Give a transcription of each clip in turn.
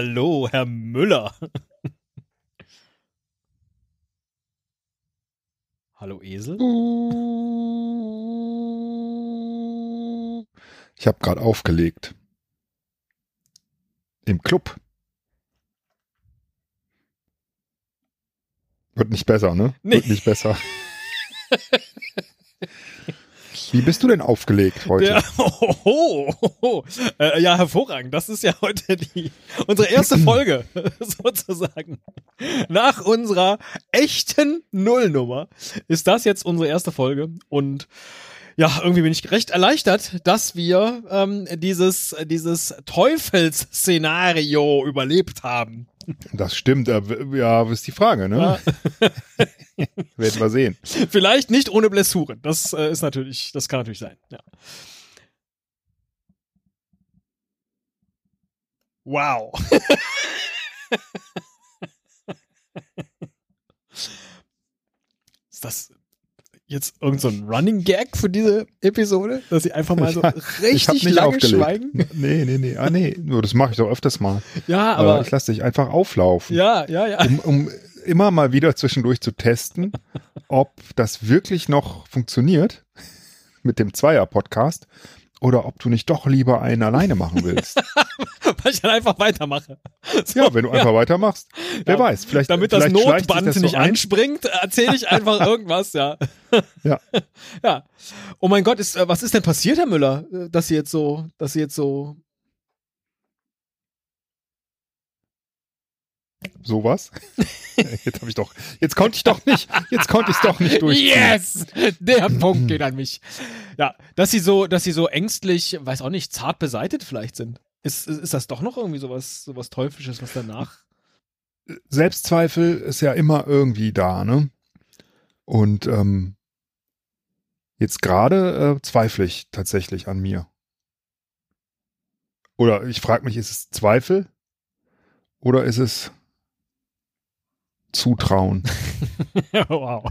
Hallo, Herr Müller. Hallo Esel? Ich habe gerade aufgelegt. Im Club. Wird nicht besser, ne? Nee. Wird nicht besser. Wie bist du denn aufgelegt heute? Ja, oh, oh, oh, oh. Äh, ja, hervorragend. Das ist ja heute die, unsere erste Folge, sozusagen. Nach unserer echten Nullnummer ist das jetzt unsere erste Folge. Und ja, irgendwie bin ich recht erleichtert, dass wir ähm, dieses, dieses Teufelsszenario überlebt haben. Das stimmt. äh, Ja, ist die Frage, ne? Werden wir sehen. Vielleicht nicht ohne Blessuren. Das äh, ist natürlich, das kann natürlich sein. Ja. Wow. ist das jetzt irgend so ein Running Gag für diese Episode, dass sie einfach mal so ich habe richtig nicht lange aufgelegt. schweigen? Nee, nee, nee. Ah, nee. Nur das mache ich doch öfters mal. Ja, Aber aber ich lasse dich einfach auflaufen. ja, ja, ja. um, um immer mal wieder zwischendurch zu testen, ob das wirklich noch funktioniert mit dem Zweier-Podcast oder ob du nicht doch lieber einen alleine machen willst. Weil ich dann einfach weitermache. So, Ja, wenn du einfach weitermachst. Wer Ja, weiß, vielleicht Damit das vielleicht Notband das so nicht ein. anspringt, erzähle ich einfach irgendwas, ja. Ja. Ja. Oh mein Gott, ist, äh, was ist denn passiert, Herr Müller, äh, dass Sie jetzt so, dass Sie jetzt so. Sowas. Jetzt habe ich doch, jetzt konnte ich doch nicht, jetzt konnte ich es doch nicht durchziehen. Yes! Der Punkt geht an mich. Ja, dass Sie so, dass Sie so ängstlich, weiß auch nicht, zart beseitet vielleicht sind. Ist, ist ist das doch noch irgendwie sowas, sowas Teuflisches, was danach. Selbstzweifel ist ja immer irgendwie da, ne? Und ähm, jetzt gerade äh, zweifle ich tatsächlich an mir. Oder ich frage mich, ist es Zweifel oder ist es Zutrauen? wow.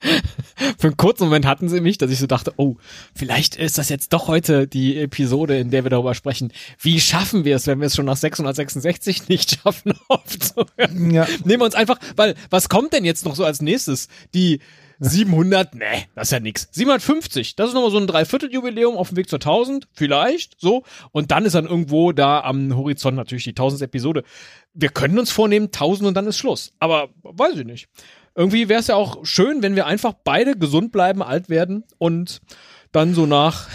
Für einen kurzen Moment hatten sie mich, dass ich so dachte, oh, vielleicht ist das jetzt doch heute die Episode, in der wir darüber sprechen. Wie schaffen wir es, wenn wir es schon nach 666 nicht schaffen, aufzuhören? Ja, Nehmen wir uns einfach, weil, was kommt denn jetzt noch so als nächstes? Die 700, nee, das ist ja nix. 750, das ist nochmal so ein Dreivierteljubiläum auf dem Weg zur 1000, vielleicht, so. Und dann ist dann irgendwo da am Horizont natürlich die 1000. Episode. Wir können uns vornehmen, 1000 und dann ist Schluss. Aber weiß ich nicht. Irgendwie wäre es ja auch schön, wenn wir einfach beide gesund bleiben, alt werden und dann so nach,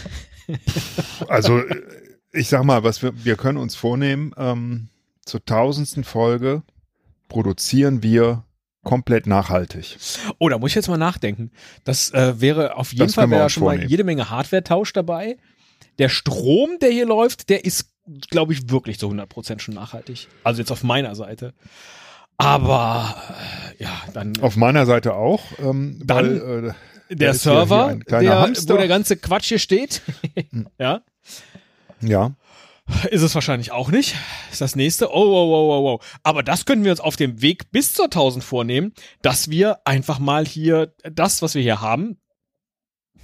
also ich sag mal, was wir, wir können uns vornehmen, ähm, zur tausendsten Folge produzieren wir komplett nachhaltig. oh, da muss ich jetzt mal nachdenken. Das äh, wäre auf jeden Das Fall wäre schon mal vornehmen. jede Menge Hardware-Tausch dabei. Der Strom, der hier läuft, der ist, glaube ich, wirklich zu 100% schon nachhaltig. Also jetzt auf meiner Seite. Aber äh, ja, dann Auf meiner Seite auch. Ähm, Dann weil, äh, der ja Server, kleiner der, wo der ganze Quatsch hier steht. ja. ja, Ist es wahrscheinlich auch nicht. Ist das nächste. Oh, oh, oh, oh, oh. Aber das können wir uns auf dem Weg bis zur 1000 vornehmen, dass wir einfach mal hier das, was wir hier haben,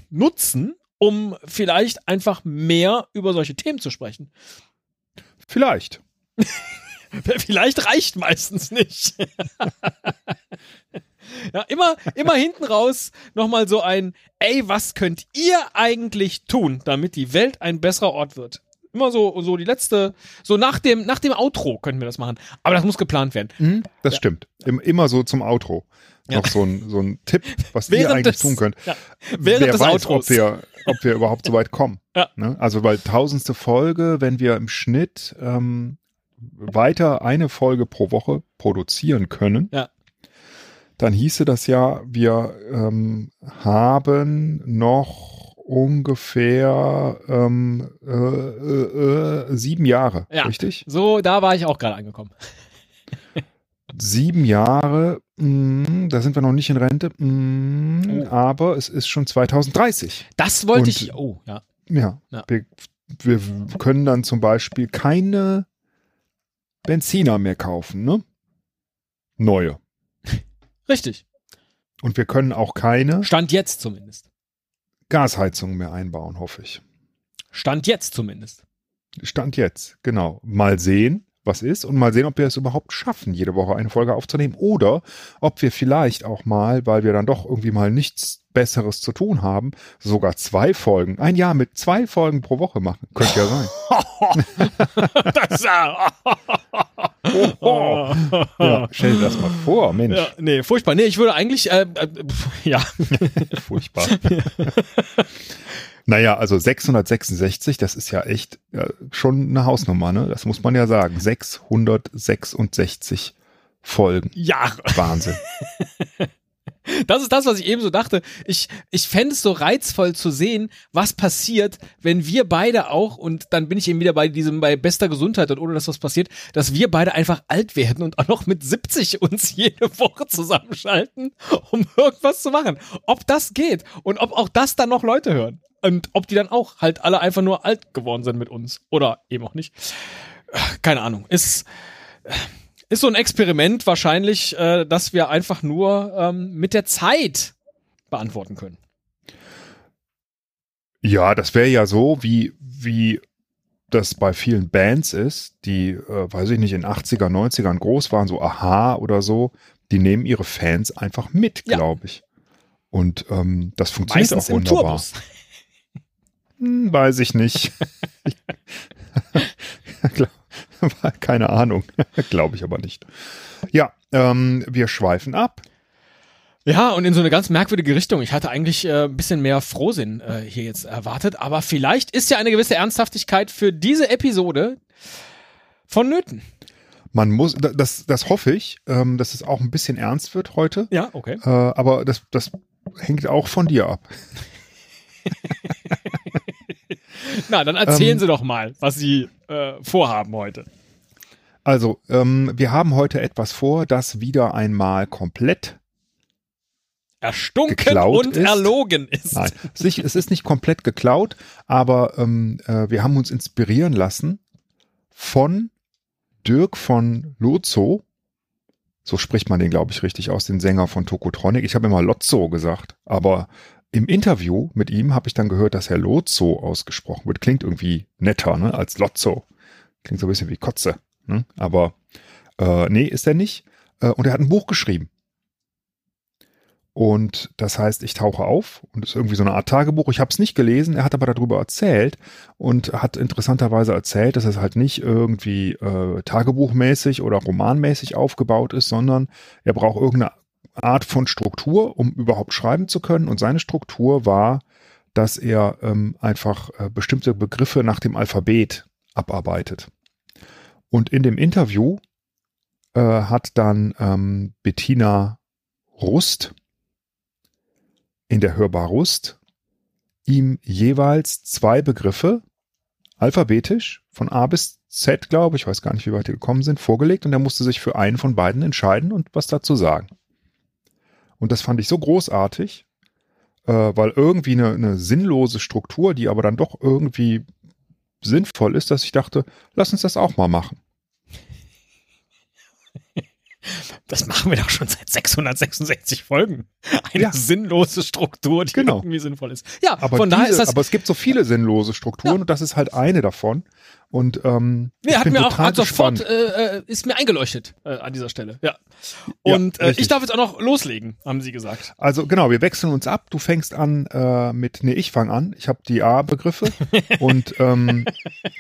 nutzen, um vielleicht einfach mehr über solche Themen zu sprechen. vielleicht. Vielleicht reicht meistens nicht. ja, immer, immer hinten raus nochmal so ein, ey, was könnt ihr eigentlich tun, damit die Welt ein besserer Ort wird? Immer so, so die letzte, so nach dem, nach dem Outro können wir das machen. Aber das muss geplant werden. Mhm, das stimmt. Im, immer so zum Outro. Ja. Noch so ein, so ein Tipp, was ihr Während eigentlich des- tun könnt. Ja, während Wer des weiß, Outros. ob wir, ob wir überhaupt so weit kommen. Ja. Ne? Also weil tausendste Folge, wenn wir im Schnitt ähm, weiter eine Folge pro Woche produzieren können, Ja. dann hieße das ja, wir ähm, haben noch ungefähr ähm, äh, äh, äh, sieben Jahre, Ja. richtig? So, da war ich auch gerade angekommen. Sieben Jahre, mh, da sind wir noch nicht in Rente, mh, Oh. aber es ist schon 2030. Das wollte Und- ich, oh, ja. Ja, Ja. Wir, wir können dann zum Beispiel keine Benziner mehr kaufen, ne? Neue. Richtig. Und wir können auch keine Stand jetzt zumindest. Gasheizung mehr einbauen, hoffe ich. Stand jetzt zumindest. Stand jetzt, genau. Mal sehen, was ist und mal sehen, ob wir es überhaupt schaffen, jede Woche eine Folge aufzunehmen oder ob wir vielleicht auch mal, weil wir dann doch irgendwie mal nichts Besseres zu tun haben, sogar zwei Folgen, ein Jahr mit zwei Folgen pro Woche machen. Könnte ja sein. das, ja. Oh, oh. Ja, stell dir das mal vor, Mensch. ja, nee, furchtbar. Nee, ich würde eigentlich, äh, äh, ja, Furchtbar. naja, also 666, das ist ja echt ja, schon eine Hausnummer, ne? Das muss man ja sagen. 666 Folgen. Jahre. Wahnsinn. Das ist das, was ich eben so dachte. Ich, ich fände es so reizvoll zu sehen, was passiert, wenn wir beide auch, und dann bin ich eben wieder bei diesem, bei bester Gesundheit und ohne dass was passiert, dass wir beide einfach alt werden und auch noch mit 70 uns jede Woche zusammenschalten, um irgendwas zu machen. Ob das geht und ob auch das dann noch Leute hören. Und ob die dann auch halt alle einfach nur alt geworden sind mit uns. Oder eben auch nicht. Keine Ahnung. Ist, ist so ein Experiment wahrscheinlich, äh, dass wir einfach nur ähm, mit der Zeit beantworten können. Ja, das wäre ja so, wie, wie das bei vielen Bands ist, die, äh, weiß ich nicht, in 80er, 90ern groß waren, so Aha oder so, die nehmen ihre Fans einfach mit, Ja. glaube ich. Und ähm, das funktioniert Meistens auch wunderbar. Hm, weiß ich nicht. Glaub- Keine Ahnung. glaube ich aber nicht. Ja, ähm, wir schweifen ab. Ja, und in so eine ganz merkwürdige Richtung. Ich hatte eigentlich äh, ein bisschen mehr Frohsinn äh, hier jetzt erwartet, aber vielleicht ist ja eine gewisse Ernsthaftigkeit für diese Episode vonnöten. Man muss, da- das, das hoffe ich, ähm, dass es auch ein bisschen ernst wird heute. Ja, okay. Äh, aber das, das hängt auch von dir ab. Na, dann erzählen Ähm, Sie doch mal, was Sie äh, vorhaben heute. Also, ähm, wir haben heute etwas vor, das wieder einmal komplett, Erstunken und ist. erlogen ist. nein, es ist nicht komplett geklaut, aber ähm, äh, wir haben uns inspirieren lassen von Dirk von Lozo. So spricht man den, glaube ich, richtig aus, den Sänger von Tokotronic. Ich habe immer Lotzo gesagt, aber im Interview mit ihm habe ich dann gehört, dass er Lozo ausgesprochen wird. Klingt irgendwie netter, ne, als Lotzo. Klingt so ein bisschen wie Kotze. Ne? Aber äh, nee, ist er nicht. Äh, und er hat ein Buch geschrieben. Und das heißt, ich tauche auf und es ist irgendwie so eine Art Tagebuch. Ich habe es nicht gelesen, er hat aber darüber erzählt und hat interessanterweise erzählt, dass es halt nicht irgendwie äh, tagebuchmäßig oder romanmäßig aufgebaut ist, sondern er braucht irgendeine Art von Struktur, um überhaupt schreiben zu können. Und seine Struktur war, dass er ähm, einfach äh, bestimmte Begriffe nach dem Alphabet abarbeitet. Und in dem Interview äh, hat dann ähm, Bettina Rust in der Hörbar Rust ihm jeweils zwei Begriffe alphabetisch von A bis Z, glaube ich, weiß gar nicht, wie weit die gekommen sind, vorgelegt und er musste sich für einen von beiden entscheiden und was dazu sagen. Und das fand ich so großartig, äh, weil irgendwie eine, eine sinnlose Struktur, die aber dann doch irgendwie sinnvoll ist, dass ich dachte, lass uns das auch mal machen. Das machen wir doch schon seit 666 Folgen. Eine Ja. sinnlose Struktur, die Genau. irgendwie sinnvoll ist. Ja, Aber, von daher diese, ist das. aber es gibt so viele sinnlose Strukturen Ja. und das ist halt eine davon. Und ähm, ich hat bin mir auch total hat sofort gespannt. äh, äh, ist mir eingeleuchtet äh, an dieser Stelle. Ja. Ja, Und äh, richtig. ich darf jetzt auch noch loslegen, haben Sie gesagt. Also genau, wir wechseln uns ab. Du fängst an äh, mit, nee, ich fange an. Ich habe die A-Begriffe und ähm,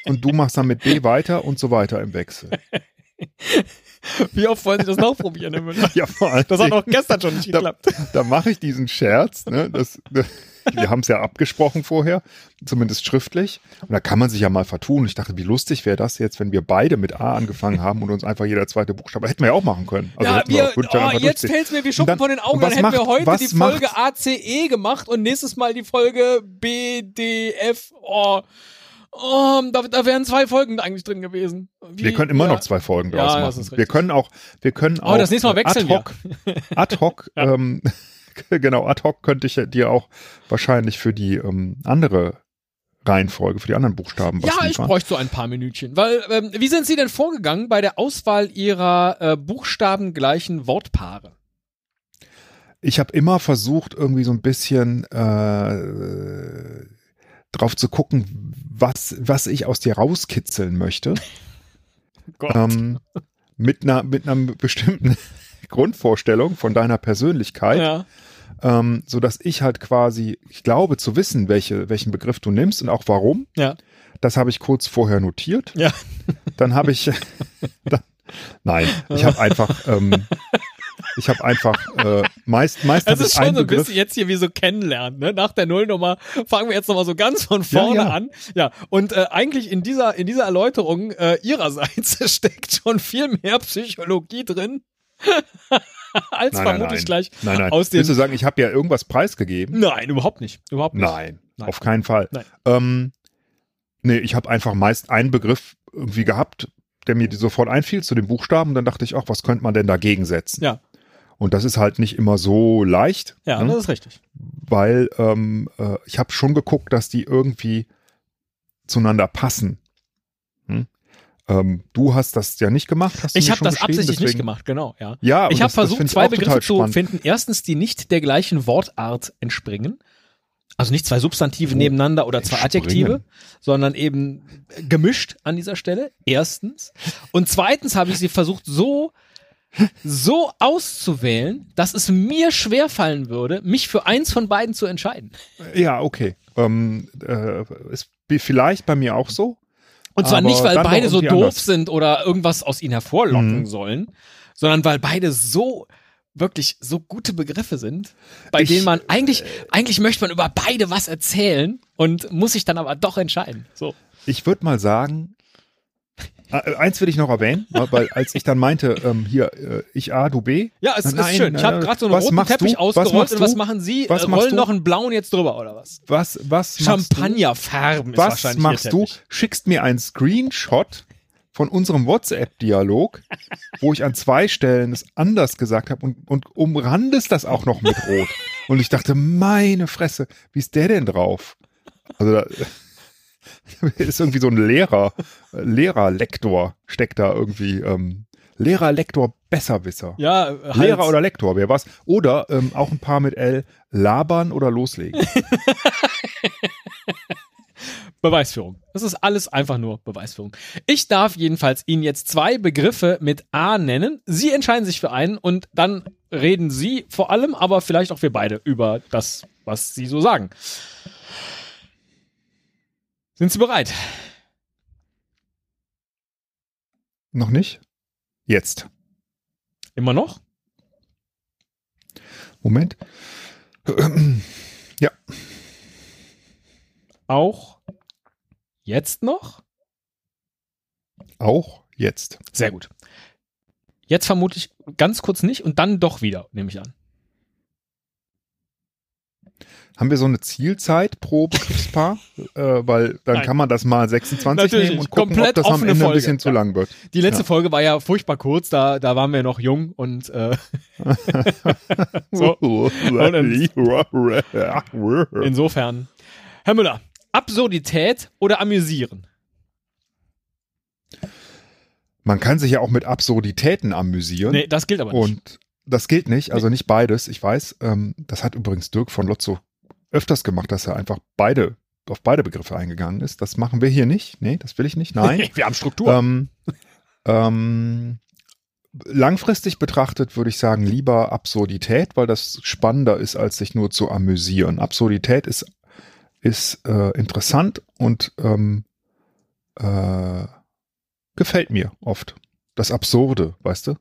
und du machst dann mit B weiter und so weiter im Wechsel. Wie oft wollen Sie das noch probieren, Herr Müller? Ja, vor allem. Das hat auch gestern schon nicht da, geklappt. da mache ich diesen Scherz. Ne? Das, wir haben es ja abgesprochen vorher, zumindest schriftlich. Und da kann man sich ja mal vertun. Ich dachte, wie lustig wäre das jetzt, wenn wir beide mit A angefangen haben und uns einfach jeder zweite Buchstabe. Hätten wir ja auch machen können. Also ja, hätten wir, auch- oh, jetzt durchziehen. fällt's mir wie Schuppen dann- von den Augen. Dann hätten wir macht- heute was die Folge macht- ACE gemacht und nächstes Mal die Folge BDF. Oh, oh da, da wären zwei Folgen eigentlich drin gewesen. Wie, Wir können immer ja. noch zwei Folgen Ja, draus das machen. wir können auch, wir können auch Oh, das nächste Mal wechseln ad hoc, ad hoc, Ja. ähm, genau, ad hoc könnte ich ja dir auch wahrscheinlich für die ähm, andere Reihenfolge, für die anderen Buchstaben was Ja, ich bräuchte so ein paar Minütchen. Weil, ähm, wie sind Sie denn vorgegangen bei der Auswahl Ihrer äh, buchstabengleichen Wortpaare? Ich habe immer versucht, irgendwie so ein bisschen äh, drauf zu gucken, was, was ich aus dir rauskitzeln möchte. Gott. Ähm, mit einer, mit einer bestimmten Grundvorstellung von deiner Persönlichkeit, ja. Ähm, so dass ich halt quasi, ich glaube zu wissen, welche, welchen Begriff du nimmst und auch warum. Ja. Das habe ich kurz vorher notiert. Ja. Dann habe ich, dann, nein, ich habe einfach, ähm, ich habe einfach äh, meist, meist Das ist schon so ein bisschen jetzt hier wie so kennenlernen. Ne? Nach der Nullnummer fangen wir jetzt nochmal so ganz von vorne Ja, ja. an. Ja, und äh, eigentlich in dieser, in dieser Erläuterung äh, ihrerseits steckt schon viel mehr Psychologie drin, als Nein, vermutlich nein. gleich Nein, nein. aus. Willst du sagen, ich habe ja irgendwas preisgegeben? Nein, überhaupt nicht. Überhaupt nicht. Nein, Nein. auf keinen Fall. Nein. Ähm, nee, ich habe einfach meist einen Begriff irgendwie gehabt, der mir sofort einfiel zu den Buchstaben. Dann dachte ich, ach, was könnte man denn dagegen setzen? Ja. Und das ist halt nicht immer so leicht, Ja, ne? das ist richtig. weil ähm, äh, ich habe schon geguckt, dass die irgendwie zueinander passen. Hm? Ähm, du hast das ja nicht gemacht. Hast du Ich habe das absichtlich nicht deswegen- gemacht, genau, ja. Ja, Ich habe versucht, ich zwei Begriffe zu spannend. finden. Erstens, die nicht der gleichen Wortart entspringen. Also nicht zwei Substantive Oh, nebeneinander oder zwei. Adjektive, sondern eben gemischt an dieser Stelle. Erstens. Und zweitens habe ich sie versucht, so, so auszuwählen, dass es mir schwerfallen würde, mich für eins von beiden zu entscheiden. Ja, okay. Ähm, äh, ist vielleicht bei mir auch so. Und zwar nicht, weil beide so doof anders. sind oder irgendwas aus ihnen hervorlocken Mhm. sollen, sondern weil beide so wirklich so gute Begriffe sind, bei Ich- äh, denen man eigentlich, eigentlich möchte man über beide was erzählen und muss sich dann aber doch entscheiden. So. Ich würde mal sagen, äh, eins will ich noch erwähnen, weil- als ich dann meinte, ähm, hier, äh, ich A, du B. Ja, es Nein, ist schön. Ich habe äh, gerade so einen was roten Teppich du? Was ausgerollt machst und was machen Sie? Was äh, machst rollen du? noch einen blauen jetzt drüber oder was? Was, was machst du? Champagnerfärben ist Was wahrscheinlich machst du? Schickst mir einen Screenshot von unserem WhatsApp-Dialog, wo ich an zwei Stellen es anders gesagt habe und, und umrandest das auch noch mit Rot. Und ich dachte, meine Fresse, wie ist der denn drauf? Also da ist irgendwie so ein Lehrer, Lehrerlektor steckt da irgendwie. Ähm, Lehrer, Besserwisser. Ja, äh, halt. Lehrer oder Lektor, wer was? Oder ähm, auch ein paar mit L, labern oder loslegen. Beweisführung. Das ist alles einfach nur Beweisführung. Ich darf jedenfalls Ihnen jetzt zwei Begriffe mit A nennen. Sie entscheiden sich für einen und dann reden Sie vor allem, aber vielleicht auch wir beide über das, was Sie so sagen. Sind Sie bereit? Noch nicht? Jetzt. Immer noch? Moment. Ja, Auch jetzt noch? auch jetzt. Sehr gut. Jetzt vermutlich ganz kurz nicht und dann doch wieder, nehme ich an. Haben wir so eine Zielzeit pro Begriffspaar? äh, weil dann Nein. kann man das mal 26 Natürlich nehmen und gucken, Komplett ob das am Ende Folge. ein bisschen zu Ja. lang wird. Die letzte Ja. Folge war ja furchtbar kurz, da, da waren wir noch jung und äh, So. insofern. Herr Müller, Absurdität oder amüsieren? Man kann sich ja auch mit Absurditäten amüsieren. Nee, das gilt aber nicht. Und das gilt nicht, also nicht beides. Ich weiß, ähm, das hat übrigens Dirk von Lotzo öfters gemacht, dass er einfach beide auf beide Begriffe eingegangen ist. Das machen wir hier nicht. Nee, das will ich nicht. Nein. wir haben Struktur. ähm, ähm, langfristig betrachtet würde ich sagen, lieber Absurdität, weil das spannender ist, als sich nur zu amüsieren. Absurdität ist, ist äh, interessant und ähm, äh, gefällt mir oft. Das Absurde, weißt du?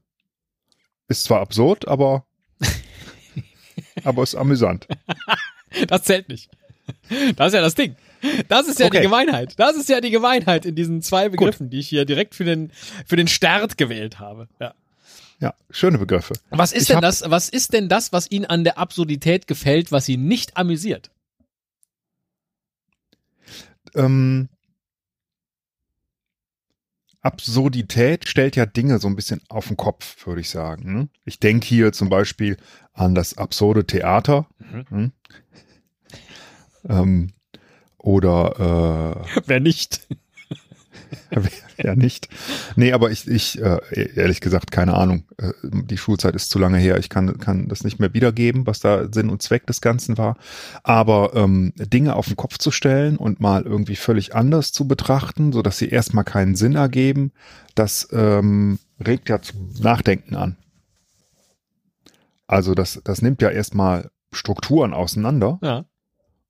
Ist zwar absurd, aber, aber ist amüsant. Das zählt nicht. Das ist ja das Ding. Das ist ja Okay. die Gemeinheit. Das ist ja die Gemeinheit in diesen zwei Begriffen, die ich hier direkt für den, für den Start gewählt habe. Ja. Ja, schöne Begriffe. Was ist Ich denn das, was ist denn das, was Ihnen an der Absurdität gefällt, was Sie nicht amüsiert? ähm, Absurdität stellt ja Dinge so ein bisschen auf den Kopf, würde ich sagen. ne? Ich denke hier zum Beispiel an das absurde Theater. Mhm. hm? Ähm, oder Wer nicht? ja nicht. Nee, aber ich, ich äh, ehrlich gesagt, keine Ahnung. Äh, die Schulzeit ist zu lange her. Ich kann, kann das nicht mehr wiedergeben, was da Sinn und Zweck des Ganzen war. Aber ähm, Dinge auf den Kopf zu stellen und mal irgendwie völlig anders zu betrachten, so dass sie erstmal keinen Sinn ergeben, das ähm, regt ja zum Nachdenken an. Also das, das nimmt ja erstmal Strukturen auseinander. Ja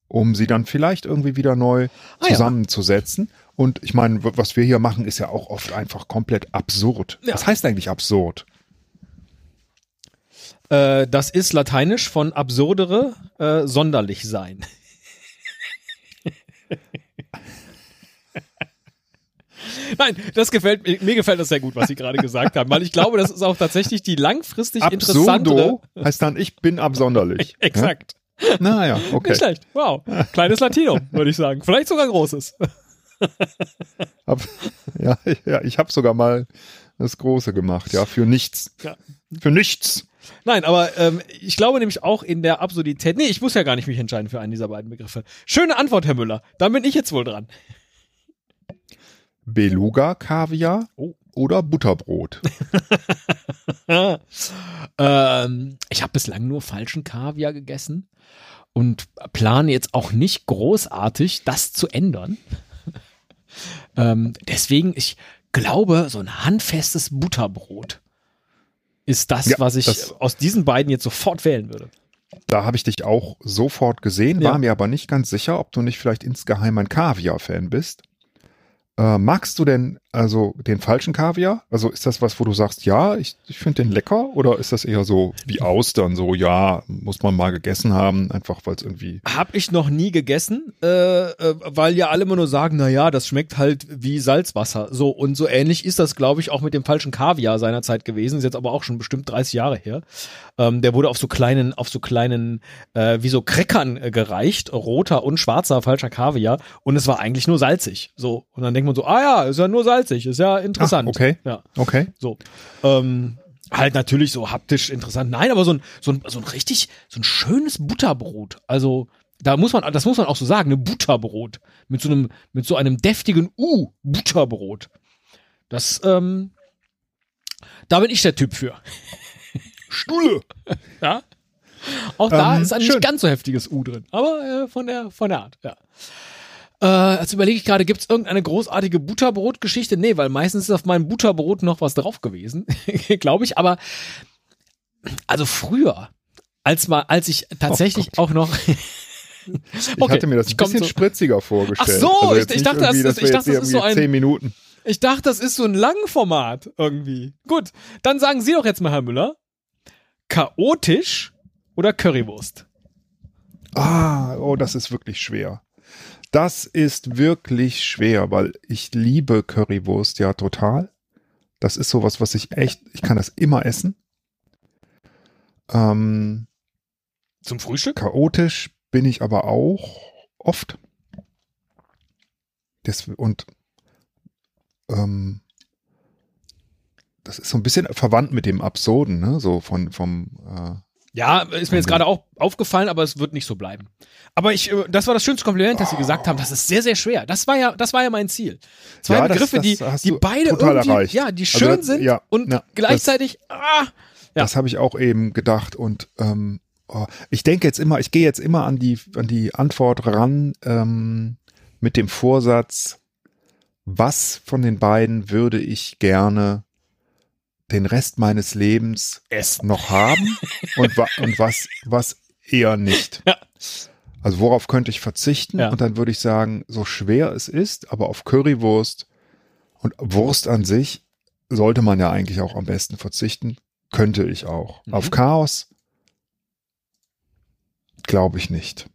um sie dann vielleicht irgendwie wieder neu zusammenzusetzen. Ah, ja. Und ich meine, was wir hier machen, ist ja auch oft einfach komplett absurd. Ja. Was heißt eigentlich absurd? Äh, das ist lateinisch von absurdere äh, sonderlich sein. Nein, das gefällt mir, mir gefällt das sehr gut, was Sie gerade gesagt haben, weil ich glaube, das ist auch tatsächlich die langfristig Absurdo interessantere. heißt dann, ich bin absonderlich. Exakt. Naja, okay. Nicht schlecht. Wow. Kleines Latino, würde ich sagen. Vielleicht sogar großes. Hab, ja, ja, ich habe sogar mal das Große gemacht, ja, für nichts. Ja. Für nichts. Nein, aber ähm, ich glaube nämlich auch in der Absurdität. Nee, ich muss ja gar nicht mich entscheiden für einen dieser beiden Begriffe. Schöne Antwort, Herr Müller. Dann bin ich jetzt wohl dran. Beluga Kaviar oh. oder Butterbrot? ähm, ich habe bislang nur falschen Kaviar gegessen und plane jetzt auch nicht großartig, das zu ändern. Ähm, deswegen, ich glaube, so ein handfestes Butterbrot ist das, ja, was ich das, aus diesen beiden jetzt sofort wählen würde. Da habe ich dich auch sofort gesehen, ja. war mir aber nicht ganz sicher, ob du nicht vielleicht insgeheim ein Kaviar-Fan bist. Äh, magst du denn also den falschen Kaviar? Also ist das was, wo du sagst, ja, ich, ich finde den lecker? Oder ist das eher so wie Austern, so ja, muss man mal gegessen haben, einfach weil es irgendwie. Hab ich noch nie gegessen, äh, äh, weil ja alle immer nur sagen, na ja, das schmeckt halt wie Salzwasser. So und so ähnlich ist das, glaube ich, auch mit dem falschen Kaviar seinerzeit gewesen. Ist jetzt aber auch schon bestimmt 30 Jahre her. Ähm, der wurde auf so kleinen, auf so kleinen, äh, wie so Crackern äh, gereicht, roter und schwarzer falscher Kaviar. Und es war eigentlich nur salzig. So und dann denkt man so, ah ja, ist ja nur salzig, ist ja interessant. Ach, okay. Ja. Okay. So. Ähm, halt natürlich so haptisch interessant. Nein, aber so ein, so ein, so ein richtig, so ein schönes Butterbrot. Also, da muss man, das muss man auch so sagen, ein Butterbrot. Mit so einem, mit so einem deftigen U, Butterbrot. Das, ähm, da bin ich der Typ für. Stulle. ja. Auch da ähm, ist ein schön. nicht ganz so heftiges U drin, aber äh, von der von der Art, ja. Äh, also überlege ich gerade, gibt es irgendeine großartige Butterbrot-Geschichte? Nee, weil meistens ist auf meinem Butterbrot noch was drauf gewesen, glaube ich. Aber also früher, als mal, als ich tatsächlich oh auch noch Ich okay, hatte mir das ein bisschen so. spritziger vorgestellt. Ach so, also ich, ich, dachte, das, das, ich dachte, das ist so ein zehn Minuten. Ich dachte, das ist so ein Langformat irgendwie. Gut, dann sagen Sie doch jetzt mal, Herr Müller, chaotisch oder Currywurst? Ah, oh, das ist wirklich schwer. Das ist wirklich schwer, weil ich liebe Currywurst ja total. Das ist sowas, was ich echt, ich kann das immer essen. Ähm, Zum Frühstück? Chaotisch bin ich aber auch oft. Das, und ähm, das ist so ein bisschen verwandt mit dem Absurden, ne? So von vom äh, ja, ist mir jetzt gerade auch aufgefallen, aber es wird nicht so bleiben. Aber ich, äh, das war das schönste Kompliment, das Sie gesagt haben. Das ist sehr, sehr schwer. Das war ja, das war ja mein Ziel. Zwei ja, Begriffe, das, das die, die beide irgendwie, erreicht. ja, die also schön also das, sind ja, und ja, gleichzeitig, ah, ja. Das habe ich auch eben gedacht und ähm, oh, ich denke jetzt immer, ich gehe jetzt immer an die, an die Antwort ran ähm, mit dem Vorsatz, was von den beiden würde ich gerne den Rest meines Lebens es noch haben und, wa und was, was eher nicht. Ja. Also worauf könnte ich verzichten? Ja. Und dann würde ich sagen, so schwer es ist, aber auf Currywurst und Wurst an sich sollte man ja eigentlich auch am besten verzichten. Könnte ich auch. Mhm. Auf Chaos glaube ich nicht.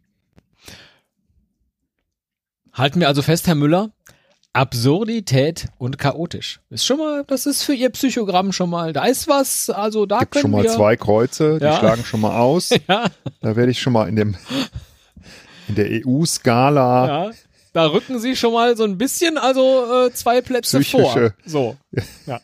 Halten wir also fest, Herr Müller, Absurdität und chaotisch. Ist schon mal, das ist für Ihr Psychogramm schon mal, da ist was, also da Gibt können schon mal wir, zwei Kreuze, die Ja. schlagen schon mal aus. ja, Da werde ich schon mal in dem in der EU-Skala ja, da rücken Sie schon mal so ein bisschen, also äh, zwei Plätze Psychische. vor. So, ja.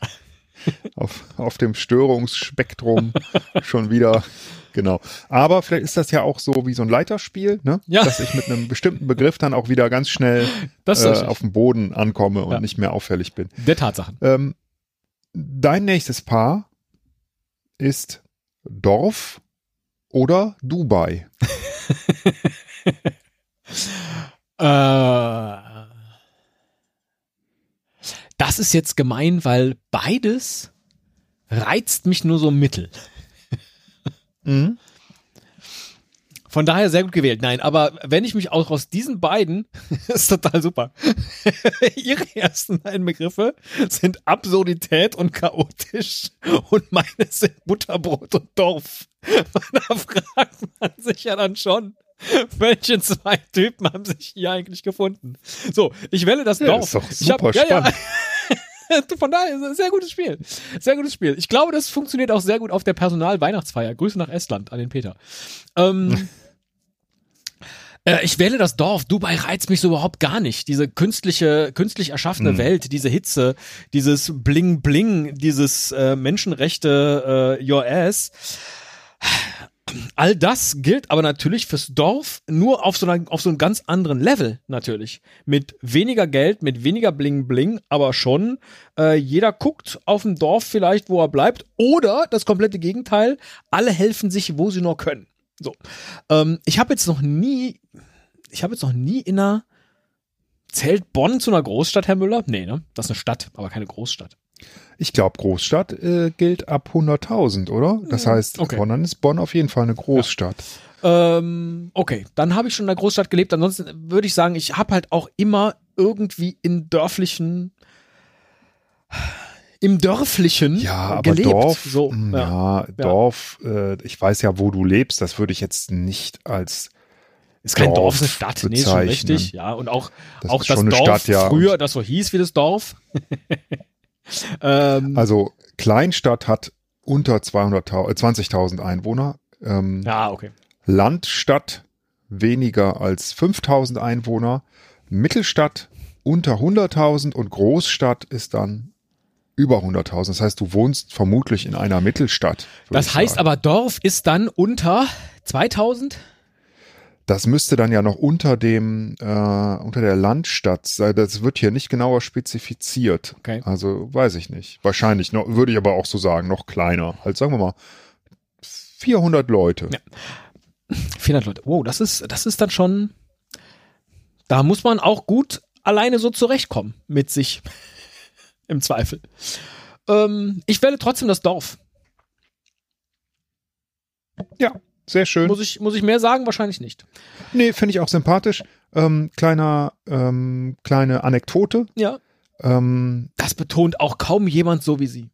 auf, auf dem Störungsspektrum schon wieder Genau. Aber vielleicht ist das ja auch so wie so ein Leiterspiel, ne? Ja. dass ich mit einem bestimmten Begriff dann auch wieder ganz schnell äh, auf dem Boden ankomme und Ja. nicht mehr auffällig bin. Der Tatsachen. Ähm, dein nächstes Paar ist Dorf oder Dubai. Äh, das ist jetzt gemein, weil beides reizt mich nur so mittel. Von daher sehr gut gewählt. Nein, aber wenn ich mich auch aus diesen beiden, ist total super. Ihre ersten beiden Begriffe sind Absurdität und chaotisch und meine sind Butterbrot und Dorf. Da fragt man sich ja dann schon, welche zwei Typen haben sich hier eigentlich gefunden? So, ich wähle das Ja, Dorf. ist doch super ja, spannend. Ja. Von daher ist es ein sehr gutes Spiel. Sehr gutes Spiel. Ich glaube, das funktioniert auch sehr gut auf der Personal-Weihnachtsfeier. Grüße nach Estland an den Peter. Ähm, äh, ich wähle das Dorf. Dubai reizt mich so überhaupt gar nicht. Diese künstliche, künstlich erschaffene Mhm. Welt, diese Hitze, dieses Bling Bling, dieses äh, Menschenrechte äh, Your Ass. All das gilt aber natürlich fürs Dorf nur auf so, einer, auf so einem ganz anderen Level natürlich. Mit weniger Geld, mit weniger Bling Bling, aber schon äh, jeder guckt auf dem Dorf vielleicht, wo er bleibt. Oder das komplette Gegenteil, alle helfen sich, wo sie nur können. So. Ähm, ich habe jetzt noch nie, ich habe jetzt noch nie in einer Zählt Bonn zu einer Großstadt, Herr Müller? Nee, ne? Das ist eine Stadt, aber keine Großstadt. Ich glaube, Großstadt äh, gilt ab 100.000, oder? Das heißt, okay. Bonn dann ist Bonn auf jeden Fall eine Großstadt. Ähm, okay, dann habe ich schon in der Großstadt gelebt. Ansonsten würde ich sagen, ich habe halt auch immer irgendwie in dörflichen, im dörflichen Ja, aber gelebt. Dorf, so, mh, ja. ja, Dorf, äh, ich weiß ja, wo du lebst, das würde ich jetzt nicht als, Ist kein Dorf, ist eine Stadt. Nee, ist schon bezeichnen. richtig. Ja, und auch das auch ist das Dorf Stadt, ja. früher, das so hieß wie das Dorf. ähm, Also Kleinstadt hat unter 200.000, äh, 20.000 Einwohner. Ähm, ja, okay. Landstadt weniger als 5.000 Einwohner. Mittelstadt unter 100.000 und Großstadt ist dann über 100.000. Das heißt, du wohnst vermutlich in einer Mittelstadt. Das heißt aber, Dorf ist dann unter 2000? Das müsste dann ja noch unter dem, äh, unter der Landstadt sein. Das wird hier nicht genauer spezifiziert. Okay. Also weiß ich nicht. Wahrscheinlich noch, würde ich aber auch so sagen, noch kleiner. Halt sagen wir mal 400 Leute. Ja. 400 Leute. Wow, das ist, das ist dann schon, da muss man auch gut alleine so zurechtkommen mit sich. Im Zweifel. Ähm, ich wähle trotzdem das Dorf. Ja, sehr schön. Muss ich, muss ich mehr sagen? Wahrscheinlich nicht. Nee, finde ich auch sympathisch. Ähm, kleiner, ähm, kleine Anekdote. Ja. Ähm, Das betont auch kaum jemand so wie Sie.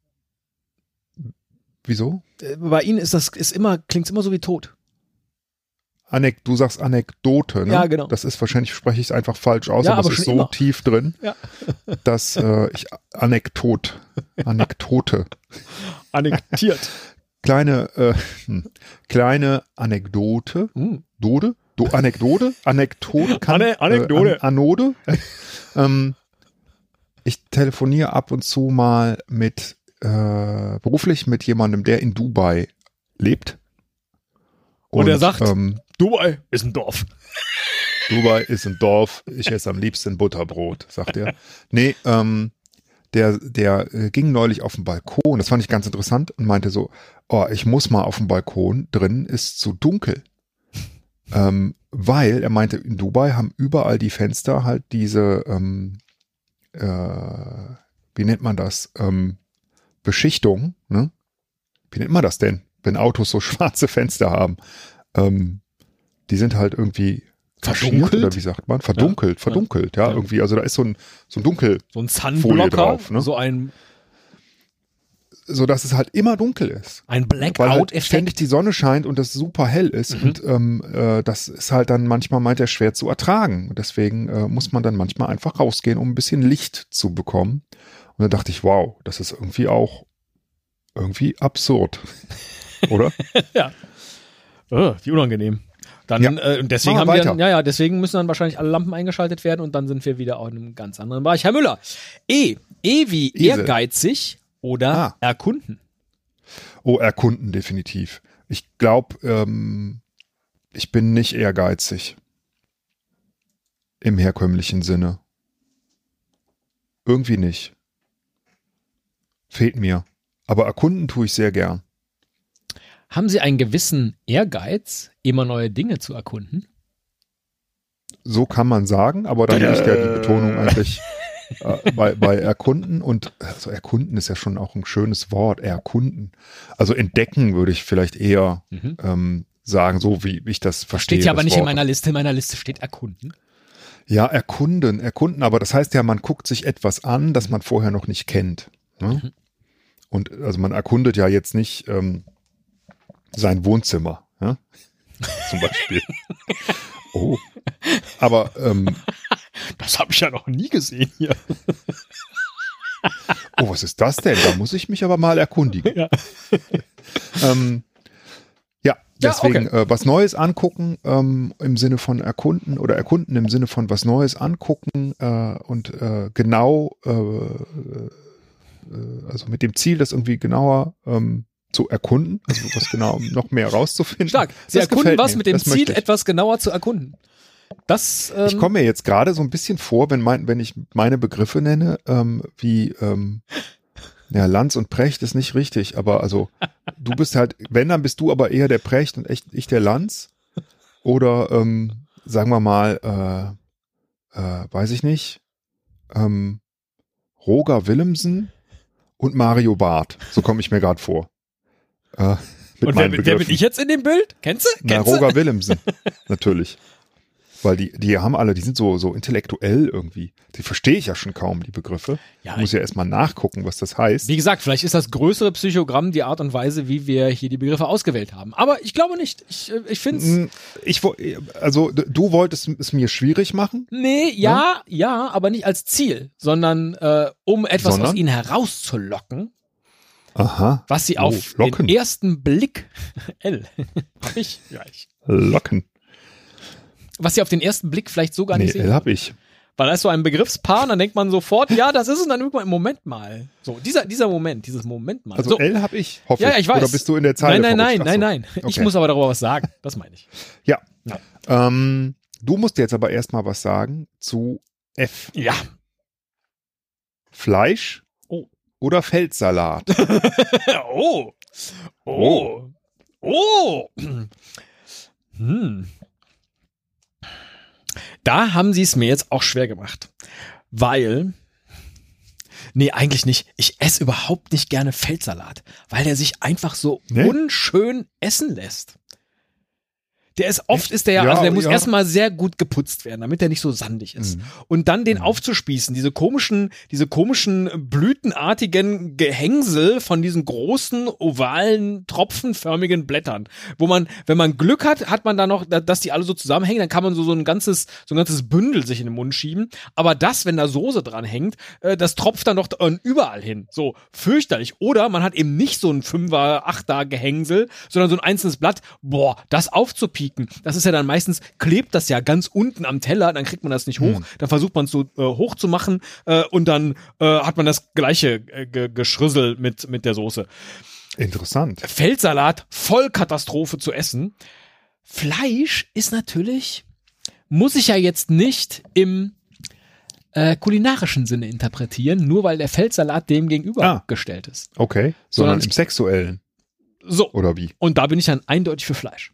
wieso? Äh, Bei Ihnen ist das, ist immer, klingt immer so wie tot. Anek du sagst Anekdote, ne? Ja, genau. Das ist wahrscheinlich, spreche ich es einfach falsch aus, Ja, aber, aber es ist so immer. tief drin, Ja. dass äh, ich Anekdot, Anekdote, Annektiert. Kleine, äh, hm, kleine Anekdote, Hm. Dode, Do, Anekdote, Anekdote, kann, Ane- Anekdote. Äh, an, Anode. ähm, ich telefoniere ab und zu mal mit äh, beruflich mit jemandem, der in Dubai lebt. Und er sagt- ähm, Dubai ist ein Dorf. Dubai ist ein Dorf, ich esse am liebsten Butterbrot, sagt er. Nee, ähm, der, der äh, ging neulich auf den Balkon, das fand ich ganz interessant und meinte so, oh, ich muss mal auf den Balkon, drin ist zu dunkel. Ähm, weil, er meinte, in Dubai haben überall die Fenster halt diese, ähm, äh, wie nennt man das, ähm, Beschichtung, ne? Wie nennt man das denn, wenn Autos so schwarze Fenster haben? Ähm, die sind halt irgendwie Verdunkelt? oder wie sagt man? Verdunkelt, verdunkelt, ja, Ja. irgendwie. Also da ist so ein, so ein Dunkel, So ein Sunblocker, drauf, ne? so ein, so dass es halt immer dunkel ist. ein Weil halt Blackout-Effekt. ständig die Sonne scheint und das super hell ist. Mhm. Und ähm, äh, das ist halt dann manchmal meint er schwer zu ertragen. Und deswegen äh, muss man dann manchmal einfach rausgehen, um ein bisschen Licht zu bekommen. Und dann dachte ich, wow, das ist irgendwie auch irgendwie absurd. Oder? Oh, wie unangenehm. Dann, Ja. äh, und deswegen haben wir wir, weiter. ja, ja, deswegen müssen dann wahrscheinlich alle Lampen eingeschaltet werden und dann sind wir wieder auch in einem ganz anderen Bereich. Herr Müller, E, E wie Esel. ehrgeizig oder Ah. erkunden. Oh, erkunden definitiv. Ich glaube, ähm, ich bin nicht ehrgeizig. Im herkömmlichen Sinne. Irgendwie nicht. Fehlt mir. Aber erkunden tue ich sehr gern. Haben Sie einen gewissen Ehrgeiz, immer neue Dinge zu erkunden? So kann man sagen, aber dann liegt ja die Betonung eigentlich äh, bei, bei erkunden und also erkunden ist ja schon auch ein schönes Wort, erkunden. Also entdecken würde ich vielleicht eher Mhm. ähm, sagen, so wie ich das verstehe. Steht ja aber nicht in Wort. meiner Liste. In meiner Liste steht erkunden. Ja, erkunden, erkunden, aber das heißt ja, man guckt sich etwas an, das man vorher noch nicht kennt. Ne? Mhm. Und also man erkundet ja jetzt nicht ähm, sein Wohnzimmer, ja? zum Beispiel. oh. Aber ähm, Das habe ich ja noch nie gesehen hier. oh, was ist das denn? Da muss ich mich aber mal erkundigen. Ja. Ähm, ja, Ja, deswegen äh, was Neues angucken ähm, im Sinne von erkunden oder erkunden im Sinne von was Neues angucken äh, und äh, genau, äh, äh, also mit dem Ziel, das irgendwie genauer ähm, zu erkunden, also was genau noch mehr rauszufinden. Stark. Sie Das erkunden was mir. mit dem Das Ziel, etwas genauer zu erkunden. Das, ähm, Ich komme mir jetzt gerade so ein bisschen vor, wenn, mein, wenn ich meine Begriffe nenne, ähm, wie ähm, ja, Lanz und Precht ist nicht richtig, aber also du bist halt, wenn, dann bist du aber eher der Precht und echt ich der Lanz. Oder ähm, sagen wir mal, äh, äh, weiß ich nicht, ähm, Roger Willemsen und Mario Barth. So komme ich mir gerade vor. Äh, und wer, wer bin ich jetzt in dem Bild? Kennst du? Na? Roger Willemsen, natürlich. Weil die, die haben alle, die sind so, so intellektuell irgendwie. Die verstehe ich ja schon kaum, die Begriffe. Ja, ich muss ja erstmal nachgucken, was das heißt. Wie gesagt, vielleicht ist das größere Psychogramm die Art und Weise, wie wir hier die Begriffe ausgewählt haben. Aber ich glaube nicht. Ich, äh, ich finde es. Hm, Ich, also du wolltest es mir schwierig machen. Nee, ja, ja, aber nicht als Ziel, sondern äh, um etwas Sondern? aus ihnen herauszulocken, Aha. was sie Oh, auf locken. den ersten Blick L hab ich, ja, ich Locken. was sie auf den ersten Blick vielleicht so gar Nee, nicht sehen. L hab ich. Weil da ist so ein Begriffspaar und dann denkt man sofort, ja, das ist es und dann irgendwann im Moment mal. So, dieser, dieser Moment, dieses Moment mal. Also so. L hab ich, hoffe ja, ja, ich weiß. Oder bist du in der Zeile Nein, nein, nein, nein, nein. so. Ich Okay. muss aber darüber was sagen. Das meine ich. Ja. Ja. Ähm, du musst jetzt aber erstmal was sagen zu F. Ja. Fleisch. Oder Feldsalat? oh. Oh. Oh. Hm. Da haben sie es mir jetzt auch schwer gemacht. Weil. Nee, eigentlich nicht. Ich esse überhaupt nicht gerne Feldsalat, weil der sich einfach so Nee? unschön essen lässt. Der ist oft ist der ja, Ja, also der muss ja. erstmal sehr gut geputzt werden, damit der nicht so sandig ist. Mhm. Und dann den aufzuspießen, diese komischen, diese komischen blütenartigen Gehängsel von diesen großen ovalen tropfenförmigen Blättern, wo man, wenn man Glück hat, hat man da noch, da- dass die alle so zusammenhängen, dann kann man so so ein ganzes, so ein ganzes Bündel sich in den Mund schieben. Aber das, wenn da Soße dran hängt, äh, das tropft dann noch äh, überall hin. So fürchterlich. Oder man hat eben nicht so ein Fünfer, Achter Gehängsel, sondern so ein einzelnes Blatt. Boah, das aufzupieken, das ist ja dann meistens, klebt das ja ganz unten am Teller, dann kriegt man das nicht hoch, dann versucht man es so äh, hoch zu machen äh, und dann äh, hat man das gleiche äh, ge Geschrüssel mit, mit der Soße. Interessant. Feldsalat, voll Katastrophe zu essen. Fleisch ist natürlich, muss ich ja jetzt nicht im äh, kulinarischen Sinne interpretieren, nur weil der Feldsalat dem gegenüber Ah. ist. Okay. Sondern Sondern im Sexuellen. So, Oder wie? und da bin ich dann eindeutig für Fleisch.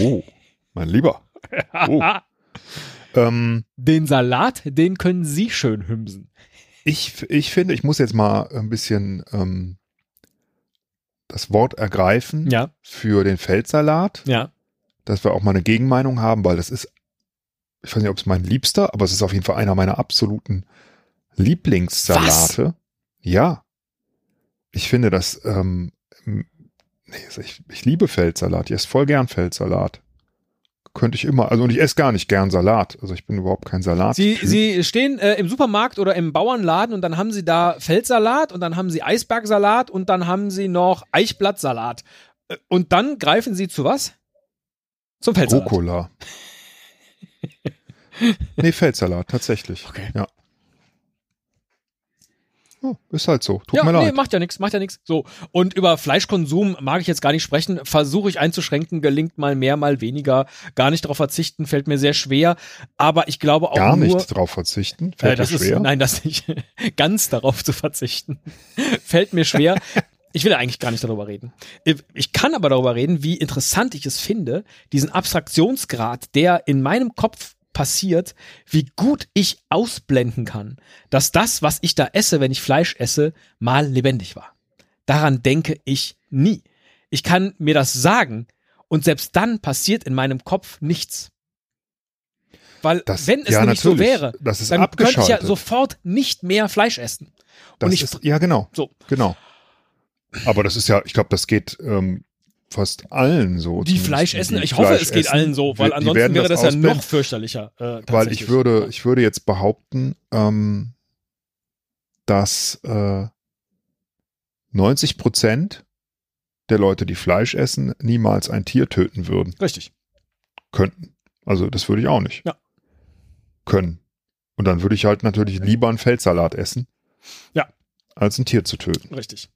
Oh, mein Lieber. Oh. Ähm, Den Salat, den können Sie schön hümsen. ich, ich finde, ich muss jetzt mal ein bisschen ähm, das Wort ergreifen Ja, für den Feldsalat, ja. dass wir auch mal eine Gegenmeinung haben, weil das ist, ich weiß nicht, ob es mein Liebster, aber es ist auf jeden Fall einer meiner absoluten Lieblingssalate. Ja. Ich finde das, ähm, ich, ich liebe Feldsalat. Ich esse voll gern Feldsalat. Könnte ich immer, also und ich esse gar nicht gern Salat. Also ich bin überhaupt kein Salat. Sie, Sie stehen äh, im Supermarkt oder im Bauernladen und dann haben Sie da Feldsalat und dann haben Sie Eisbergsalat und dann haben Sie noch Eichblattsalat. Äh, Und dann greifen Sie zu was? Zum Feldsalat. Rucola. nee, Feldsalat, tatsächlich. Okay. Ja. Oh, ist halt so. Tut ja, mir nee, leid. macht ja nichts, macht ja nichts. So. Und über Fleischkonsum mag ich jetzt gar nicht sprechen. Versuche ich einzuschränken, gelingt mal mehr, mal weniger. Gar nicht darauf verzichten, fällt mir sehr schwer. Aber ich glaube auch Gar nur. nicht drauf verzichten. Äh, Fällt das dir schwer. ist, nein, das nicht. Ganz darauf zu verzichten. Fällt mir schwer. Ich will eigentlich gar nicht darüber reden. Ich kann aber darüber reden, wie interessant ich es finde, diesen Abstraktionsgrad, der in meinem Kopf passiert, wie gut ich ausblenden kann, dass das, was ich da esse, wenn ich Fleisch esse, mal lebendig war. Daran denke ich nie. Ich kann mir das sagen und selbst dann passiert in meinem Kopf nichts. Weil Das- wenn es ja, nämlich so wäre, dann könnte ich ja sofort nicht mehr Fleisch essen. Das und ich- ist, ja, genau. So. Genau. Aber das ist ja, ich glaube, das geht ähm, fast allen so. Die Fleisch essen, ich hoffe, Fleisch es geht essen. allen so, weil Die ansonsten wäre das, ja ausblenden, noch fürchterlicher. Äh, Weil ich würde, ich würde jetzt behaupten, ähm, dass äh, 90 Prozent der Leute, die Fleisch essen, niemals ein Tier töten würden. Richtig. Könnten. Also das würde ich auch nicht. Ja. Können. Und dann würde ich halt natürlich lieber einen Feldsalat essen. Ja. Als ein Tier zu töten. Richtig.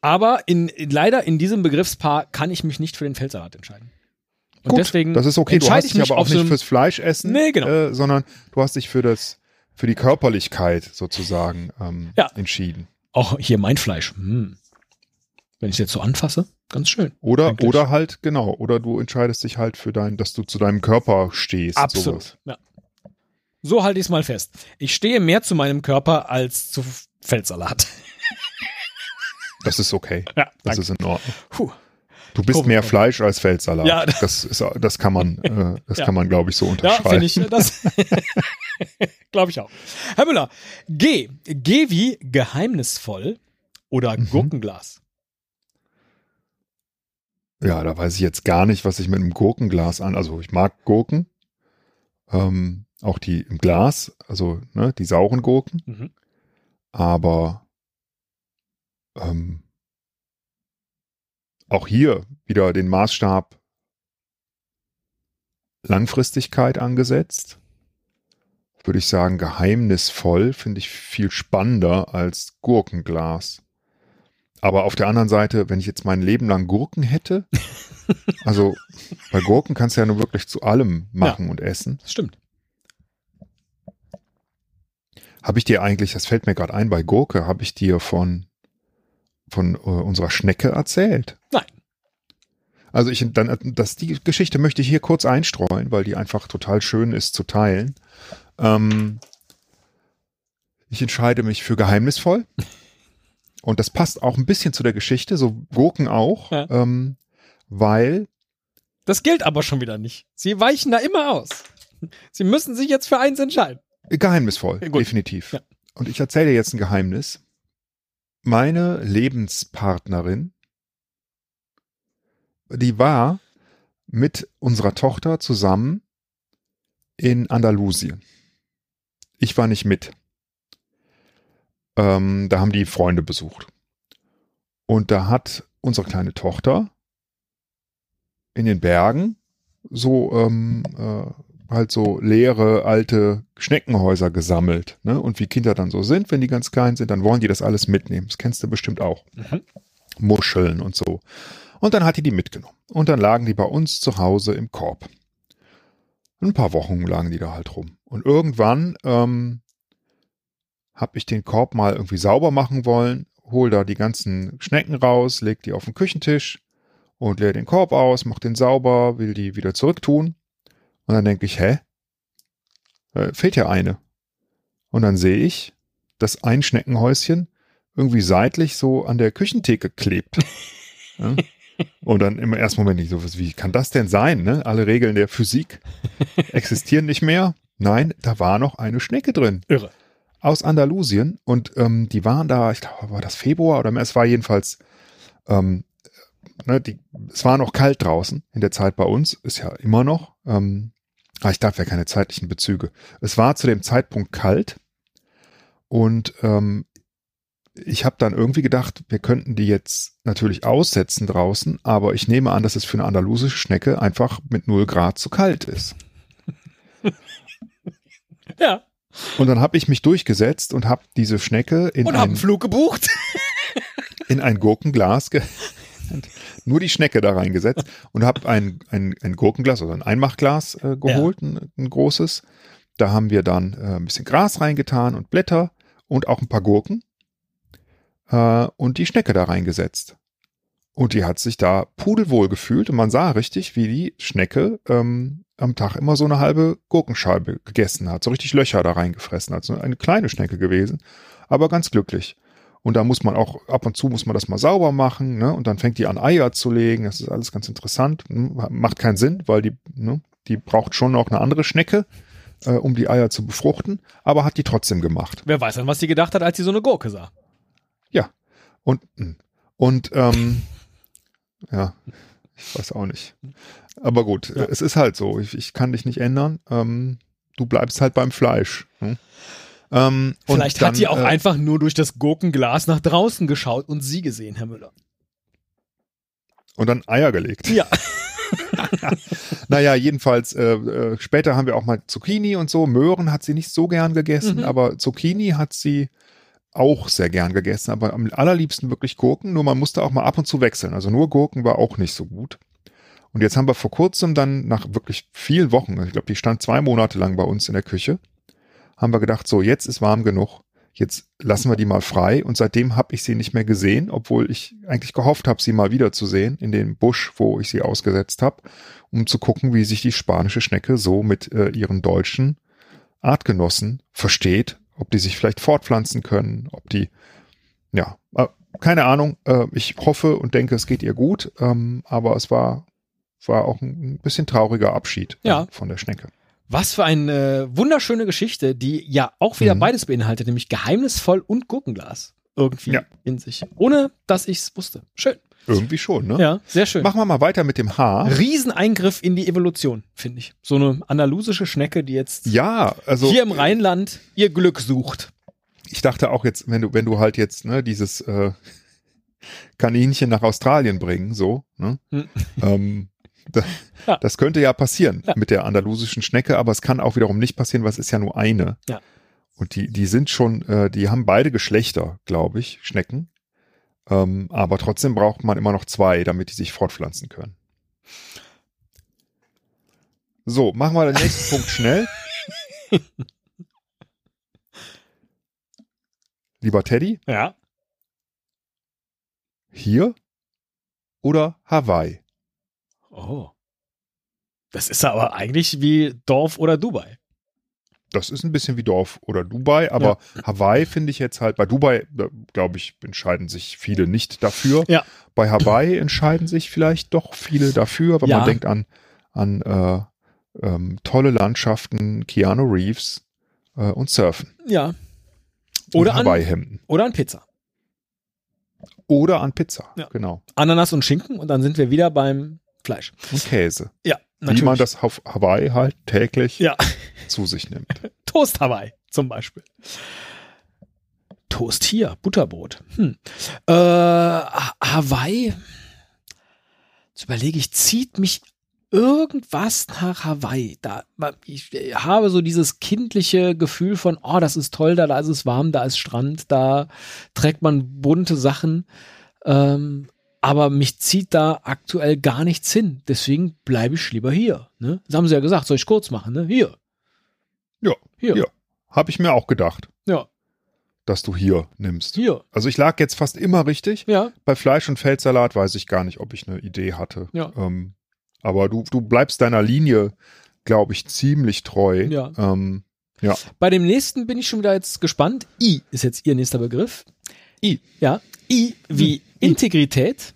Aber in, leider in diesem Begriffspaar kann ich mich nicht für den Feldsalat entscheiden. Und Gut, deswegen das ist okay. Du hast ich dich aber auch nicht fürs Fleisch essen, Nee, genau. äh, sondern du hast dich für das, für die Körperlichkeit sozusagen ähm, Ja. entschieden. Auch hier mein Fleisch. Hm. Wenn ich es jetzt so anfasse, ganz schön. Oder, Eigentlich. oder halt, genau, oder du entscheidest dich halt für dein, dass du zu deinem Körper stehst. Absolut. Ja. So halte ich es mal fest. Ich stehe mehr zu meinem Körper als zu Feldsalat. Das ist okay. Ja, Das danke. ist in Ordnung. Puh. Du bist mehr. Fleisch als Feldsalat. Ja. Das ist, das kann man, äh, das Ja. kann man, glaube ich, so Ja, unterschreiben. finde ich. Das glaube ich auch. Herr Müller, G. G wie geheimnisvoll oder Mhm. Gurkenglas. Ja, da weiß ich jetzt gar nicht, was ich mit einem Gurkenglas an. Also ich mag Gurken. Ähm, auch die im Glas, also ne, die sauren Gurken. Mhm. Aber ähm, auch hier wieder den Maßstab Langfristigkeit angesetzt. Würde ich sagen, geheimnisvoll finde ich viel spannender als Gurkenglas. Aber auf der anderen Seite, wenn ich jetzt mein Leben lang Gurken hätte, also bei Gurken kannst du ja nur wirklich zu allem machen und essen. Das stimmt. Habe ich dir eigentlich, das fällt mir gerade ein, bei Gurke, habe ich dir von, von äh, unserer Schnecke erzählt? Nein. Also ich, dann, das, die Geschichte möchte ich hier kurz einstreuen, weil die einfach total schön ist zu teilen. Ähm, ich entscheide mich für geheimnisvoll. Und das passt auch ein bisschen zu der Geschichte, so Gurken auch, Ja. ähm, weil Das gilt aber schon wieder nicht. Sie weichen da immer aus. Sie müssen sich jetzt für eins entscheiden. Geheimnisvoll, gut. definitiv. Ja. Und ich erzähle dir jetzt ein Geheimnis. Meine Lebenspartnerin, die war mit unserer Tochter zusammen in Andalusien. Ich war nicht mit. Ähm, da haben die Freunde besucht. Und da hat unsere kleine Tochter in den Bergen so ähm, äh, halt so leere alte Schneckenhäuser gesammelt. Ne? Und wie Kinder dann so sind, wenn die ganz klein sind, dann wollen die das alles mitnehmen. Das kennst du bestimmt auch. Mhm. Muscheln und so. Und dann hat die die mitgenommen. Und dann lagen die bei uns zu Hause im Korb. Ein paar Wochen lagen die da halt rum. Und irgendwann ähm, habe ich den Korb mal irgendwie sauber machen wollen, hol da die ganzen Schnecken raus, leg die auf den Küchentisch und leer den Korb aus, mach den sauber, will die wieder zurücktun. Und dann denke ich, hä? Äh, fehlt ja eine. Und dann sehe ich, dass ein Schneckenhäuschen irgendwie seitlich so an der Küchentheke klebt. ja? Und dann im ersten Moment nicht so, wie kann das denn sein? Ne? Alle Regeln der Physik existieren nicht mehr. Nein, da war noch eine Schnecke drin Irre. aus Andalusien und ähm, die waren da, ich glaube, war das Februar oder es war jedenfalls, ähm, ne, die, es war noch kalt draußen in der Zeit bei uns, ist ja immer noch, ähm, aber ich darf ja keine zeitlichen Bezüge. Es war zu dem Zeitpunkt kalt und ähm, ich habe dann irgendwie gedacht, wir könnten die jetzt natürlich aussetzen draußen, aber ich nehme an, dass es für eine andalusische Schnecke einfach mit 0 Grad zu kalt ist. Ja. Und dann habe ich mich durchgesetzt und habe diese Schnecke in Und einen Flug gebucht. in ein Gurkenglas, ge nur die Schnecke da reingesetzt und habe ein, ein, ein Gurkenglas, also ein Einmachglas äh, geholt, ein, ein großes. Da haben wir dann äh, ein bisschen Gras reingetan und Blätter und auch ein paar Gurken äh, und die Schnecke da reingesetzt. Und die hat sich da pudelwohl gefühlt und man sah richtig, wie die Schnecke ähm, am Tag immer so eine halbe Gurkenscheibe gegessen hat, so richtig Löcher da reingefressen hat. So eine kleine Schnecke gewesen, aber ganz glücklich. Und da muss man auch, ab und zu muss man das mal sauber machen, ne? Und dann fängt die an Eier zu legen. Das ist alles ganz interessant. Hm, Macht keinen Sinn, weil die, ne, die braucht schon noch eine andere Schnecke, äh, um die Eier zu befruchten, aber hat die trotzdem gemacht. Wer weiß dann, was sie gedacht hat, als sie so eine Gurke sah. Ja. Und, hm. und ähm, ja, ich weiß auch nicht. Aber gut, Ja. es ist halt so. Ich, ich kann dich nicht ändern. Ähm, du bleibst halt beim Fleisch. Hm? Ähm, Vielleicht dann, hat die auch äh, einfach nur durch das Gurkenglas nach draußen geschaut und sie gesehen, Herr Müller. Und dann Eier gelegt. Ja. Naja, jedenfalls, äh, äh, später haben wir auch mal Zucchini und so. Möhren hat sie nicht so gern gegessen, Mhm. aber Zucchini hat sie auch sehr gern gegessen, aber am allerliebsten wirklich Gurken, nur man musste auch mal ab und zu wechseln. Also nur Gurken war auch nicht so gut. Und jetzt haben wir vor kurzem dann nach wirklich vielen Wochen, ich glaube, die stand zwei Monate lang bei uns in der Küche, haben wir gedacht, so jetzt ist warm genug, jetzt lassen wir die mal frei. Und seitdem habe ich sie nicht mehr gesehen, obwohl ich eigentlich gehofft habe, sie mal wieder zu sehen in dem Busch, wo ich sie ausgesetzt habe, um zu gucken, wie sich die spanische Schnecke so mit äh, ihren deutschen Artgenossen versteht, ob die sich vielleicht fortpflanzen können, ob die, ja, äh, keine Ahnung. Äh, ich hoffe und denke, es geht ihr gut, ähm, aber es war, war auch ein, ein bisschen trauriger Abschied äh, Ja. von der Schnecke. Was für eine wunderschöne Geschichte, die ja auch wieder Mhm. beides beinhaltet, nämlich geheimnisvoll und Gurkenglas. Irgendwie Ja. in sich. Ohne, dass ich es wusste. Schön. Irgendwie schon, ne? Ja, sehr schön. Machen wir mal weiter mit dem Haar. Rieseneingriff in die Evolution, finde ich. So eine andalusische Schnecke, die jetzt Ja, also hier im Rheinland ihr Glück sucht. ich dachte auch jetzt, wenn du, wenn du halt jetzt ne, dieses äh, Kaninchen nach Australien bringen, so, ne? Hm. Ähm, da, Ja. Das könnte ja passieren Ja. mit der andalusischen Schnecke, aber es kann auch wiederum nicht passieren, weil es ist ja nur eine. Ja. Und die, die sind schon, äh, die haben beide Geschlechter, glaube ich, Schnecken. Ähm, aber trotzdem braucht man immer noch zwei, damit die sich fortpflanzen können. So, machen wir den nächsten Punkt schnell. Lieber Teddy, Ja. hier oder Hawaii? Oh. Das ist aber eigentlich wie Dorf oder Dubai. Das ist ein bisschen wie Dorf oder Dubai, aber Hawaii finde ich jetzt halt, bei Dubai, glaube ich, entscheiden sich viele nicht dafür. Ja. Bei Hawaii entscheiden sich vielleicht doch viele dafür, weil Ja. man denkt an, an äh, ähm, tolle Landschaften, Keanu Reeves äh, und Surfen. Ja. Oder und an, oder an Pizza. Oder an Pizza, Ja. genau. Ananas und Schinken und dann sind wir wieder beim Fleisch. Und Käse. Ja, natürlich. Wie man das auf Hawaii halt täglich Ja. zu sich nimmt. Toast Hawaii zum Beispiel. Toast hier, Butterbrot. Hm. Äh, Ha- Hawaii, jetzt überlege ich, zieht mich irgendwas nach Hawaii. Da, ich habe so dieses kindliche Gefühl von, oh, das ist toll, da, da ist es warm, da ist Strand, da trägt man bunte Sachen. Ähm, aber mich zieht da aktuell gar nichts hin. Deswegen bleibe ich lieber hier. Ne? Das haben sie ja gesagt, soll ich kurz machen, ne? Hier. Ja, Hier. Ja. Habe ich mir auch gedacht, Ja. dass du hier nimmst. Hier. Also ich lag jetzt fast immer richtig. Ja. Bei Fleisch und Feldsalat weiß ich gar nicht, ob ich eine Idee hatte. Ja. Ähm, aber du, du bleibst deiner Linie, glaube ich, ziemlich treu. Ja. Ähm, Bei dem nächsten bin ich schon wieder jetzt gespannt. I ist jetzt Ihr nächster Begriff. I. Ja. I wie Hm, I. Integrität,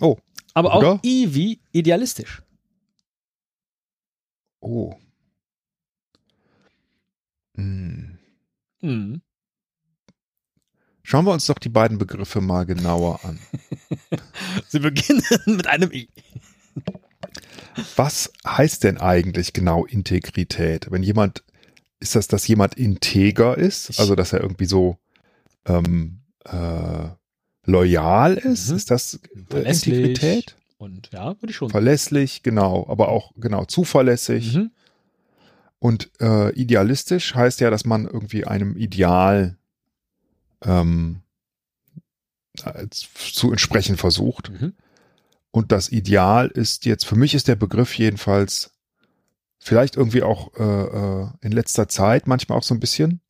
oh, aber Oder? auch I wie idealistisch. oh. Hm. Hm. Schauen wir uns doch die beiden Begriffe mal genauer an. Sie beginnen mit einem I. Was heißt denn eigentlich genau Integrität? Wenn jemand, ist das, dass jemand integer ist? Also, dass er irgendwie so ähm, äh, loyal ist? Mhm. Ist das äh, Verlässlich. Integrität? Und ja, würde ich schon. Verlässlich, genau, aber auch genau zuverlässig. Mhm. Und äh, idealistisch heißt ja, dass man irgendwie einem Ideal ähm, zu entsprechen versucht. Mhm. Und das Ideal ist jetzt, für mich ist der Begriff jedenfalls vielleicht irgendwie auch äh, äh, in letzter Zeit manchmal auch so ein bisschen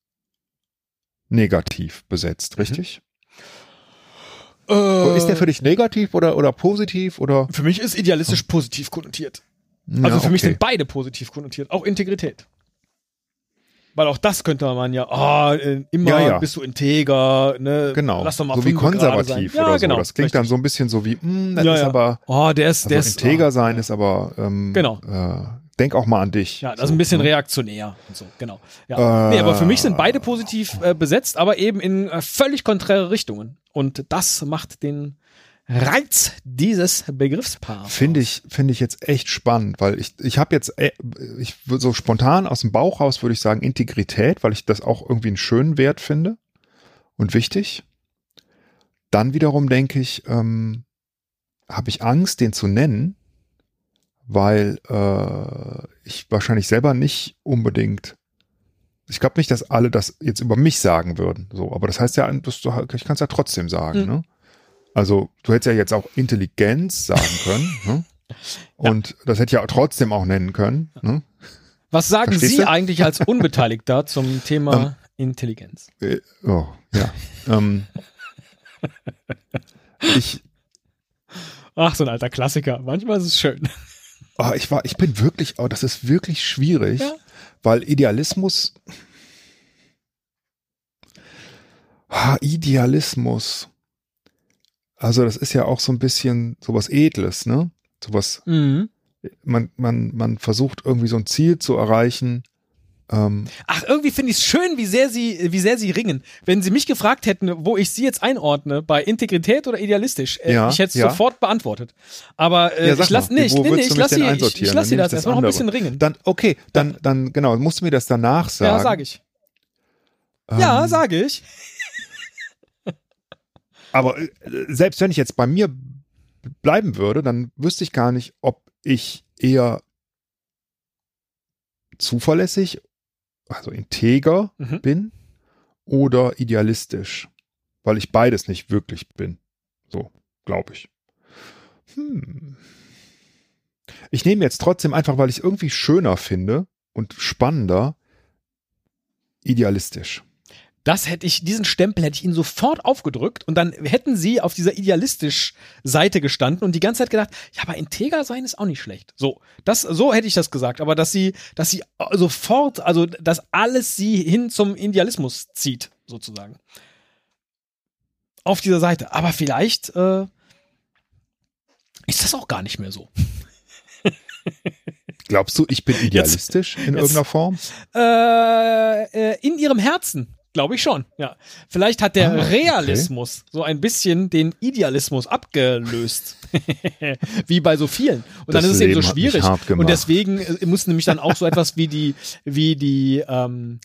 negativ besetzt, Mhm. richtig? Äh, Ist der für dich negativ oder, oder positiv oder? für mich ist idealistisch positiv konnotiert. Ja, Also für mich okay. sind beide positiv konnotiert, auch Integrität. Weil auch das könnte man ja, äh, immer Ja, ja. bist du integer, ne? Genau, Lass doch mal so wie konservativ oder so. genau. das klingt dann richtig. so ein bisschen so wie, mm, das Ja, ist ja. aber, Oh, der ist, also der ist. integer oh, sein ist aber, ähm, Genau. äh, denk auch mal an dich. Ja, das ist ein bisschen ne? reaktionär und so, genau. Ja. Äh, nee, aber für mich sind beide positiv äh, besetzt, aber eben in äh, völlig konträre Richtungen. Und das macht den Reiz dieses Begriffspaars. Finde ich, finde ich jetzt echt spannend, weil ich, ich habe jetzt, äh, ich würde so spontan aus dem Bauch raus würde ich sagen Integrität, weil ich das auch irgendwie einen schönen Wert finde und wichtig. Dann wiederum denke ich, ähm, habe ich Angst, den zu nennen, weil äh, ich wahrscheinlich selber nicht unbedingt. Ich glaube nicht, dass alle das jetzt über mich sagen würden. So, aber das heißt ja, dass du, ich kann es ja trotzdem sagen. Mhm. Ne? Also du hättest ja jetzt auch Intelligenz sagen können. ne? Und das hätte ich ja trotzdem auch nennen können. Ne? Was sagen Verstehst Sie du? eigentlich als Unbeteiligter zum Thema Intelligenz? Äh, Oh, ja. ähm, ich, Ach, so ein alter Klassiker. Manchmal ist es schön. Oh, ich war, ich bin wirklich, oh, das ist wirklich schwierig, Ja. weil Idealismus, ah, Idealismus, also das ist ja auch so ein bisschen sowas Edles, ne? Sowas, Mhm. man, man, man versucht irgendwie so ein Ziel zu erreichen. Ähm, Ach, irgendwie finde ich es schön, wie sehr sie, wie sehr sie ringen. Wenn sie mich gefragt hätten, wo ich sie jetzt einordne, bei Integrität oder idealistisch, äh, Ja, ich hätte es ja. sofort beantwortet. Aber äh, Ja, ich lass mal, nicht, nee, nee, ich du lass mich sie, ich, einsortieren? ich lass sie das das erstmal noch ein bisschen ringen. dann, okay, dann, dann, genau, musst du mir das danach sagen. ja, sage ich. Ähm, Ja, sage ich. Aber äh, selbst wenn ich jetzt bei mir bleiben würde, dann wüsste ich gar nicht, ob ich eher zuverlässig, also integer Mhm. bin oder idealistisch, weil ich beides nicht wirklich bin. So, glaube ich. Hm. Ich nehme jetzt trotzdem einfach, weil ich es irgendwie schöner finde und spannender, idealistisch. Das hätte ich, diesen Stempel hätte ich ihnen sofort aufgedrückt und dann hätten sie auf dieser idealistisch Seite gestanden und die ganze Zeit gedacht, ja, aber integer sein ist auch nicht schlecht. So, das, so hätte ich das gesagt, aber dass sie, dass sie sofort, also, dass alles sie hin zum Idealismus zieht, sozusagen. Auf dieser Seite. Aber vielleicht, äh, ist das auch gar nicht mehr so. Glaubst du, ich bin idealistisch in jetzt- irgendeiner Form? Äh, äh, in ihrem Herzen, glaube ich schon. Ja, vielleicht hat der Ah, okay. Realismus so ein bisschen den Idealismus abgelöst, wie bei so vielen. Und dann Das ist es eben so Leben schwierig. Und deswegen äh, muss nämlich dann auch so etwas wie die, wie die, ähm,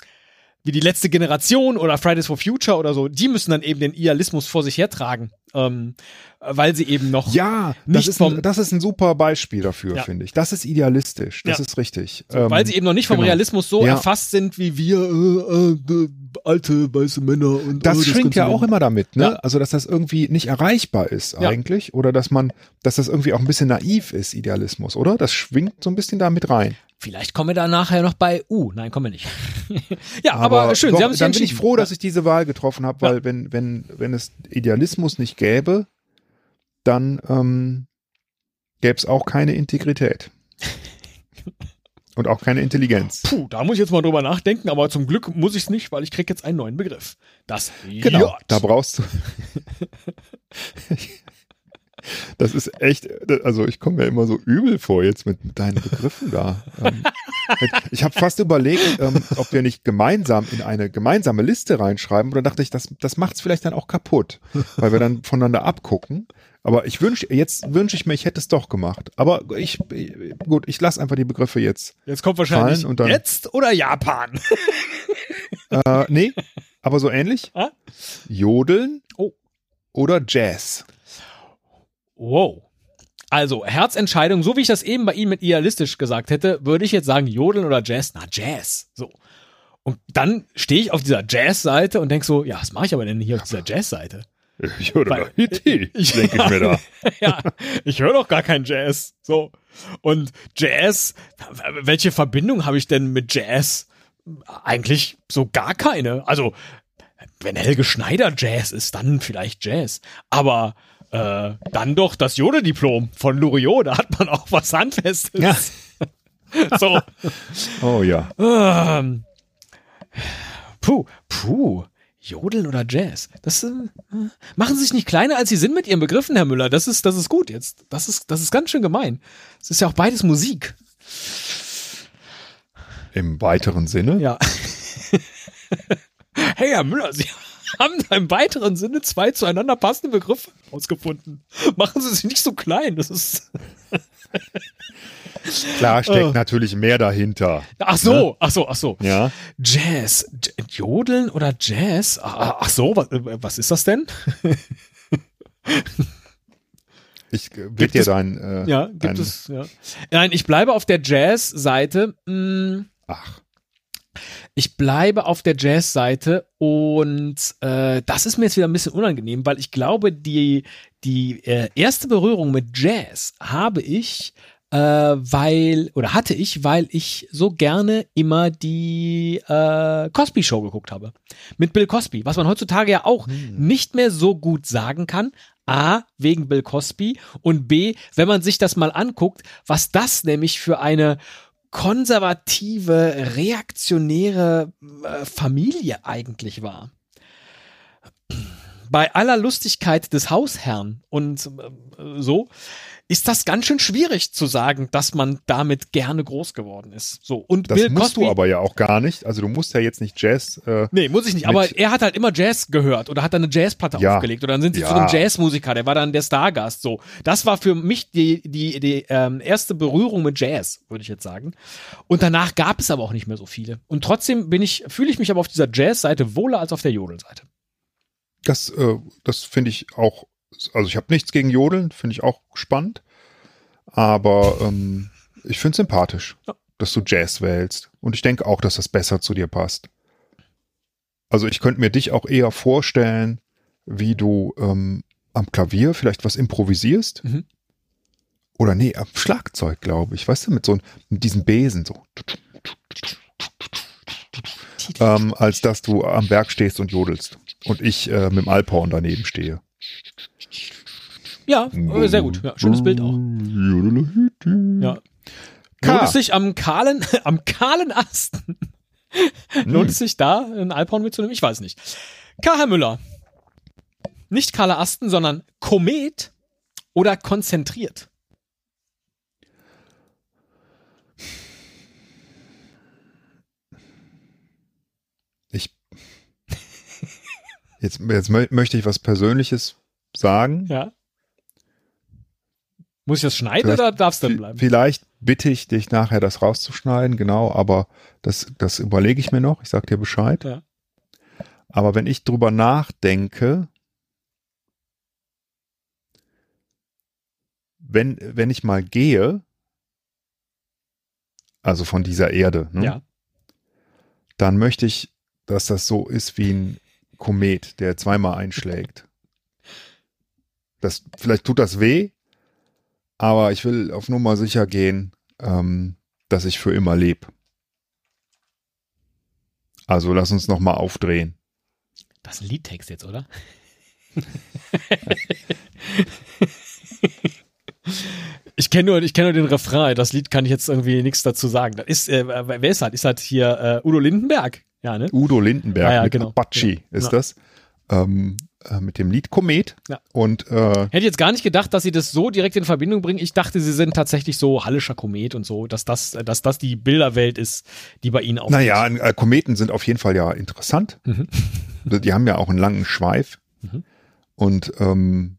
wie die letzte Generation oder Fridays for Future oder so, die müssen dann eben den Idealismus vor sich hertragen, ähm, weil sie eben noch Ja, das Nicht ist, ein, das ist ein super Beispiel dafür, Ja. finde ich. Das ist idealistisch, das Ja. ist richtig. weil Ähm, sie eben noch nicht vom genau. Realismus so Ja. erfasst sind wie wir äh, äh, alte weiße Männer und das äh, schwingt ganze ja auch immer damit, ne? Ja. Also, dass das irgendwie nicht erreichbar ist Ja. eigentlich. Oder dass man, dass das irgendwie auch ein bisschen naiv ist, Idealismus, oder? Das schwingt so ein bisschen da mit rein. Vielleicht kommen wir da nachher noch bei U. Nein, kommen wir nicht. ja, aber, schön, doch, Sie haben sich Dann bin ich froh, dass ich diese Wahl getroffen habe, weil wenn, wenn, wenn es Idealismus nicht gäbe, dann ähm, gäbe es auch keine Integrität. Und auch keine Intelligenz. Puh, da muss ich jetzt mal drüber nachdenken, aber zum Glück muss ich es nicht, weil ich krieg jetzt einen neuen Begriff. Das Genau, J. da brauchst du. Das ist echt, also ich komme mir immer so übel vor jetzt mit deinen Begriffen da. Ähm, Ich habe fast überlegt, ähm, ob wir nicht gemeinsam in eine gemeinsame Liste reinschreiben. Oder dachte ich, das, das macht es vielleicht dann auch kaputt, weil wir dann voneinander abgucken. Aber ich wünsche, jetzt wünsche ich mir, ich hätte es doch gemacht. Aber ich, gut, ich lasse einfach die Begriffe jetzt. Jetzt kommt wahrscheinlich und dann- jetzt oder Japan. Äh, nee, aber so ähnlich. Ah? Jodeln Oh. oder Jazz. Wow. Also, Herzentscheidung, so wie ich das eben bei Ihnen mit idealistisch gesagt hätte, würde ich jetzt sagen, Jodeln oder Jazz? Na, Jazz. So. Und dann stehe ich auf dieser Jazz-Seite und denk so, ja, was mache ich aber denn hier auf dieser Jazz-Seite? Ich höre doch Ich- denke ich mir da. ja, ich höre doch gar keinen Jazz. So. Und Jazz, welche Verbindung habe ich denn mit Jazz? Eigentlich so gar keine. Also, wenn Helge Schneider Jazz ist, dann vielleicht Jazz. Aber äh, dann doch das Jodediplom von Loriot, da hat man auch was Handfestes. Ja. so. Oh ja. Ähm, puh, puh. Jodeln oder Jazz? Das äh, machen Sie sich nicht kleiner, als Sie sind mit Ihren Begriffen, Herr Müller. Das ist, das ist gut jetzt. Das ist, das ist ganz schön gemein. Es ist ja auch beides Musik. Im weiteren Sinne. Ja. hey, Herr Müller, Sie haben da im weiteren Sinne zwei zueinander passende Begriffe ausgefunden. Machen Sie sich nicht so klein. Das ist. Klar steckt Oh. natürlich mehr dahinter. Ach so, ach so, ach so. Ja. Jazz. J Jodeln oder Jazz? Ah, Ach so, was, was ist das denn? Ich äh, wird dir dein. Äh, Ja, gibt dein, es, ja. Nein, ich bleibe auf der Jazz-Seite. Mm, Ach, Ich bleibe auf der Jazz-Seite und äh, das ist mir jetzt wieder ein bisschen unangenehm, weil ich glaube, die, die äh, erste Berührung mit Jazz habe ich, äh, weil, oder hatte ich, weil ich so gerne immer die äh, Cosby Show geguckt habe. Mit Bill Cosby, was man heutzutage ja auch nicht mehr so gut sagen kann. A, wegen Bill Cosby und B, wenn man sich das mal anguckt, was das nämlich für eine konservative, reaktionäre äh, Familie eigentlich war. Bei aller Lustigkeit des Hausherrn und äh, so ist das ganz schön schwierig zu sagen, dass man damit gerne groß geworden ist. So und das Bill musst Cosby, du aber ja auch gar nicht. Also du musst ja jetzt nicht Jazz. Äh, Nee, muss ich nicht. Aber er hat halt immer Jazz gehört oder hat dann eine Jazzplatte Ja. aufgelegt oder dann sind sie Ja. zu einem Jazzmusiker, der war dann der Stargast. So, das war für mich die die die ähm, erste Berührung mit Jazz, würde ich jetzt sagen. Und danach gab es aber auch nicht mehr so viele. Und trotzdem bin ich fühle ich mich aber auf dieser Jazz-Seite wohler als auf der Jodelseite. das äh, das finde ich auch. Also ich habe nichts gegen Jodeln, finde ich auch spannend. Aber ähm, ich finde es sympathisch, Ja. dass du Jazz wählst. Und ich denke auch, dass das besser zu dir passt. Also ich könnte mir dich auch eher vorstellen, wie du ähm, am Klavier vielleicht was improvisierst. Mhm. Oder nee, am Schlagzeug, glaube ich. Weißt du, mit so ein- mit diesen Besen so. Ähm, als dass du am Berg stehst und jodelst. Und ich äh, mit dem Alphorn daneben stehe. Ja, äh, sehr gut. Ja, schönes Bild auch. Ja. K. Lohnt es sich am kahlen, am kahlen Asten, lohnt es sich da ein Alphorn mitzunehmen? Ich weiß nicht. K. Herr Müller. Nicht kahler Asten, sondern Komet oder konzentriert. Ich. Jetzt, jetzt mö möchte ich was Persönliches sagen. Ja. Muss ich das schneiden Vielleicht- oder darf es dann bleiben? Vielleicht bitte ich dich nachher, das rauszuschneiden, genau, aber das, das überlege ich mir noch. Ich sag dir Bescheid. Ja. Aber wenn ich drüber nachdenke, wenn, wenn ich mal gehe, also von dieser Erde, ne, Ja. dann möchte ich, dass das so ist wie ein Komet, der zweimal einschlägt. Das, vielleicht tut das weh, aber ich will auf Nummer sicher gehen, ähm, dass ich für immer lebe. Also lass uns noch mal aufdrehen. Das ist ein Liedtext jetzt, oder? Ich kenne nur, ich kenne nur den Refrain. Das Lied kann ich jetzt irgendwie nichts dazu sagen. Das ist, äh, wer ist das? Ist das hier äh, Udo Lindenberg? Ja, ne? Udo Lindenberg Ah ja, mit genau. Apache Ja. ist das. Ähm, äh, mit dem Lied Komet. Ja. Und äh, Hätte ich jetzt gar nicht gedacht, dass sie das so direkt in Verbindung bringen. Ich dachte, sie sind tatsächlich so Hallischer Komet und so, dass das, dass das die Bilderwelt ist, die bei ihnen auch. naja, äh, Kometen sind auf jeden Fall ja interessant. Mhm. Die haben ja auch einen langen Schweif. Mhm. Und ähm,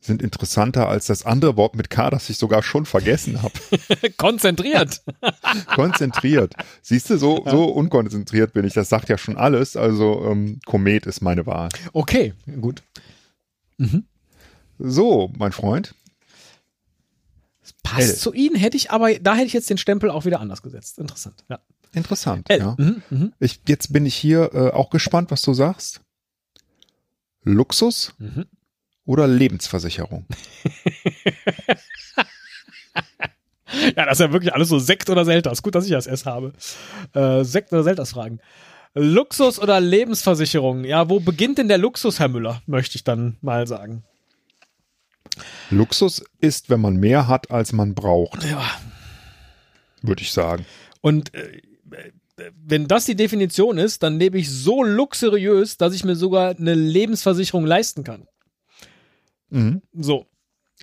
sind interessanter als das andere Wort mit K, das ich sogar schon vergessen habe. konzentriert. Konzentriert. Siehst du, so, so unkonzentriert bin ich. Das sagt ja schon alles. Also ähm, Komet ist meine Wahl. Okay, gut. Mhm. So, mein Freund. passt L. zu ihnen, hätte ich aber, da hätte ich jetzt den Stempel auch wieder anders gesetzt. Interessant, ja. Interessant, L. ja. Mhm, mhm, Ich, jetzt bin ich hier äh, auch gespannt, was du sagst. Luxus mhm. Oder Lebensversicherung? Ja, das ist ja wirklich alles so Sekt oder Selters. Gut, dass ich das S habe. Äh, Sekt oder Selters fragen. Luxus oder Lebensversicherung? Ja, wo beginnt denn der Luxus, Herr Müller? Möchte ich dann mal sagen. Luxus ist, wenn man mehr hat, als man braucht, Ja. würde ich sagen. Und äh, wenn das die Definition ist, dann lebe ich so luxuriös, dass ich mir sogar eine Lebensversicherung leisten kann. Mhm. So.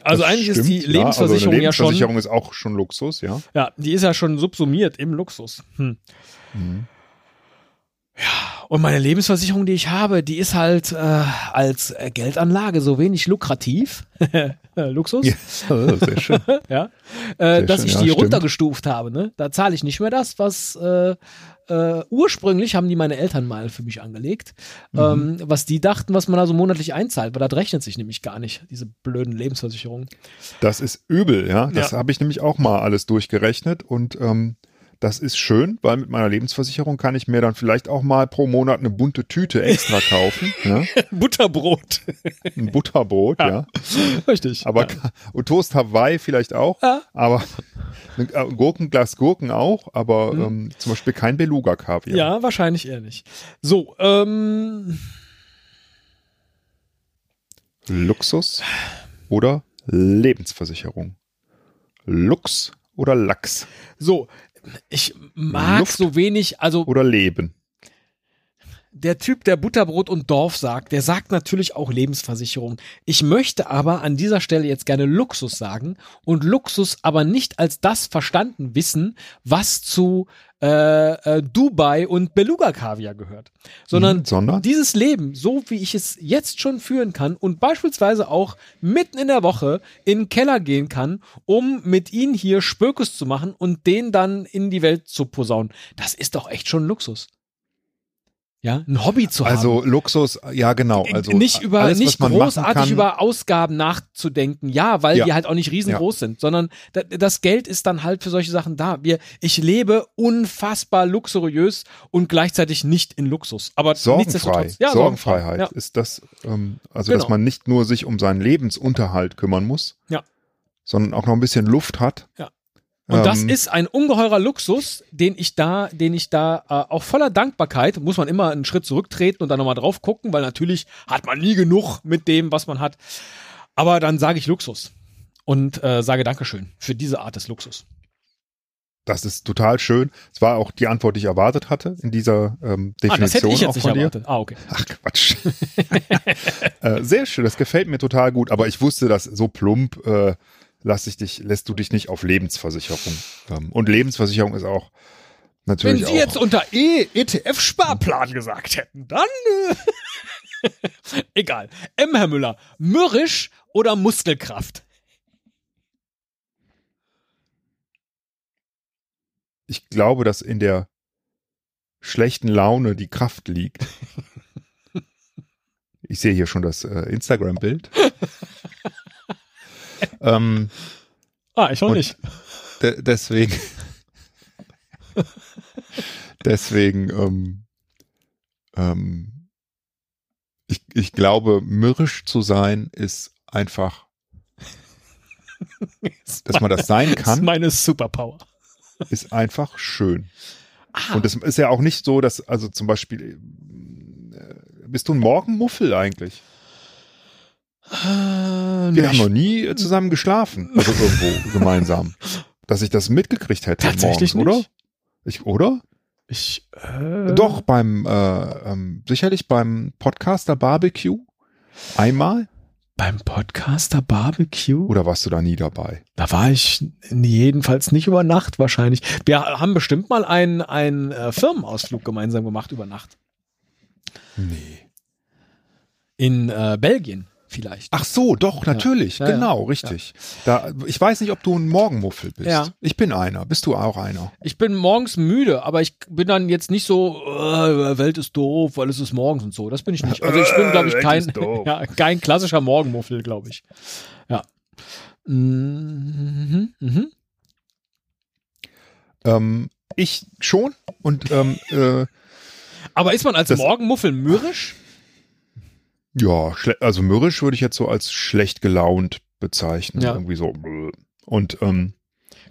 Also Das eigentlich ist die stimmt, Lebensversicherung ja, also eine ja schon. Lebensversicherung ist auch schon Luxus, ja. Ja, die ist ja schon subsumiert im Luxus. Hm. Mhm. Und meine Lebensversicherung, die ich habe, die ist halt äh, als Geldanlage so wenig lukrativ. Äh, Luxus. Ja, sehr schön. ja, äh, dass schön, ich ja, die stimmt. runtergestuft habe. Ne? Da zahle ich nicht mehr das, was äh, äh, ursprünglich haben die meine Eltern mal für mich angelegt, Mhm. ähm, was die dachten, was man da so monatlich einzahlt, weil das rechnet sich nämlich gar nicht, diese blöden Lebensversicherungen. Das ist übel, ja. Das Ja. habe ich nämlich auch mal alles durchgerechnet und ähm, das ist schön, weil mit meiner Lebensversicherung kann ich mir dann vielleicht auch mal pro Monat eine bunte Tüte extra kaufen, ja? Butterbrot. ein Butterbrot, ja. Richtig. Aber ja. und Toast Hawaii vielleicht auch, Ja. aber ein äh, Gurkenglas Gurken auch, aber ähm, zum Beispiel kein Beluga Kaviar. Mhm. ja, wahrscheinlich eher nicht. So, ähm, Luxus oder Lebensversicherung? Lux oder Lachs so, ich mag Luft. so wenig, also oder Leben? der Typ, der Butterbrot und Dorf sagt, der sagt natürlich auch Lebensversicherung. Ich möchte aber an dieser Stelle jetzt gerne Luxus sagen und Luxus aber nicht als das verstanden wissen, was zu äh, äh, Dubai und Beluga Kaviar gehört, sondern Mhm, sondern? dieses Leben, so wie ich es jetzt schon führen kann und beispielsweise auch mitten in der Woche in den Keller gehen kann, um mit ihnen hier Spökes zu machen und den dann in die Welt zu posaunen. Das ist doch echt schon Luxus. Ja, ein Hobby zu haben. Also Luxus, ja genau. Also nicht über alles, nicht großartig über Ausgaben nachzudenken, ja, weil Ja. die halt auch nicht riesengroß sind, sondern da, das Geld ist dann halt für solche Sachen da. Wir, ich lebe unfassbar luxuriös und gleichzeitig nicht in Luxus, aber Sorgenfrei. ja, Sorgenfreiheit Ja. ist das, ähm, also Genau. dass man nicht nur sich um seinen Lebensunterhalt kümmern muss, Ja. sondern auch noch ein bisschen Luft hat. Ja. Und das Ähm, ist ein ungeheurer Luxus, den ich da, den ich da äh, auch voller Dankbarkeit, muss man immer einen Schritt zurücktreten und dann nochmal drauf gucken, weil natürlich hat man nie genug mit dem, was man hat. Aber dann sage ich Luxus und äh, sage Dankeschön für diese Art des Luxus. Das ist total schön. Es war auch die Antwort, die ich erwartet hatte in dieser ähm, Ah, das hätte Definition ich jetzt nicht erwartet. Ah, okay. Ach Quatsch. äh, sehr schön, das gefällt mir total gut. Aber ich wusste, dass so plump äh, lass ich dich, lässt du dich nicht auf Lebensversicherung. Ähm, und Lebensversicherung ist auch Wenn natürlich Sie auch. jetzt unter E ETF-Sparplan gesagt hätten, dann äh, egal. M. Herr Müller, mürrisch oder Muskelkraft? ich glaube, dass in der schlechten Laune die Kraft liegt. Ich sehe hier schon das äh, Instagram-Bild. ähm, Ah, ich auch nicht. de deswegen, deswegen, ähm, ähm, ich, ich glaube, mürrisch zu sein ist einfach, dass man das sein Das ist kann, meine Superpower. ist einfach schön. Ah, Und es ist ja auch nicht so, dass, also zum Beispiel, äh, bist du ein Morgenmuffel eigentlich? Äh, Wir haben noch nie äh, zusammen geschlafen, also irgendwo gemeinsam. Dass ich das mitgekriegt hätte Tatsächlich morgens, nicht. oder? Ich, oder? Ich, äh, Doch, beim, äh, ähm, sicherlich beim Podcaster Barbecue. Einmal? Beim Podcaster Barbecue? Oder warst du da nie dabei? Da war ich jedenfalls nicht über Nacht wahrscheinlich. Wir haben bestimmt mal einen, einen äh, Firmenausflug gemeinsam gemacht über Nacht. Nee. In äh, Belgien vielleicht. Ach so, doch, natürlich. Ja, ja, genau, richtig. Da, ich weiß nicht, ob du ein Morgenmuffel bist. Ja. Ich bin einer. Bist du auch einer? Ich bin morgens müde, aber ich bin dann jetzt nicht so, äh, Welt ist doof, weil es ist morgens und so. Das bin ich nicht. Also ich bin, glaube ich, kein, ja, kein klassischer Morgenmuffel, glaube ich. Ja. Mhm, mhm. Ähm, ich schon und ähm, äh, Aber ist man als Morgenmuffel mürrisch? Ja, also mürrisch würde ich jetzt so als schlecht gelaunt bezeichnen. Ja. Irgendwie so. Und ähm,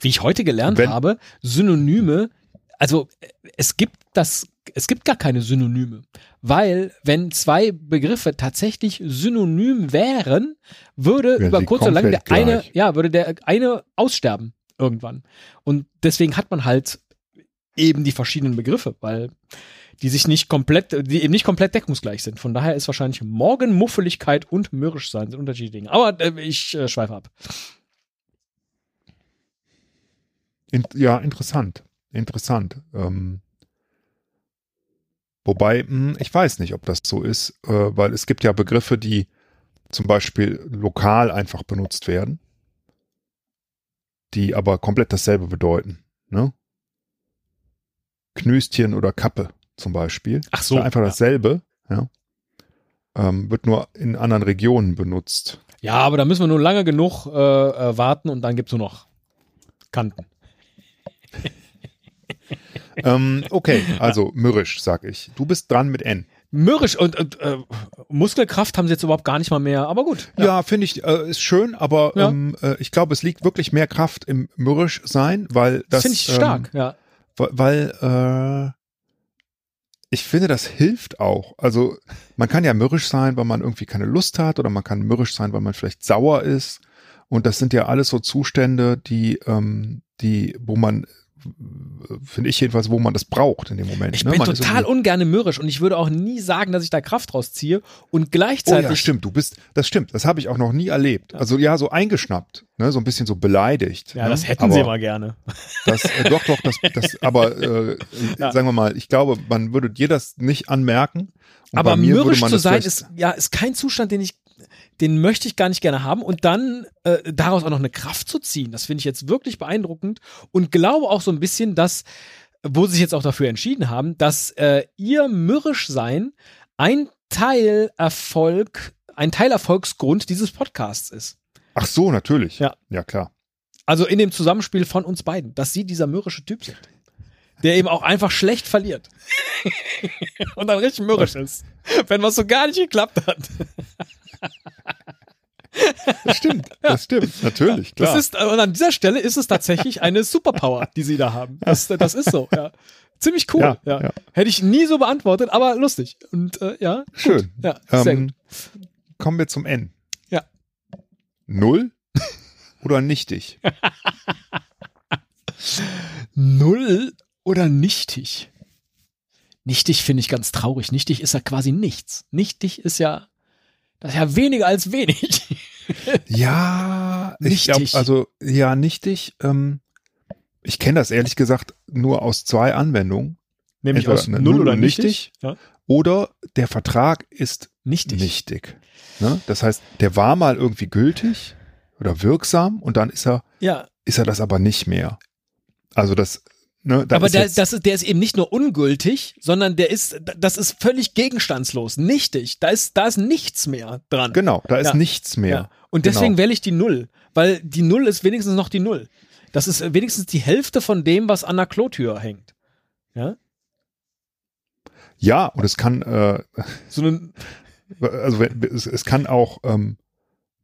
Wie ich heute gelernt Wenn- habe, Synonyme, also es gibt das, es gibt gar keine Synonyme. Weil, wenn zwei Begriffe tatsächlich synonym wären, würde Wären über kurz oder lang der komplett eine, gleich. ja, würde der eine aussterben irgendwann. Und deswegen hat man halt eben die verschiedenen Begriffe, weil die sich nicht komplett, die eben nicht komplett deckungsgleich sind. Von daher ist wahrscheinlich Morgenmuffeligkeit und mürrisch sein sind unterschiedliche Dinge. Aber äh, ich äh, schweife ab. in, ja, interessant. Interessant. Ähm, wobei, mh, ich weiß nicht, ob das so ist, äh, weil es gibt ja Begriffe, die zum Beispiel lokal einfach benutzt werden, die aber komplett dasselbe bedeuten. Ne? Knöstchen oder Kappe zum Beispiel. Ach Ist ja einfach dasselbe, ja. Ähm, wird nur in anderen Regionen benutzt. Ja, aber da müssen wir nur lange genug äh, äh, warten und dann gibt's nur noch Kanten. ähm, okay, also mürrisch, sag ich. Du bist dran mit N. Mürrisch und, und äh, Muskelkraft haben sie jetzt überhaupt gar nicht mal mehr, aber gut. Ja, finde ich, äh, ist schön, aber Ja. ähm, äh, ich glaube, es liegt wirklich mehr Kraft im mürrisch sein, weil Das das. finde ich stark, Ähm, ja. Weil äh, ich finde, das hilft auch. Also man kann ja mürrisch sein, weil man irgendwie keine Lust hat, oder man kann mürrisch sein, weil man vielleicht sauer ist. Und das sind ja alles so Zustände, die, ähm, die, wo man, finde ich jedenfalls, wo man das braucht in dem Moment. Ich ne? bin Man total ungerne mürrisch und ich würde auch nie sagen, dass ich da Kraft rausziehe und Oh gleichzeitig ja, stimmt, du bist, das stimmt, das habe ich auch noch nie erlebt. Also ja, so eingeschnappt, ne, so ein bisschen so beleidigt. Ja, ne? das hätten aber sie mal gerne. Das, äh, doch, doch, das, das aber äh, Ja. sagen wir mal, ich glaube, man würde dir das nicht anmerken. Und Aber mürrisch zu sein ist ja ist kein Zustand, den ich den möchte ich gar nicht gerne haben und dann äh, daraus auch noch eine Kraft zu ziehen, das finde ich jetzt wirklich beeindruckend und glaube auch so ein bisschen, dass wo sie sich jetzt auch dafür entschieden haben, dass äh, ihr mürrisch sein ein Teil Erfolg, ein Teilerfolgsgrund dieses Podcasts ist. Ach so, natürlich. Ja. Ja, klar. Also in dem Zusammenspiel von uns beiden, dass sie dieser mürrische Typ sind. Der eben auch einfach schlecht verliert. Und dann richtig mürrisch ist. Wenn was so gar nicht geklappt hat. Das stimmt, das stimmt, natürlich, klar. Das ist, und an dieser Stelle ist es tatsächlich eine Superpower, die sie da haben. Das, das ist so, ja. Ziemlich cool, ja, Ja, ja. Hätte ich nie so beantwortet, aber lustig. Und äh, ja, gut. Schön. Ja, sehr ähm, gut. kommen wir zum N. Ja. Null oder nichtig? Null oder nichtig? Nichtig finde ich ganz traurig. Nichtig ist ja quasi nichts. Nichtig ist ja, das ist ja weniger als wenig. Ja, ich Nichtig. glaub, also ja, nichtig. Ähm, ich kenne das ehrlich gesagt nur aus zwei Anwendungen. Nämlich Entweder aus Null Null oder nichtig. nichtig. Ja. Oder der Vertrag ist Nichtig. nichtig. Ne? Das heißt, der war mal irgendwie gültig oder wirksam und dann ist er, Ja, ist er das aber nicht mehr. Also das, ne, aber ist der, das ist, der ist eben nicht nur ungültig, sondern der ist, das ist völlig gegenstandslos. Nichtig. Da ist, da ist nichts mehr dran. genau, da ist Ja. nichts mehr. Ja. Und Genau. deswegen wähle ich die Null, weil die Null ist wenigstens noch die Null. Das ist wenigstens die Hälfte von dem, was an der Klotür hängt. Ja? Ja, und es kann, äh, So eine, also es, es kann auch, ähm,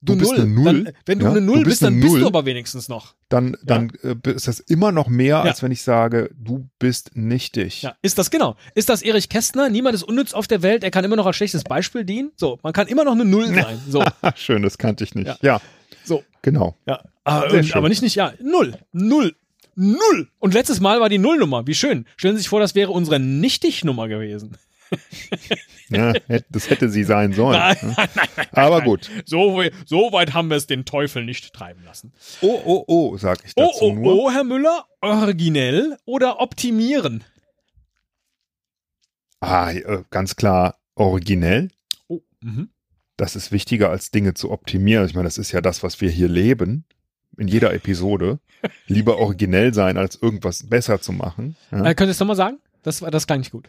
du, du bist Null. eine Null, Dann, wenn du ja? eine Null Du bist, bist eine dann bist Null. du aber wenigstens noch. dann, dann äh, ist das immer noch mehr, Ja. als wenn ich sage, du bist nichtig. Ja, ist das genau. Ist das Erich Kästner? Niemand ist unnütz auf der Welt. Er kann immer noch als schlechtes Beispiel dienen. So, man kann immer noch eine Null sein. So, Schön, das kannte ich nicht. Ja. Ja, so, genau. ja. Aber, Sehr und, schön. aber nicht, nicht, ja. Null. Null. Null. Und letztes Mal war die Nullnummer. Wie schön. Stellen Sie sich vor, das wäre unsere Nichtig-Nummer gewesen. Ja, das hätte sie sein sollen. Nein, ne? nein, nein, Aber gut. So, so weit haben wir es den Teufel nicht treiben lassen. Oh, oh, oh, sag ich Oh, dazu oh, nur. oh, Herr Müller, originell oder optimieren? Ah, äh, ganz klar originell. Oh, mhm. Das ist wichtiger als Dinge zu optimieren. Ich meine, das ist ja das, was wir hier leben. In jeder Episode. Lieber originell sein, als irgendwas besser zu machen. Ja? Äh, könnt ihr es nochmal sagen? Das, war- das klang nicht gut.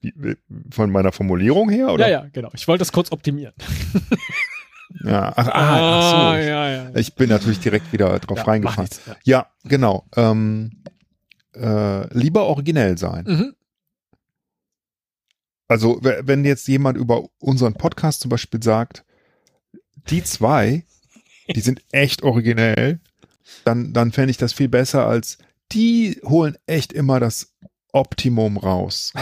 Wie- Von meiner Formulierung her? Oder? Ja, ja, genau. Ich wollte das kurz optimieren. Ja, ach, ah, ach so. Ah, ja, ja. Ich bin natürlich direkt wieder drauf Ja, reingefallen. Ja, genau. Ähm, äh, lieber originell sein. Mhm. Also, wenn jetzt jemand über unseren Podcast zum Beispiel sagt, die zwei, die sind echt originell, dann, dann fände ich das viel besser als die holen echt immer das Optimum raus.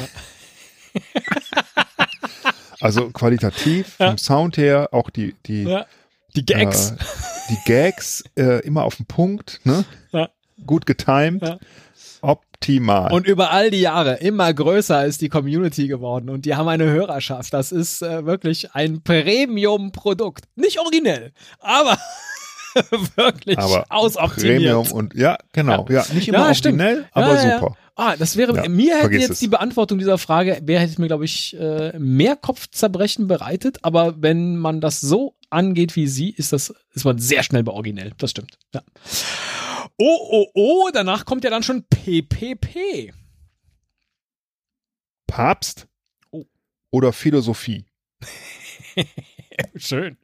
also qualitativ, Ja. vom Sound her, auch die, die, Ja. Die Gags. Äh, die Gags äh, immer auf den Punkt, ne? Ja. Gut getimed, Ja. optimal. Und über all die Jahre immer größer ist die Community geworden und die haben eine Hörerschaft. Das ist äh, wirklich ein Premium-Produkt. Nicht originell, aber wirklich aber ausoptimiert. Premium und ja, genau. Ja, nicht immer Ja, stimmt. originell, aber Ja, ja, super. Ah, das wäre, Ja, mir hätte jetzt es. die Beantwortung dieser Frage, wer hätte mir, glaube ich, äh, mehr Kopfzerbrechen bereitet, aber wenn man das so angeht wie sie, ist das, ist man sehr schnell bei originell. Das stimmt. Ja. Oh, oh, oh, danach kommt ja dann schon PPP. Papst Oh. oder Philosophie? Schön.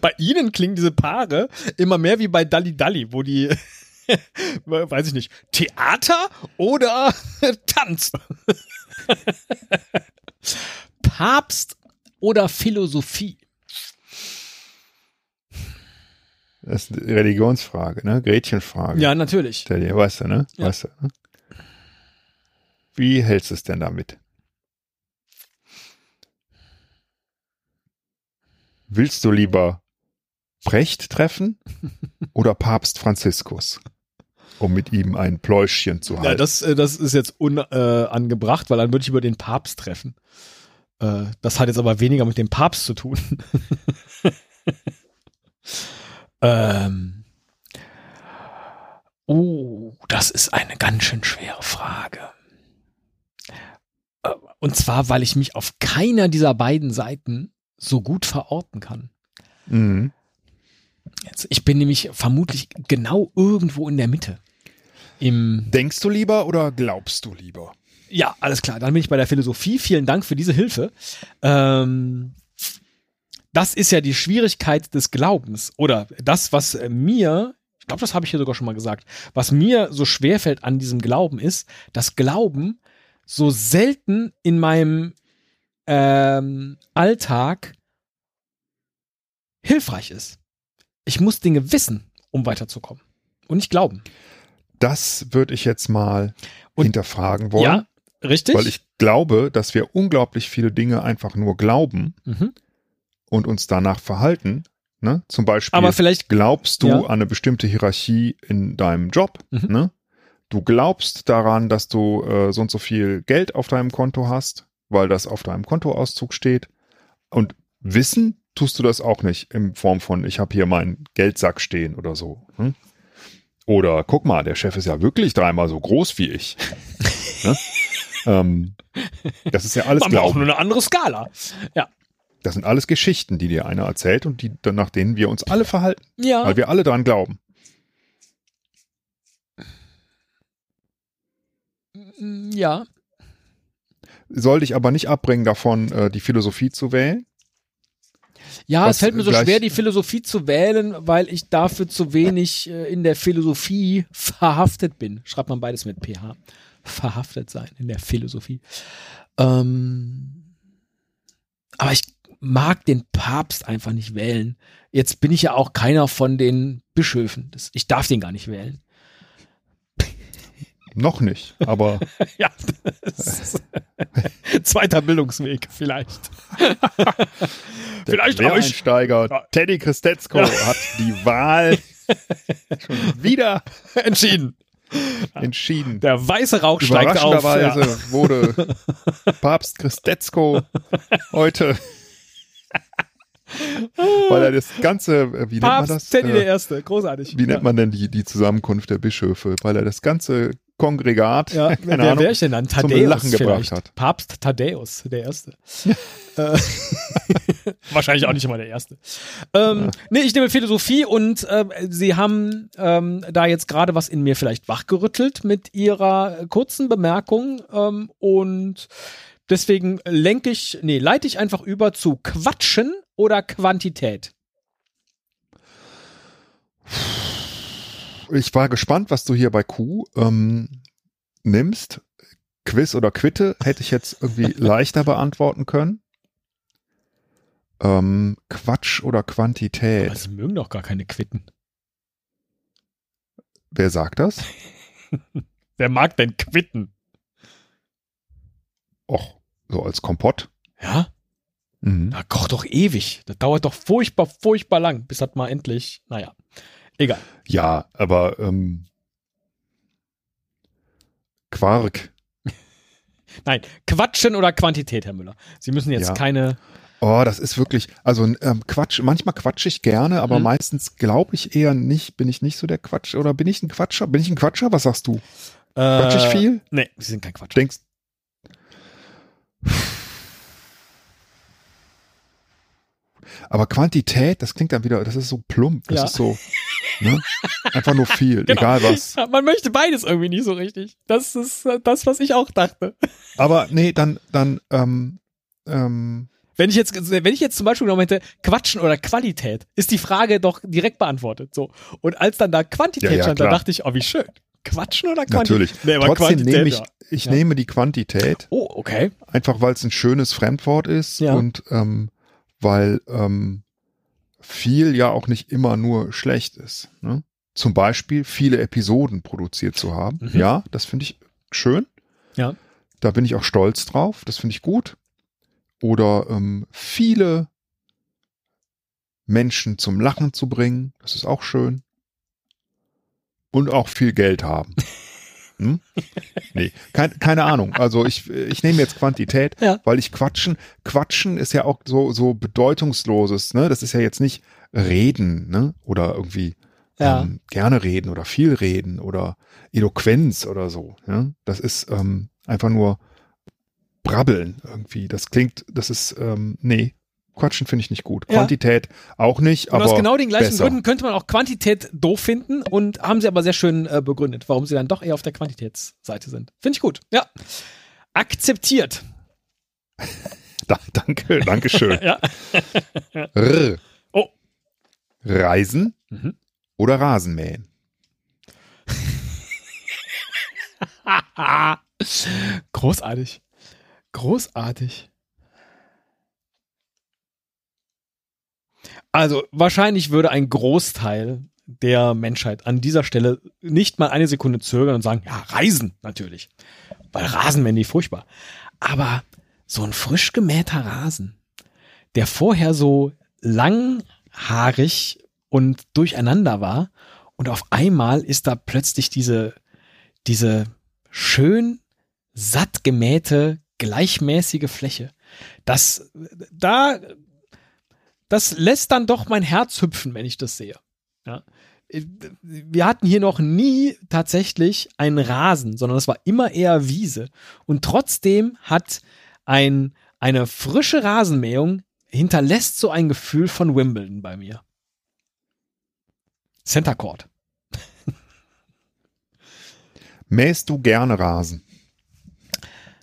Bei Ihnen klingen diese Paare immer mehr wie bei Dalli Dalli, wo die, weiß ich nicht, Theater oder Tanz. Papst oder Philosophie? Das ist eine Religionsfrage, ne? Gretchenfrage. Ja, natürlich. Stell dir, weißt du, ne? Ja. Weißt du, ne? Wie hältst du es denn damit? Willst du lieber Brecht treffen oder Papst Franziskus, um mit ihm ein Pläuschchen zu Ja, halten? das, äh, das ist jetzt unangebracht, äh, weil dann würde ich über den Papst treffen. Äh, das hat jetzt aber weniger mit dem Papst zu tun. ähm. Oh, das ist eine ganz schön schwere Frage. Äh, Und zwar, weil ich mich auf keiner dieser beiden Seiten so gut verorten kann. mhm. Jetzt, ich bin nämlich vermutlich genau irgendwo in der Mitte. Im Denkst du lieber oder glaubst du lieber? Ja, alles klar. Dann bin ich bei der Philosophie. Vielen Dank für diese Hilfe. Ähm, das ist ja die Schwierigkeit des Glaubens oder das, was mir, ich glaube, das habe ich hier sogar schon mal gesagt, was mir so schwer fällt an diesem Glauben ist, dass Glauben so selten in meinem ähm, Alltag hilfreich ist. Ich muss Dinge wissen, um weiterzukommen und nicht glauben. Das würde ich jetzt mal Und- hinterfragen wollen, Ja, richtig? weil ich glaube, dass wir unglaublich viele Dinge einfach nur glauben mhm. und uns danach verhalten. Ne? Zum Beispiel Aber vielleicht glaubst du Ja. an eine bestimmte Hierarchie in deinem Job. Mhm. Ne? Du glaubst daran, dass du äh, so und so viel Geld auf deinem Konto hast, weil das auf deinem Kontoauszug steht. Und wissen tust du das auch nicht in Form von, ich habe hier meinen Geldsack stehen oder so. Hm? Oder guck mal, der Chef ist ja wirklich dreimal so groß wie ich. ne? ähm, das ist ja alles haben wir auch Glauben. nur eine andere Skala. Ja. Das sind alles Geschichten, die dir einer erzählt und die, nach denen wir uns alle verhalten, Ja. weil wir alle dran glauben. Ja. Soll dich aber nicht abbringen davon, äh, die Philosophie zu wählen. Ja, Was es fällt mir so schwer, die Philosophie zu wählen, weil ich dafür zu wenig äh, in der Philosophie verhaftet bin. Schreibt man beides mit PH. Verhaftet sein in der Philosophie. Ähm, aber ich mag den Papst einfach nicht wählen. Jetzt bin ich ja auch keiner von den Bischöfen. Das, ich darf den gar nicht wählen. Noch nicht, aber Ja, zweiter Bildungsweg vielleicht. vielleicht auch Ja. Teddy Christetzko hat die Wahl schon wieder Entschieden. entschieden. Der weiße Rauch steigt auf. Überraschenderweise Ja. wurde Papst Christetzko heute, weil er das ganze, äh, wie nennt man das? Papst Teddy Äh, der Erste, großartig. Wie nennt man denn die, die Zusammenkunft der Bischöfe? Weil er das ganze Kongregat, Ja, wer Ahnung, wäre ich denn dann? gebracht vielleicht. hat. Papst Thaddäus, der Erste. äh, wahrscheinlich auch nicht immer der Erste. Ähm, Nee, ich nehme Philosophie und äh, Sie haben ähm, da jetzt gerade was in mir vielleicht wachgerüttelt mit Ihrer kurzen Bemerkung ähm, und deswegen lenke ich, nee, leite ich einfach über zu Quatschen oder Quantität. Ich war gespannt, was du hier bei Q ähm, nimmst. Quiz oder Quitte hätte ich jetzt irgendwie leichter beantworten können. Ähm, Quatsch oder Quantität. Aber sie mögen doch gar keine Quitten. Wer sagt das? Wer mag denn Quitten? Och, so als Kompott. Ja? Mhm. Da kocht doch ewig. Das dauert doch furchtbar, furchtbar lang, bis das mal endlich, naja. Egal. Ja, aber ähm, Quark. Nein, Quatschen oder Quantität, Herr Müller. Sie müssen jetzt Ja. keine. Oh, das ist wirklich, also ähm, Quatsch, manchmal quatsche ich gerne, aber Mhm. meistens glaube ich eher nicht, bin ich nicht so der Quatsch oder bin ich ein Quatscher? Bin ich ein Quatscher? Was sagst du? Äh, Quatsch ich viel? Nee, Sie sind kein Quatsch. Denkst Aber Quantität, das klingt dann wieder, das ist so plump, das Ja. ist so, ne? Einfach nur viel, Genau. egal was. Man möchte beides irgendwie nicht so richtig. Das ist äh, das, was ich auch dachte. Aber nee, dann, dann, ähm, ähm, Wenn ich jetzt, wenn ich jetzt zum Beispiel genommen hätte, Quatschen oder Qualität, ist die Frage doch direkt beantwortet. So. Und als dann da Quantität Ja, ja, stand, da dachte ich, oh, wie schön. Quatschen oder Quantität? natürlich. Nee, aber Trotzdem nehme ich, ich Ja. nehme die Quantität, Oh, okay. einfach weil es ein schönes Fremdwort ist und ähm, weil ähm, viel ja auch nicht immer nur schlecht ist. Ne? Zum Beispiel viele Episoden produziert zu haben. Mhm. Ja, das finde ich schön. Ja. Da bin ich auch stolz drauf. Das finde ich gut. Oder ähm, viele Menschen zum Lachen zu bringen. Das ist auch schön. Und auch viel Geld haben. Hm? Nee, kein, keine Ahnung. Also ich, ich nehme jetzt Quantität, Ja. weil ich quatschen. Quatschen ist ja auch so, so bedeutungsloses, ne? Das ist ja jetzt nicht reden, ne? Oder irgendwie Ja. ähm, gerne reden oder viel reden oder Eloquenz oder so. Ja? Das ist ähm, einfach nur brabbeln irgendwie. Das klingt, das ist, ähm, nee, Quatschen finde ich nicht gut. Ja. Quantität auch nicht, Und aber aus genau den gleichen besser. Gründen könnte man auch Quantität doof finden und haben sie aber sehr schön äh, begründet, warum sie dann doch eher auf der Quantitätsseite sind. Finde ich gut. Ja. Akzeptiert. Da, danke, danke schön. Ja. R. Oh. Reisen Mhm. oder Rasenmähen? Großartig. Großartig. Also wahrscheinlich würde ein Großteil der Menschheit an dieser Stelle nicht mal eine Sekunde zögern und sagen, ja, Reisen natürlich. Weil Rasenmähen die furchtbar. Aber so ein frisch gemähter Rasen, der vorher so langhaarig und durcheinander war und auf einmal ist da plötzlich diese, diese schön satt gemähte, gleichmäßige Fläche. Das, da, das lässt dann doch mein Herz hüpfen, wenn ich das sehe. Ja. Wir hatten hier noch nie tatsächlich einen Rasen, sondern es war immer eher Wiese. Und trotzdem hat ein, eine frische Rasenmähung hinterlässt so ein Gefühl von Wimbledon bei mir. Center Court. Mähst du gerne Rasen?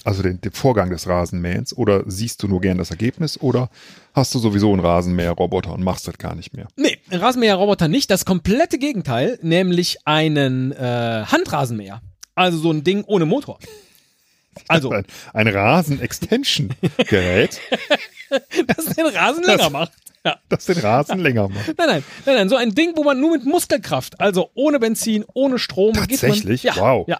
Also den, den Vorgang des Rasenmähens oder siehst du nur gern das Ergebnis oder hast du sowieso einen Rasenmäherroboter und machst das gar nicht mehr? Nee, ein Rasenmäherroboter nicht. Das komplette Gegenteil, nämlich einen äh, Handrasenmäher. Also so ein Ding ohne Motor. Also, Ein, ein Rasen-Extension-Gerät, das den Rasen länger macht. Ja. das den Rasen länger macht. Nein, nein, nein, nein, so ein Ding, wo man nur mit Muskelkraft, also ohne Benzin, ohne Strom, Tatsächlich? geht man. Ja, Wow. Ja.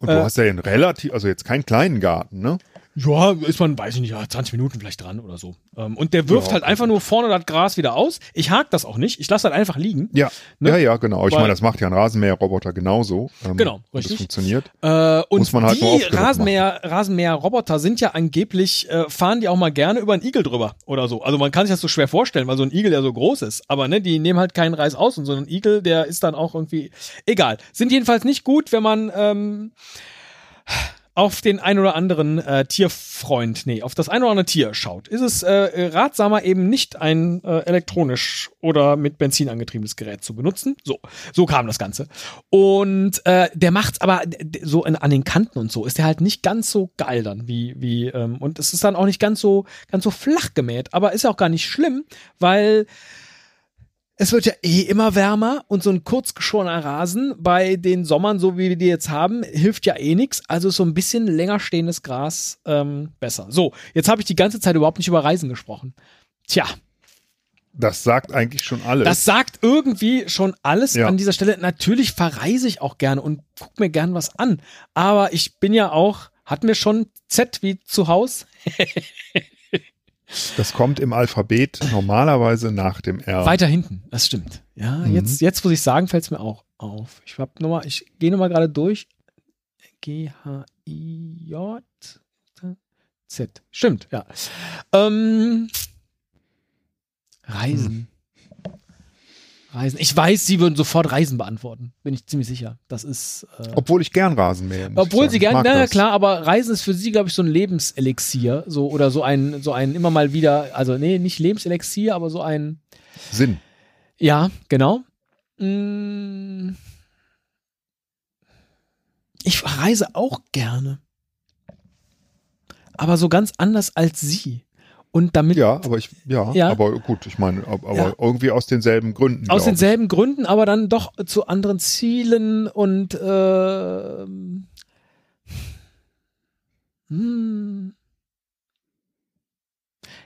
Und du hast ja einen relativ, also jetzt keinen kleinen Garten, ne? Ja, ist man, weiß ich nicht, ja, 20 Minuten vielleicht dran oder so. Ähm, Und der wirft Ja, halt okay. einfach nur vorne das Gras wieder aus. Ich hake das auch nicht. Ich lasse das einfach liegen. Ja, Ne? ja, ja, genau. Ich meine, das macht ja ein Rasenmäherroboter genauso. Ähm, Genau, richtig. Das funktioniert. Äh, und Muss man halt die Rasenmäher, Rasenmäher-Roboter sind ja angeblich, äh, fahren die auch mal gerne über einen Igel drüber oder so. Also man kann sich das so schwer vorstellen, weil so ein Igel ja so groß ist. Aber ne, die nehmen halt keinen Reis aus und so ein Igel, der ist dann auch irgendwie egal. Sind jedenfalls nicht gut, wenn man ähm, auf den ein oder anderen äh, Tierfreund, nee, auf das ein oder andere Tier schaut, ist es äh, ratsamer eben nicht ein äh, elektronisch oder mit Benzin angetriebenes Gerät zu benutzen. So, so kam das Ganze. Und äh, der macht's aber so in, an den Kanten und so ist der halt nicht ganz so geil dann wie wie ähm, und es ist dann auch nicht ganz so ganz so flach gemäht, aber ist ja auch gar nicht schlimm, weil es wird ja eh immer wärmer und so ein kurzgeschorener Rasen bei den Sommern, so wie wir die jetzt haben, hilft ja eh nix. Also ist so ein bisschen länger stehendes Gras ähm, besser. So, jetzt habe ich die ganze Zeit überhaupt nicht über Reisen gesprochen. Tja, Das sagt eigentlich schon alles. das sagt irgendwie schon alles Ja. an dieser Stelle. Natürlich verreise ich auch gerne und guck mir gern was an. Aber ich bin ja auch, hatten wir schon Z wie zu Haus? Das kommt im Alphabet normalerweise nach dem R. Weiter hinten, das stimmt. Ja, Mhm. jetzt, jetzt muss ich sagen, fällt es mir auch auf. Ich hab noch mal, ich gehe nochmal gerade durch. G, H, I, J, Z. Stimmt, ja. Ähm, Reisen. Reisen. Ich weiß, Sie würden sofort Reisen beantworten. Bin ich ziemlich sicher. Das ist. Äh, Obwohl ich gern Rasen mähe. obwohl sie mag na ja das. klar, aber Reisen ist für sie, glaube ich, so ein Lebenselixier, so oder so ein, so ein immer mal wieder, also nee, nicht Lebenselixier, aber so ein, Sinn. ja, genau. Mm. Ich reise auch gerne. Aber so ganz anders als sie. Und damit Ja, aber ich, ja, Ja. aber gut, ich meine, ab- aber Ja. irgendwie aus denselben Gründen. aus glaub ich. denselben Gründen, aber dann doch zu anderen Zielen und ähm, hm.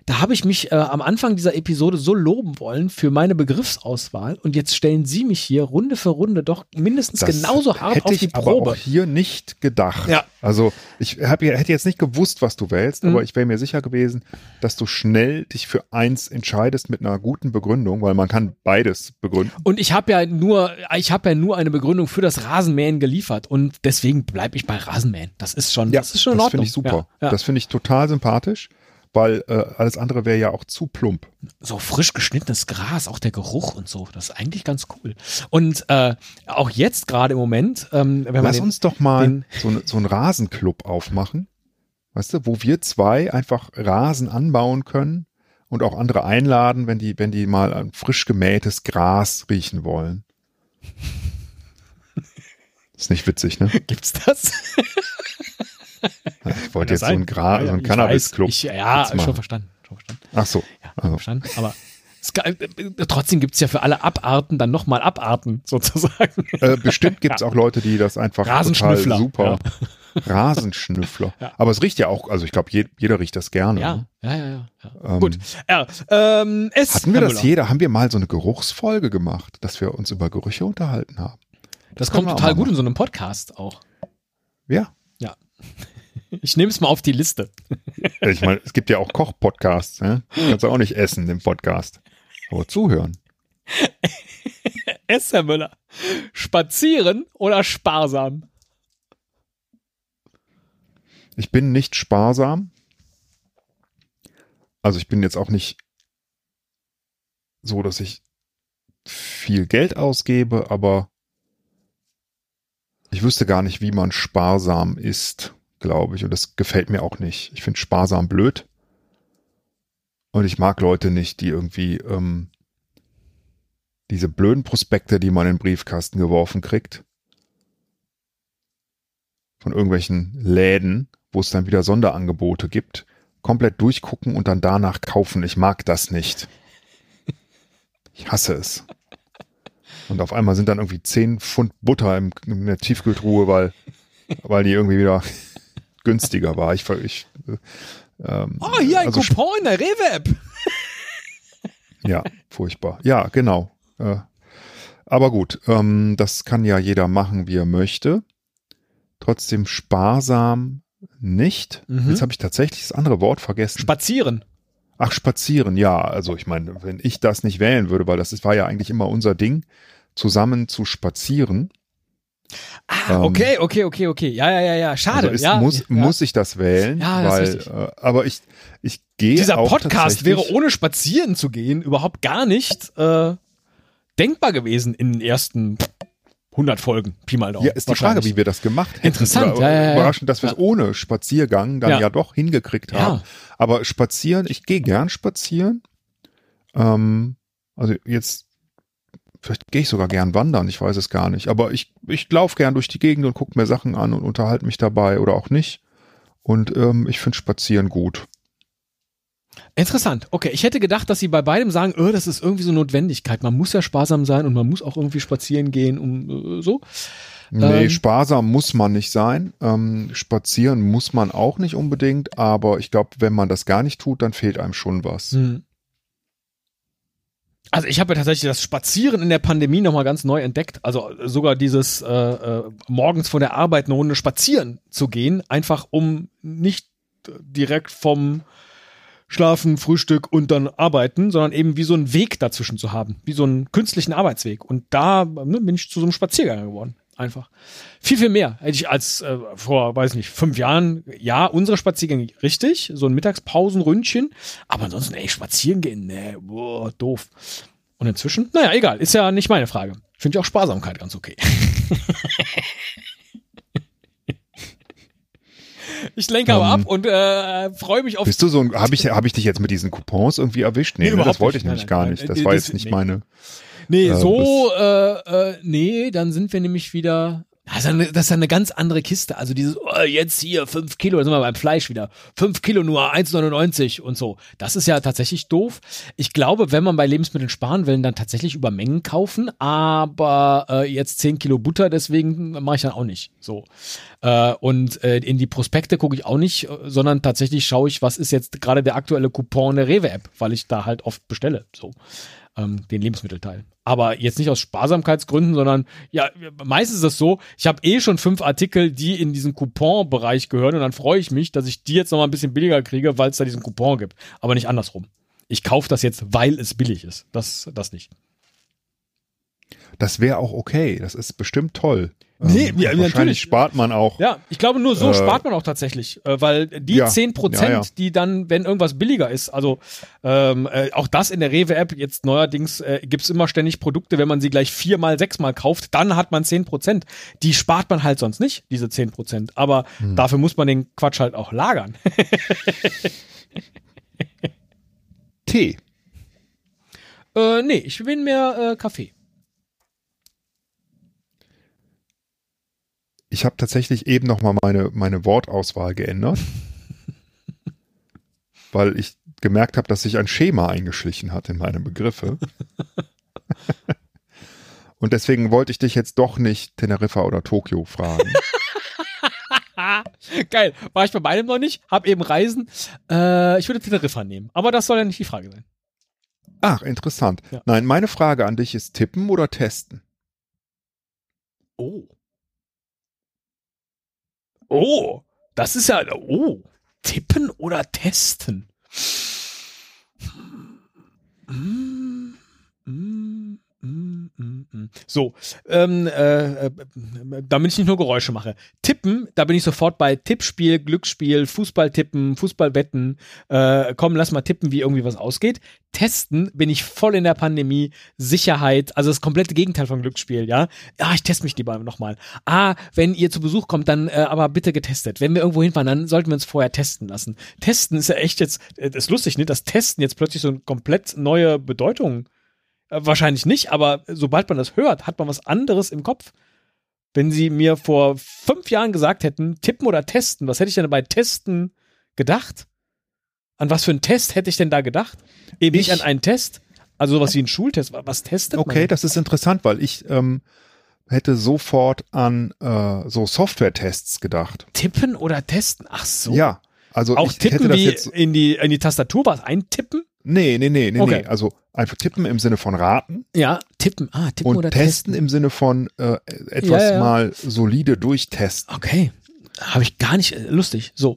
Da habe ich mich äh, am Anfang dieser Episode so loben wollen für meine Begriffsauswahl und jetzt stellen Sie mich hier Runde für Runde doch mindestens Das genauso hart hätte auf ich die Probe. auch hier nicht gedacht. Ja. Also ich hab, ja- hätte jetzt nicht gewusst, was du wählst, Mhm. aber ich wäre mir sicher gewesen, dass du schnell dich für eins entscheidest mit einer guten Begründung, weil man kann beides begründen. Und ich habe ja nur, ich habe ja nur eine Begründung für das Rasenmähen geliefert und deswegen bleibe ich bei Rasenmähen. Das ist schon, das ist schon in das Ordnung. finde ich super. Ja, ja. Das finde ich total sympathisch, weil äh, alles andere wäre ja auch zu plump. so frisch geschnittenes Gras, auch der Geruch und so, das ist eigentlich ganz cool. Und äh, auch jetzt gerade im Moment, ähm, wenn Lass den, uns doch mal so, ne, so einen Rasenclub aufmachen, weißt du, wo wir zwei einfach Rasen anbauen können und auch andere einladen, wenn die, wenn die mal ein frisch gemähtes Gras riechen wollen. Ist nicht witzig, ne? gibt's das? Ich wollte jetzt so ein, Gra so ein Cannabis-Club. ja, schon verstanden. Schon verstanden. Ach so. Ja, Also. verstanden. Aber es, äh, trotzdem gibt's ja für alle Abarten dann nochmal Abarten, sozusagen. Äh, bestimmt gibt es auch Leute, die das einfach total Rasenschnüffler, super. Rasenschnüffler. Ja. Aber es riecht ja auch, also ich glaube, je, jeder riecht das gerne. Ja, ne? ja, ja, ja. ja. Ähm, Gut. Ja, ähm, es, Hatten wir das jeder? Haben wir mal so eine Geruchsfolge gemacht, dass wir uns über Gerüche unterhalten haben? Das können kommt total gut in so einem Podcast auch. Ja. Ich nehme es mal auf die Liste. Ich meine, es gibt ja auch Koch-Podcasts. Ne? Kannst du auch nicht essen im Podcast. Aber zuhören. Es, Herr Müller. Spazieren oder sparsam? Ich bin nicht sparsam. Also ich bin jetzt auch nicht so, dass ich viel Geld ausgebe, aber ich wüsste gar nicht, wie man sparsam ist, glaube ich. Und das gefällt mir auch nicht. Ich finde sparsam blöd. Und ich mag Leute nicht, die irgendwie ähm, diese blöden Prospekte, die man in den Briefkasten geworfen kriegt, von irgendwelchen Läden, wo es dann wieder Sonderangebote gibt, komplett durchgucken und dann danach kaufen. Ich mag das nicht. Ich hasse es. Und auf einmal sind dann irgendwie 10 Pfund Butter in der Tiefkühltruhe, weil, weil die irgendwie wieder günstiger war. Ich, ich äh, ähm, Oh, hier ein also Coupon in der Rewe-App. Ja, furchtbar. Ja, genau. Äh, aber gut, ähm, das kann ja jeder machen, wie er möchte. Trotzdem sparsam nicht. Mhm. Jetzt habe ich tatsächlich das andere Wort vergessen. Spazieren. Ach, spazieren, ja. Also ich meine, wenn ich das nicht wählen würde, weil das war ja eigentlich immer unser Ding, zusammen zu spazieren. Ah, Ähm, okay, okay, okay, okay. Ja, ja, ja, ja. Schade. also ist, ja, muss, ja. muss ich das wählen, Ja, das ist weil, richtig. äh, aber ich, ich gehe Dieser Podcast wäre ohne spazieren zu gehen überhaupt gar nicht äh, denkbar gewesen in den ersten 100 Folgen. Pi mal Daumen. Ja, ist die Frage, wie wir das gemacht hätten. Interessant, ja, ja. Überraschend, dass wir es ohne Spaziergang dann Ja. doch hingekriegt haben. Aber spazieren, ich gehe gern spazieren. Ähm, also jetzt, vielleicht gehe ich sogar gern wandern, ich weiß es gar nicht. Aber ich, ich laufe gern durch die Gegend und gucke mir Sachen an und unterhalte mich dabei oder auch nicht. Und ähm, ich finde Spazieren gut. Interessant. Okay, ich hätte gedacht, dass sie bei beidem sagen, oh, das ist irgendwie so Notwendigkeit. Man muss ja sparsam sein und man muss auch irgendwie spazieren gehen, um äh, so. Nee, Ähm. sparsam muss man nicht sein. Ähm, spazieren muss man auch nicht unbedingt, aber ich glaube, wenn man das gar nicht tut, dann fehlt einem schon was. Hm. Also ich habe ja tatsächlich das Spazieren in der Pandemie nochmal ganz neu entdeckt. Also sogar dieses äh, äh, morgens von der Arbeit eine Runde spazieren zu gehen, einfach um nicht direkt vom Schlafen, Frühstück und dann arbeiten, sondern eben wie so einen Weg dazwischen zu haben, wie so einen künstlichen Arbeitsweg. Und da ne, bin ich zu so einem Spaziergänger geworden. Einfach. Viel, viel mehr. Hätte ich als äh, vor, weiß nicht, fünf Jahren, ja, unsere Spaziergänge richtig, so ein Mittagspausenründchen, aber ansonsten, ey, spazieren gehen, nee, boah, doof. Und inzwischen, naja, egal, ist ja nicht meine Frage. Finde ich auch Sparsamkeit ganz okay. ich lenke aber Ähm, ab und äh, freue mich auf Bist du so ein, habe ich, hab ich dich jetzt mit diesen Coupons irgendwie erwischt? Nee, Nee, ne, das wollte nicht. ich nämlich Nein, gar nein, nicht. Das war das- jetzt nicht nee. meine. Nee, so, äh, äh, nee, dann sind wir nämlich wieder. Das ist, eine, das ist eine ganz andere Kiste. Also dieses, oh, jetzt hier fünf Kilo, da sind wir beim Fleisch wieder. Fünf Kilo nur 1,99 und so. Das ist ja tatsächlich doof. Ich glaube, wenn man bei Lebensmitteln sparen will, dann tatsächlich über Mengen kaufen. Aber äh, jetzt zehn Kilo Butter, deswegen mache ich dann auch nicht. So. Äh, und äh, in die Prospekte gucke ich auch nicht, sondern tatsächlich schaue ich, was ist jetzt gerade der aktuelle Coupon der Rewe-App, weil ich da halt oft bestelle. So ähm, den Lebensmittelteil. Aber jetzt nicht aus Sparsamkeitsgründen, sondern ja, meistens ist es so, ich habe eh schon fünf Artikel, die in diesen Coupon-Bereich gehören und dann freue ich mich, dass ich die jetzt noch mal ein bisschen billiger kriege, weil es da diesen Coupon gibt. Aber nicht andersrum. Ich kaufe das jetzt, weil es billig ist. Das, das nicht. Das wäre auch okay. Das ist bestimmt toll. Nee, Ähm, ja, wahrscheinlich natürlich. spart man auch. Ja, ich glaube, nur so Äh, spart man auch tatsächlich, äh, weil die ja, zehn Prozent, ja, ja. die dann, wenn irgendwas billiger ist, also ähm, äh, auch das in der Rewe-App, jetzt neuerdings äh, gibt's immer ständig Produkte, wenn man sie gleich viermal, sechsmal kauft, dann hat man zehn Prozent. Die spart man halt sonst nicht, diese zehn Prozent. Aber Hm. dafür muss man den Quatsch halt auch lagern. Tee. äh, nee, ich bin mehr äh, Kaffee. Ich habe tatsächlich eben noch mal meine, meine Wortauswahl geändert, weil ich gemerkt habe, dass sich ein Schema eingeschlichen hat in meine Begriffe. Und deswegen wollte ich dich jetzt doch nicht Teneriffa oder Tokio fragen. Geil, war ich bei beidem noch nicht, hab eben Reisen. Äh, ich würde Teneriffa nehmen, aber das soll ja nicht die Frage sein. Ach, interessant. Ja. Nein, meine Frage an dich ist tippen oder testen? Oh. Oh, das ist ja. Oh. Tippen oder testen? Mm, mm, mm, mm, mm. So, ähm, äh, äh, damit ich nicht nur Geräusche mache. Tippen, da bin ich sofort bei Tippspiel, Glücksspiel, Fußballtippen, Fußballwetten. Äh, komm, lass mal tippen, wie irgendwie was ausgeht. Testen bin ich voll in der Pandemie. Sicherheit, also das komplette Gegenteil von Glücksspiel, ja. Ja, ich teste mich lieber nochmal. Ah, wenn ihr zu Besuch kommt, dann äh, aber bitte getestet. Wenn wir irgendwo hinfahren, dann sollten wir uns vorher testen lassen. Testen ist ja echt jetzt, äh, ist lustig, ne? Dass Testen jetzt plötzlich so eine komplett neue Bedeutung. Äh, wahrscheinlich nicht, aber sobald man das hört, hat man was anderes im Kopf. Wenn sie mir vor fünf Jahren gesagt hätten, tippen oder testen, was hätte ich denn bei Testen gedacht? An was für einen Test hätte ich denn da gedacht? Eben nicht Ich- an einen Test. Also sowas wie ein Schultest. Was testet Okay, man? das ist interessant, weil ich ähm, hätte sofort an äh, so Software-Tests gedacht. Tippen oder testen? Ach so. Ja, also Auch tippen wie jetzt. in die, in die Tastatur was eintippen? Nee, nee, nee, nee, Okay. nee. Also einfach tippen im Sinne von raten Ja, tippen. Ah, tippen und oder testen, testen. im Sinne von äh, etwas Ja, ja. mal solide durchtesten. Okay. Habe ich gar nicht äh, lustig. So.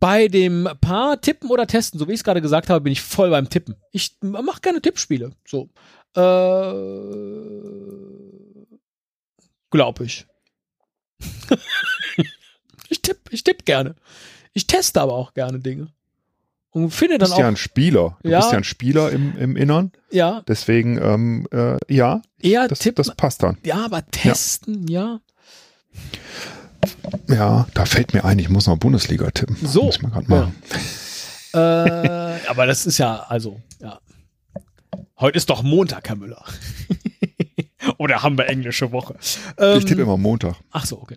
Bei dem Paar Tippen oder Testen, so wie ich es gerade gesagt habe, bin ich voll beim Tippen. Ich mache gerne Tippspiele. So. Äh, Glaub ich. ich tipp, ich tipp gerne. Ich teste aber auch gerne Dinge. Und finde Du dann bist ja auch, ein Spieler. Du Ja. bist ja ein Spieler im, im Innern. ja, Deswegen, ähm, äh, ja, eher das, tippen. das passt dann. ja, aber testen, ja. Ja, da fällt mir ein, ich muss noch Bundesliga tippen. So. Muss man grad machen. äh, aber das ist ja, also, ja. Heute ist doch Montag, Herr Müller. Oder haben wir englische Woche? Ähm, Ich tippe immer Montag. Ach so, okay.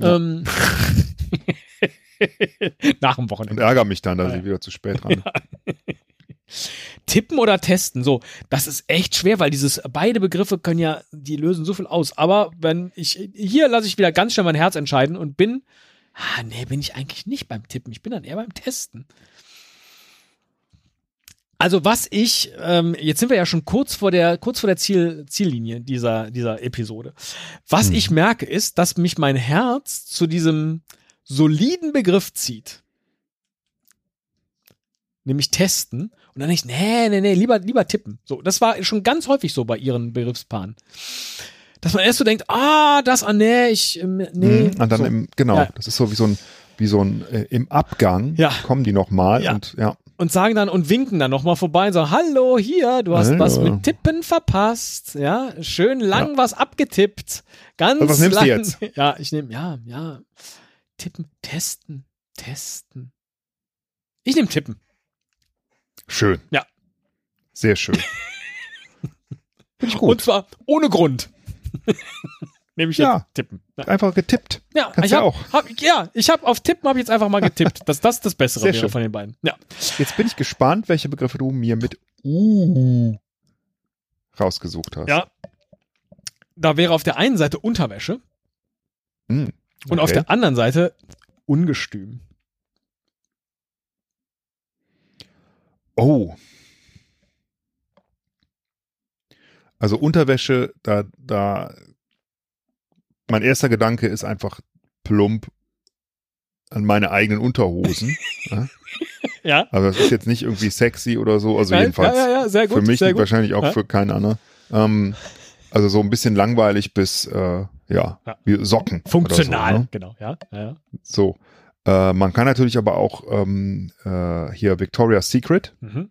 Ähm, Nach dem und Wochenende. ärgere mich dann, dass Ja. ich wieder zu spät dran bin. Tippen oder testen, so, das ist echt schwer, weil dieses, beide Begriffe können ja, die lösen so viel aus. Aber wenn ich, hier lasse ich wieder ganz schnell mein Herz entscheiden und bin, ah, nee, bin ich eigentlich nicht beim Tippen. Ich bin dann eher beim Testen. Also was ich, ähm, jetzt sind wir ja schon kurz vor der, kurz vor der Ziel, Ziellinie dieser, dieser Episode. Was Hm. ich merke, ist, dass mich mein Herz zu diesem soliden Begriff zieht. Nämlich testen. Und dann nicht, nee, nee, nee, lieber, lieber tippen. So, das war schon ganz häufig so bei ihren Begriffspaaren. Dass man erst so denkt, ah, das, ah, nee, ich, ähm, nee. Mhm. Und dann so. im, genau, Ja. das ist so wie so ein, wie so ein, äh, im Abgang Ja. kommen die nochmal Ja. und ja. und sagen dann und winken dann nochmal vorbei und sagen, hallo, hier, du hast Hallo. was mit Tippen verpasst. Ja, schön lang was abgetippt. Ganz Also was nimmst lang. du jetzt? Ja, ich nehme, ja, ja. Tippen, testen, testen. Ich nehme Tippen. Schön. Ja. Sehr schön. Finde ich gut. Und zwar ohne Grund. nehme ich jetzt Ja. Tippen. Ja, Einfach getippt. ja Kannst ich ja hab, auch. Hab, ja, ich habe auf Tippen habe ich jetzt einfach mal getippt, dass das das Bessere Sehr wäre schön. von den beiden. Ja. Jetzt bin ich gespannt, welche Begriffe du mir mit U rausgesucht hast. ja. Da wäre auf der einen Seite Unterwäsche Hm, und auf okay. der anderen Seite Ungestüm. Oh. Also Unterwäsche, da, da, mein erster Gedanke ist einfach plump an meine eigenen Unterhosen. Ja. Also das ist jetzt nicht irgendwie sexy oder so, also Nein, jedenfalls ja, ja, ja, sehr gut. für mich sehr gut. wahrscheinlich auch Ja. für keinen anderen. Ähm, also so ein bisschen langweilig bis, äh, ja, Ja. wie Socken. Funktional, so, ne? genau, ja. ja, ja. so. Äh, man kann natürlich aber auch ähm, äh, hier Victoria's Secret Mhm.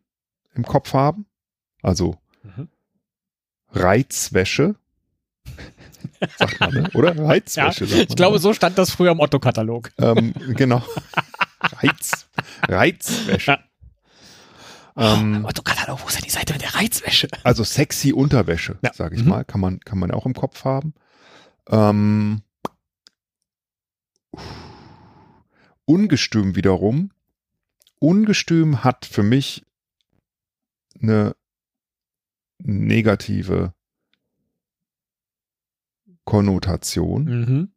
im Kopf haben. Also Mhm. Reizwäsche. sagt man, ne? oder? Reizwäsche. man, Ich glaube, oder? so stand das früher im Otto-Katalog. Ähm, genau. Reiz, Reizwäsche. Ähm, Otto-Katalog, wo ist denn die Seite mit der Reizwäsche? also sexy Unterwäsche, Ja. sage ich Mhm. mal, kann man, kann man auch im Kopf haben. Ähm, Ungestüm wiederum. Ungestüm hat für mich eine negative Konnotation, Mhm.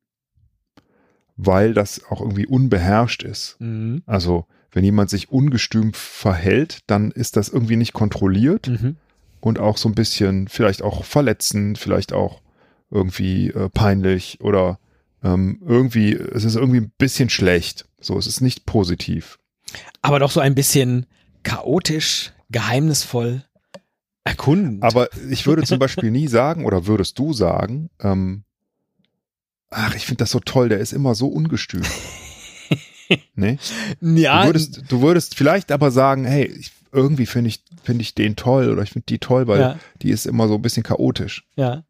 weil das auch irgendwie unbeherrscht ist. Mhm. Also wenn jemand sich ungestüm verhält, dann ist das irgendwie nicht kontrolliert Mhm. und auch so ein bisschen vielleicht auch verletzend, vielleicht auch irgendwie äh, peinlich oder ähm, irgendwie, es ist irgendwie ein bisschen schlecht. So, es ist nicht positiv. Aber doch so ein bisschen chaotisch, geheimnisvoll, erkundend. Aber ich würde zum Beispiel nie sagen, oder würdest du sagen, ähm, ach, ich finde das so toll, der ist immer so ungestüm. nee? ja, Du würdest, du würdest vielleicht aber sagen, hey, ich, irgendwie finde ich, finde ich den toll oder ich finde die toll, weil ja, die ist immer so ein bisschen chaotisch. ja.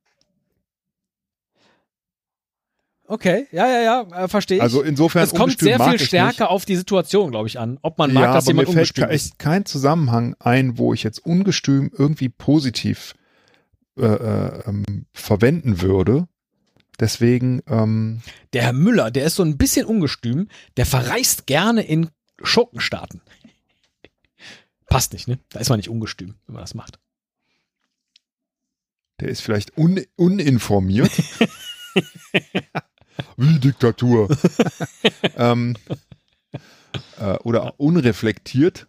Okay, ja, ja, ja, äh, verstehe ich. Also insofern es kommt sehr viel stärker auf die Situation, glaube ich, an. Ob man mag, ja, dass aber mir jemand fällt ungestüm ist. echt kein Zusammenhang ein, wo ich jetzt ungestüm irgendwie positiv äh, äh, ähm, verwenden würde. Deswegen, ähm, Der Herr Müller, der ist so ein bisschen ungestüm, der verreist gerne in Schurkenstaaten. Passt nicht, ne? Da ist man nicht ungestüm, wenn man das macht. der ist vielleicht un uninformiert. Wie Diktatur. ähm, äh, oder unreflektiert.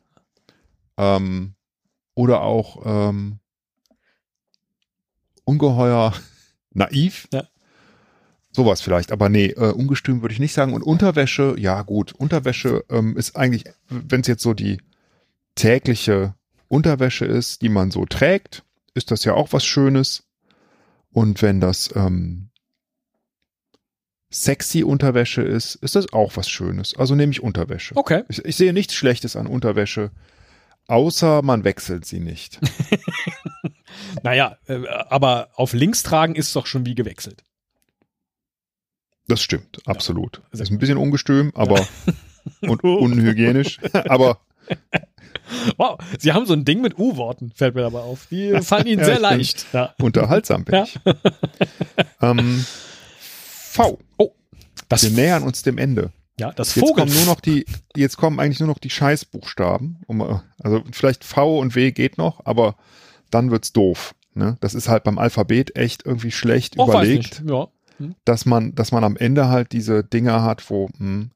Ähm, oder auch ähm, ungeheuer naiv. Ja. Sowas vielleicht, aber nee, äh, ungestüm würde ich nicht sagen. Und Unterwäsche, ja gut, Unterwäsche ähm, ist eigentlich, wenn es jetzt so die tägliche Unterwäsche ist, die man so trägt, ist das ja auch was Schönes. Und wenn das ähm, sexy Unterwäsche ist, ist das auch was Schönes. Also nehme ich Unterwäsche. Okay. Ich, ich sehe nichts Schlechtes an Unterwäsche, außer man wechselt sie nicht. Naja, äh, aber auf links tragen ist doch schon wie gewechselt. Das stimmt, absolut. sehr ist ein bisschen ungestüm, aber und unhygienisch, aber Wow, Sie haben so ein Ding mit U-Worten, fällt mir dabei auf. Die fallen Ihnen Ja, sehr leicht. Ja. unterhaltsam bin Ja. ich. Ähm, v. Das Wir nähern uns dem Ende. Ja, das Jetzt Vogel. kommen nur noch die, jetzt kommen eigentlich nur noch die Scheißbuchstaben. Um, also vielleicht V und W geht noch, aber dann wird's doof. Ne? Das ist halt beim Alphabet echt irgendwie schlecht weiß überlegt, nicht. Ja. dass man, dass man am Ende halt diese Dinger hat, wo hm,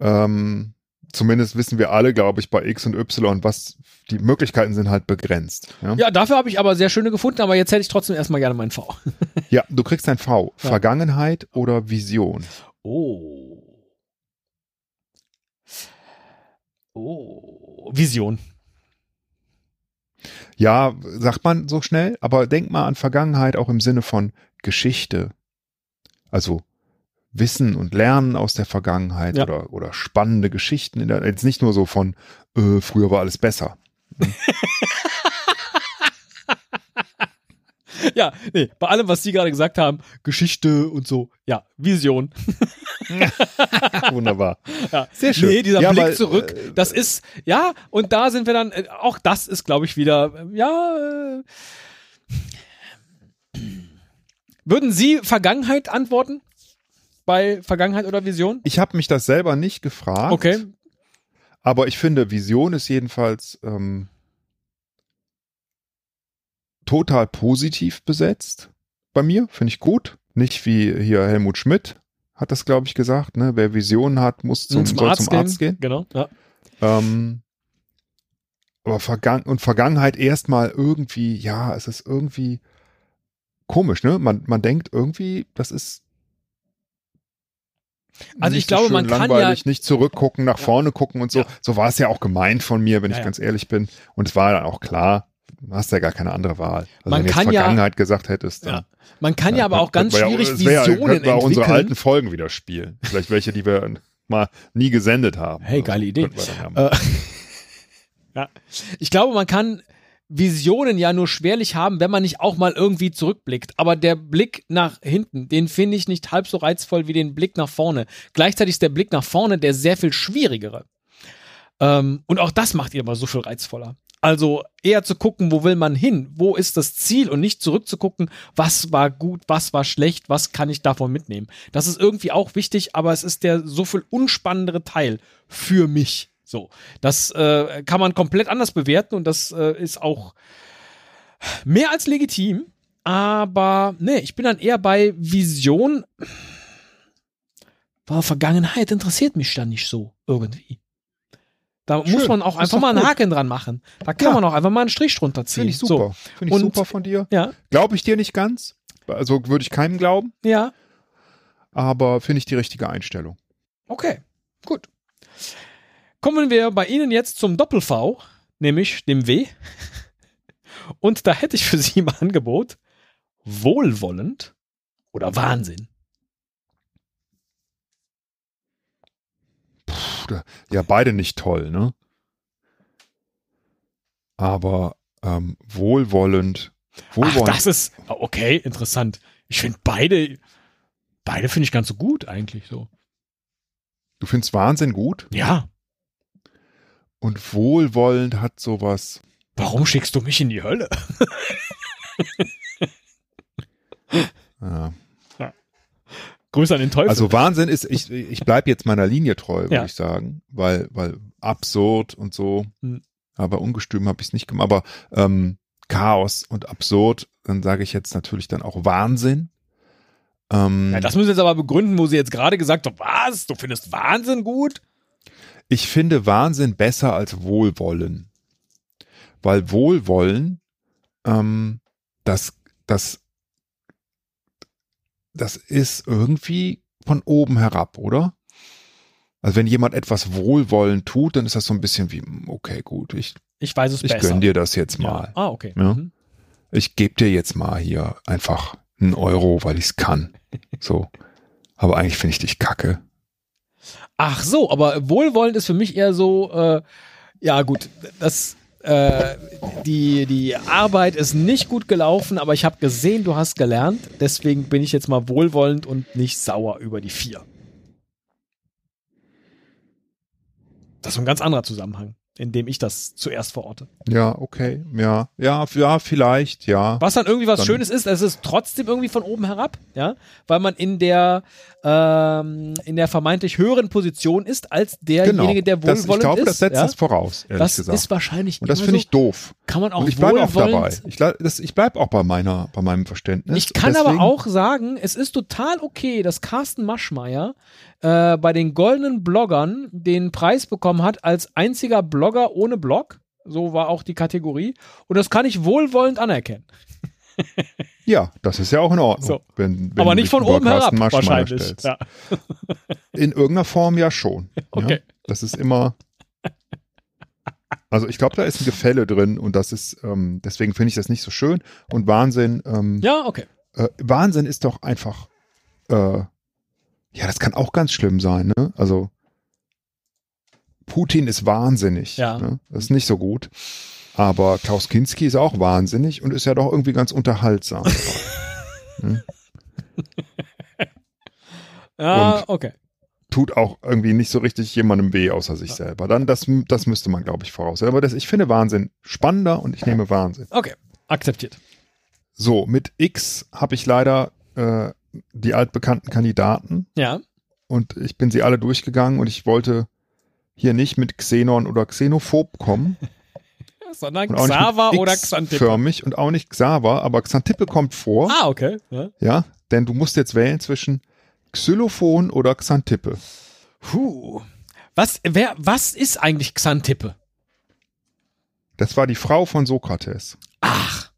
ähm, zumindest wissen wir alle, glaube ich, bei X und Y, was die Möglichkeiten sind halt begrenzt. Ja, ja, dafür habe ich aber sehr schöne gefunden, aber jetzt hätte ich trotzdem erstmal gerne meinen V. ja du kriegst ein V. Ja. Vergangenheit oder Vision. Oh. Oh. Vision. Ja, sagt man so schnell, aber denk mal an Vergangenheit auch im Sinne von Geschichte. Also Wissen und Lernen aus der Vergangenheit Ja. oder, oder spannende Geschichten. Der, jetzt nicht nur so von, äh, früher war alles besser. Ja, nee, bei allem, was Sie gerade gesagt haben, Geschichte und so, ja, Vision. Wunderbar. Ja. Sehr schön. Nee, dieser Ja, Blick weil, zurück, äh, das ist, ja, und da sind wir dann, äh, auch das ist, glaube ich, wieder, äh, ja, äh, würden Sie Vergangenheit antworten? Bei Vergangenheit oder Vision? Ich habe mich das selber nicht gefragt. Okay. Aber ich finde, Vision ist jedenfalls ähm, total positiv besetzt bei mir. Finde ich gut. Nicht wie hier Helmut Schmidt hat das, glaube ich, gesagt. Ne? Wer Visionen hat, muss zum, soll zum Arzt gehen. Genau, ja. Ähm, aber Vergangen und Vergangenheit erstmal irgendwie, ja, es ist irgendwie komisch, ne? Man, man denkt irgendwie, das ist Also ich glaube, schön man kann ja- nicht zurückgucken, nach Ja. vorne gucken und so. Ja. So war es ja auch gemeint von mir, wenn Ja, ich ja. ganz ehrlich bin. Und es war dann auch klar, du hast ja gar keine andere Wahl. Also Man wenn du kann jetzt ja- Vergangenheit gesagt hättest, Ja. dann Man kann ja, aber auch ganz wir schwierig wär- Visionen könnten wir auch unsere alten entwickeln. Folgen wieder spielen. Vielleicht welche, die wir mal nie gesendet haben. Hey, geile so. Idee. Wir. Äh, ja. Ich glaube, man kann Visionen ja nur schwerlich haben, wenn man nicht auch mal irgendwie zurückblickt. Aber der Blick nach hinten, den finde ich nicht halb so reizvoll wie den Blick nach vorne. Gleichzeitig ist der Blick nach vorne der sehr viel schwierigere. Ähm, und auch das macht ihn aber so viel reizvoller. Also eher zu gucken, wo will man hin? Wo ist das Ziel? Und nicht zurückzugucken, was war gut, was war schlecht, was kann ich davon mitnehmen. Das ist irgendwie auch wichtig, aber es ist der so viel unspannendere Teil für mich. So, das äh, kann man komplett anders bewerten und das äh, ist auch mehr als legitim. Aber nee, ich bin dann eher bei Vision. Boah, Vergangenheit interessiert mich dann nicht so irgendwie. Da Schön, muss man auch einfach mal einen gut. Haken dran machen. Da kann Ja. man auch einfach mal einen Strich drunter ziehen. Finde ich super. Finde ich Und- super von dir. So, ja, Glaube ich dir nicht ganz. Also würde ich keinem glauben, ja, aber finde ich die richtige Einstellung. okay, gut. Kommen wir bei Ihnen jetzt zum Doppel-V, nämlich dem W. Und da hätte ich für Sie im Angebot wohlwollend oder Wahnsinn. Puh, ja, beide nicht toll, ne? Aber ähm, wohlwollend. Ach, Wohlwollend. das ist okay, interessant. Ich finde beide, beide finde ich ganz so gut eigentlich so. du findest Wahnsinn gut Ja, und wohlwollend hat sowas. warum schickst du mich in die Hölle? Ja. Grüße an den Teufel. Also Wahnsinn ist, ich, ich bleibe jetzt meiner Linie treu, würde Ja. ich sagen, weil, weil absurd und so. Hm. Aber ungestüm habe ich es nicht gemacht. Aber ähm, Chaos und absurd, dann sage ich jetzt natürlich dann auch Wahnsinn. Ähm, ja, das müssen Sie jetzt aber begründen, wo Sie jetzt gerade gesagt haben, was? Du findest Wahnsinn gut? Ich finde Wahnsinn besser als Wohlwollen. Weil Wohlwollen, ähm, das, das, das ist irgendwie von oben herab, oder? Also wenn jemand etwas Wohlwollen tut, dann ist das so ein bisschen wie, hm, okay, gut, ich, Ich weiß es ich besser. gönn dir das jetzt Ja. mal. Ah, okay. Ja. Mhm. Ich gebe dir jetzt mal hier einfach einen Euro, weil ich es kann. So. Aber eigentlich finde ich dich kacke. Ach so, aber wohlwollend ist für mich eher so, äh, ja gut, das, äh, die, die Arbeit ist nicht gut gelaufen, aber ich habe gesehen, du hast gelernt, deswegen bin ich jetzt mal wohlwollend und nicht sauer über die vier. Das ist ein ganz anderer Zusammenhang. in dem ich das zuerst verorte. Ja, okay. Ja, ja, ja, vielleicht, ja. Was dann irgendwie was Dann- Schönes ist, es ist trotzdem irgendwie von oben herab, ja, weil man in der ähm, in der vermeintlich höheren Position ist als derjenige, der Genau. das, wohlwollend ich glaube, ist. das setzt ja? das voraus, ehrlich das gesagt. ist wahrscheinlich Und das finde so. ich doof. Kann man auch Und ich bleibe auch dabei. Ich, das- ich bleibe auch bei meiner, bei meinem Verständnis. Ich kann Deswegen, aber auch sagen, es ist total okay, dass Carsten Maschmeyer äh, bei den goldenen Bloggern den Preis bekommen hat als einziger Blogger ohne Blog. So war auch die Kategorie. Und das kann ich wohlwollend anerkennen. Ja, das ist ja auch in Ordnung. So. Wenn, wenn Aber nicht von oben herab wahrscheinlich. Ja. In irgendeiner Form ja schon. Okay. Ja, das ist immer. Also ich glaube, da ist ein Gefälle drin und das ist, ähm, deswegen finde ich das nicht so schön. Und Wahnsinn, ähm, ja, okay. äh, Wahnsinn ist doch einfach, äh, ja, das kann auch ganz schlimm sein, ne? Also Putin ist wahnsinnig. Ja. Ne? Das ist nicht so gut. Aber Klaus Kinski ist auch wahnsinnig und ist ja doch irgendwie ganz unterhaltsam. Ja, Und- okay. Tut auch irgendwie nicht so richtig jemandem weh außer sich selber. Dann das, das müsste man, glaube ich, voraussehen. Aber das, ich finde Wahnsinn spannender und ich nehme Wahnsinn. Okay. Akzeptiert. So, mit X habe ich leider äh, die altbekannten Kandidaten Ja. und ich bin sie alle durchgegangen und ich wollte hier nicht mit Xenon oder Xenophob kommen. Sondern Xaver oder Xantippe. förmig und auch nicht Xaver, aber Xantippe kommt vor. Ah, okay. Ja. Ja, denn du musst jetzt wählen zwischen Xylophon oder Xantippe. Puh. Was, wer, was ist eigentlich Xantippe? Das war die Frau von Sokrates. Ach,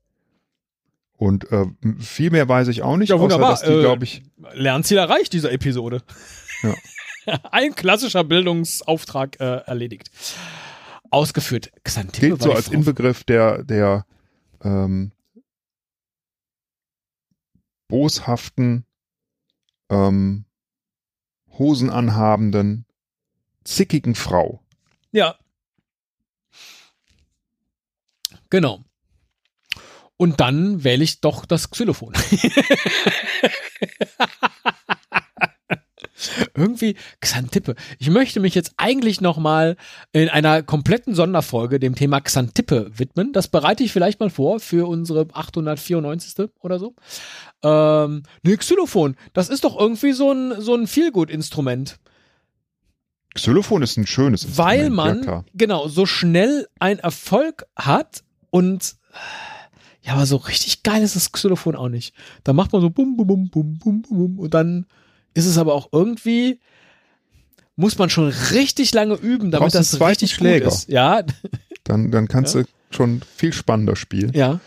Und äh, viel mehr weiß ich auch nicht, Ja, außer wunderbar. dass die, Äh, glaube ich, Lernziel erreicht dieser Episode. Ja. Ein klassischer Bildungsauftrag äh, erledigt. Ausgeführt. Xantippe gilt so als Frau- Inbegriff der, der ähm, boshaften, ähm, hosenanhabenden, zickigen Frau. Ja. Genau. Und dann wähle ich doch das Xylophon. Irgendwie Xantippe. Ich möchte mich jetzt eigentlich nochmal in einer kompletten Sonderfolge dem Thema Xantippe widmen. Das bereite ich vielleicht mal vor für unsere 894. oder so. Ähm, ne, Xylophon, das ist doch irgendwie so ein, so ein Feelgood-Instrument. Xylophon ist ein schönes Instrument. weil ja, man klar. genau so schnell einen Erfolg hat und ja, aber so richtig geil ist das Xylophon auch nicht. Da macht man so bum bum bum bum bum bum und dann ist es aber auch irgendwie muss man schon richtig lange üben, damit das richtig Schläger. gut ist. Ja, Dann, dann kannst du schon viel spannender spielen. ja.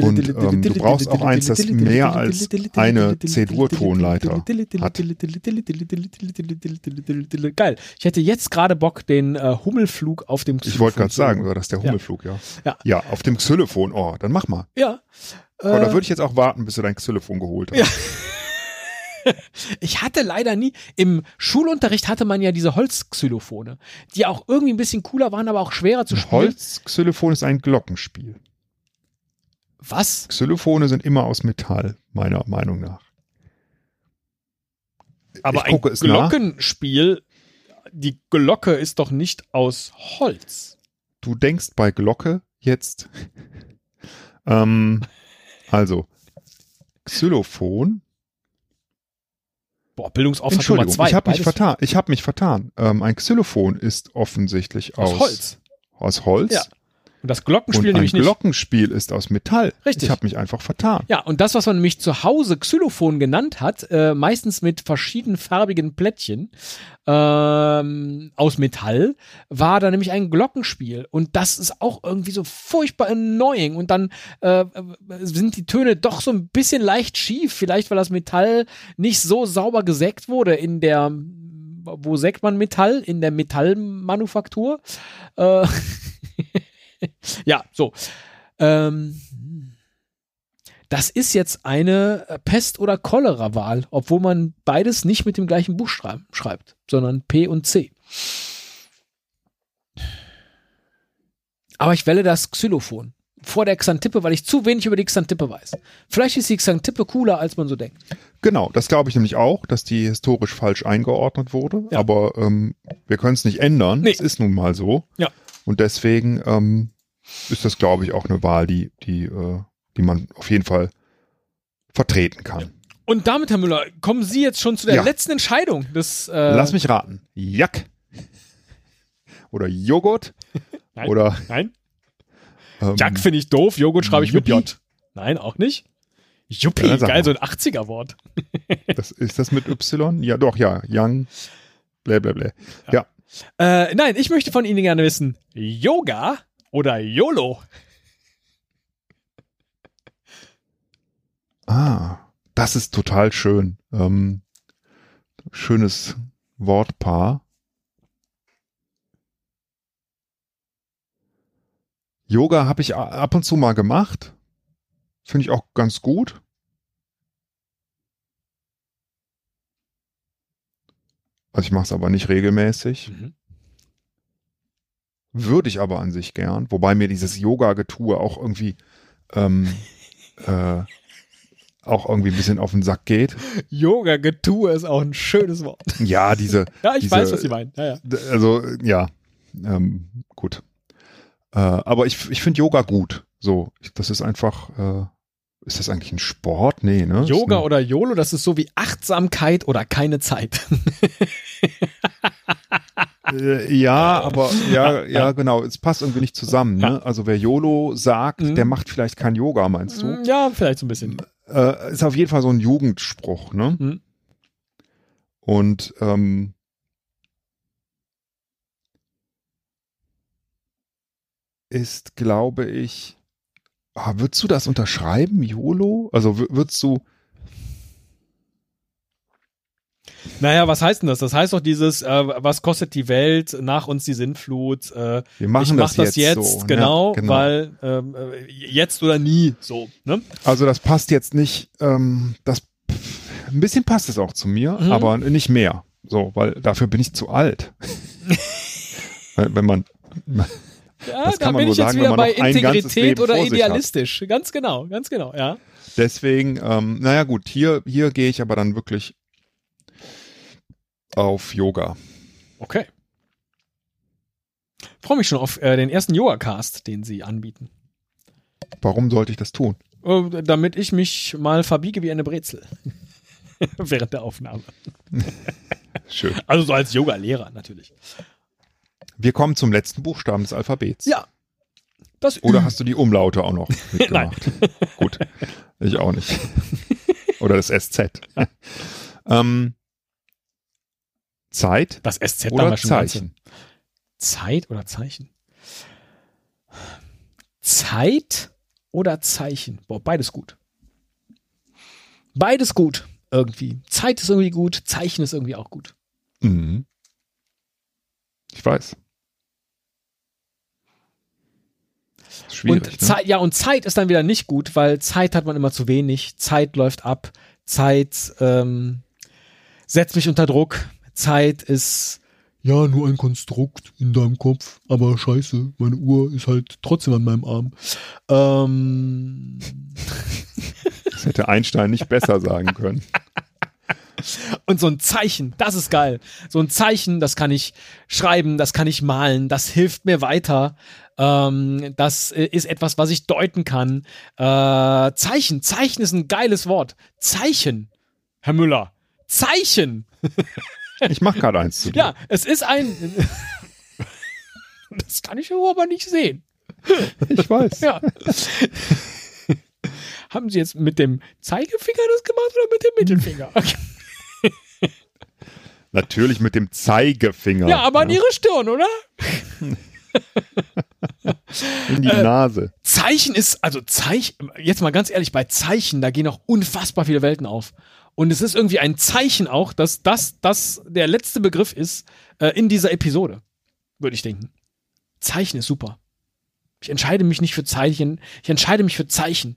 Und ähm, du brauchst auch eins, das mehr als eine C-Dur-Tonleiter hat. Geil. Ich hätte jetzt gerade Bock, den äh, Hummelflug auf dem Ich wollte gerade sagen, war das der Hummelflug, ja. Ja. Ja, auf dem Xylophon. Oh, dann mach mal. Ja. Aber da Äh, würde ich jetzt auch warten, bis du dein Xylophon geholt hast. Ja. Ich hatte leider nie, im Schulunterricht hatte man ja diese Holzxylophone, die auch irgendwie ein bisschen cooler waren, aber auch schwerer zu Ein spielen. Holzxylophon ist ein Glockenspiel. Was? Xylophone sind immer aus Metall, meiner Meinung nach. Aber ich ein es nach. Glockenspiel, die Glocke ist doch nicht aus Holz. Du denkst bei Glocke jetzt. ähm, also, Xylophon. Boah, Bildungsauftrag Nummer zwei. ich habe mich vertan. Ich habe mich vertan. Ähm, ein Xylophon ist offensichtlich aus, aus Holz. Aus Holz. Ja. Und das Glockenspiel Und ein nämlich nicht. Glockenspiel ist aus Metall. Richtig. Ich habe mich einfach vertan. Ja, und das, was man nämlich zu Hause Xylophon genannt hat, äh, meistens mit verschiedenfarbigen Plättchen ähm, aus Metall, war da nämlich ein Glockenspiel. Und das ist auch irgendwie so furchtbar annoying. Und dann äh, sind die Töne doch so ein bisschen leicht schief, vielleicht weil das Metall nicht so sauber gesägt wurde in der wo sägt man Metall? In der Metallmanufaktur. Äh, ja, so. Ähm, das ist jetzt eine äh, Pest- oder Cholera-Wahl, obwohl man beides nicht mit dem gleichen Buchstaben schreibt, sondern P und C. Aber ich wähle das Xylophon vor der Xantippe, weil ich zu wenig über die Xantippe weiß. Vielleicht ist die Xantippe cooler, als man so denkt. Genau, das glaube ich nämlich auch, dass die historisch falsch eingeordnet wurde. Ja. Aber ähm, wir können es nicht ändern. Nee. Es ist nun mal so. Ja. Und deswegen ähm, ist das, glaube ich, auch eine Wahl, die, die, äh, die man auf jeden Fall vertreten kann. Und damit, Herr Müller, kommen Sie jetzt schon zu der Ja. letzten Entscheidung des. Äh, Lass mich raten. Jack. Oder Joghurt. Nein. Oder Nein? ähm, Jack finde ich doof, Joghurt schreibe ich mit? J. Nein, auch nicht. Juppie, Ja, geil, so ein 80er-Wort. das, ist das mit Y? Ja, doch, ja. Young. Blablabla. Ja. Äh, nein, ich möchte von Ihnen gerne wissen, Yoga oder YOLO? Ah, das ist total schön. Ähm, schönes Wortpaar. Yoga habe ich ab und zu mal gemacht. Finde ich auch ganz gut. Also ich mache es aber nicht regelmäßig. Mhm. Würde ich aber an sich gern. Wobei mir dieses Yoga-Getue auch irgendwie ähm, äh, auch irgendwie ein bisschen auf den Sack geht. Yoga-Getue ist auch ein schönes Wort. Ja, diese, Ja, ich Diese- weiß, was Sie meinen. Ja, ja. Also, ja, ähm, gut. Äh, aber ich, ich finde Yoga gut. So, ich, das ist einfach, äh, ist das eigentlich ein Sport? Nee, ne? Yoga ist oder YOLO, das ist so wie Achtsamkeit oder keine Zeit. äh, ja, aber ja, ja, genau. Es passt irgendwie nicht zusammen. Ne? Also wer YOLO sagt, Mhm. der macht vielleicht kein Yoga, meinst du? ja, vielleicht so ein bisschen. Äh, ist auf jeden Fall so ein Jugendspruch, ne? Mhm. Und ähm, ist, glaube ich, ah, würdest du das unterschreiben, YOLO? Also wür- würdest du, Naja, was heißt denn das? Das heißt doch dieses, äh, was kostet die Welt, nach uns die Sintflut, äh, wir machen ich mach das, das jetzt, jetzt, so, genau, ne? genau. weil ähm, äh, jetzt oder nie, so, ne? Also das passt jetzt nicht, ähm, das ein bisschen passt es auch zu mir, Mhm. aber nicht mehr. So, weil dafür bin ich zu alt. Wenn man, Ja, Das da kann man bin nur ich jetzt sagen, wieder wenn man bei noch ein ganzes Integrität Leben oder vor sich hat. idealistisch. Ganz genau, ganz genau, ja. Deswegen, ähm, naja gut, hier, hier gehe ich aber dann wirklich auf Yoga. Okay. Freue mich schon auf äh, den ersten Yoga-Cast, den Sie anbieten. Warum sollte ich das tun? Äh, damit ich mich mal verbiege wie eine Brezel. Während der Aufnahme. Schön. Also so als Yoga-Lehrer natürlich. Wir kommen zum letzten Buchstaben des Alphabets. Ja. Das Oder Ü. hast du die Umlaute auch noch mitgemacht? Gut. Ich auch nicht. Oder das SZ. ähm, Zeit das SZ oder wir schon Zeichen? Zeit oder Zeichen? Zeit oder Zeichen? Boah, beides gut. Beides gut, irgendwie. Zeit ist irgendwie gut, Zeichen ist irgendwie auch gut. Mhm. Ich weiß. Schwierig. und ne? Zeit, ja, und Zeit ist dann wieder nicht gut, weil Zeit hat man immer zu wenig. Zeit läuft ab. Zeit ähm, setzt mich unter Druck. Zeit ist ja nur ein Konstrukt in deinem Kopf, aber scheiße, meine Uhr ist halt trotzdem an meinem Arm. Ähm, Das hätte Einstein nicht besser sagen können. und so ein Zeichen, das ist geil. So ein Zeichen, das kann ich schreiben, das kann ich malen, das hilft mir weiter. Ähm, das äh, ist etwas, was ich deuten kann. Äh, Zeichen, Zeichen ist ein geiles Wort. Zeichen, Herr Müller, Zeichen. Ich mache gerade eins zu dir. Ja, es ist ein. das kann ich aber nicht sehen. Ich weiß. Ja. Haben Sie jetzt mit dem Zeigefinger das gemacht oder mit dem Mittelfinger? Natürlich mit dem Zeigefinger. Ja, aber an Ihre Stirn, oder? in die Äh, Nase. Zeichen ist, also Zeichen, jetzt mal ganz ehrlich, bei Zeichen, da gehen auch unfassbar viele Welten auf. Und es ist irgendwie ein Zeichen auch, dass das, das der letzte Begriff ist äh, in dieser Episode, würde ich denken. Zeichen ist super. Ich entscheide mich nicht für Zeichen, ich entscheide mich für Zeichen.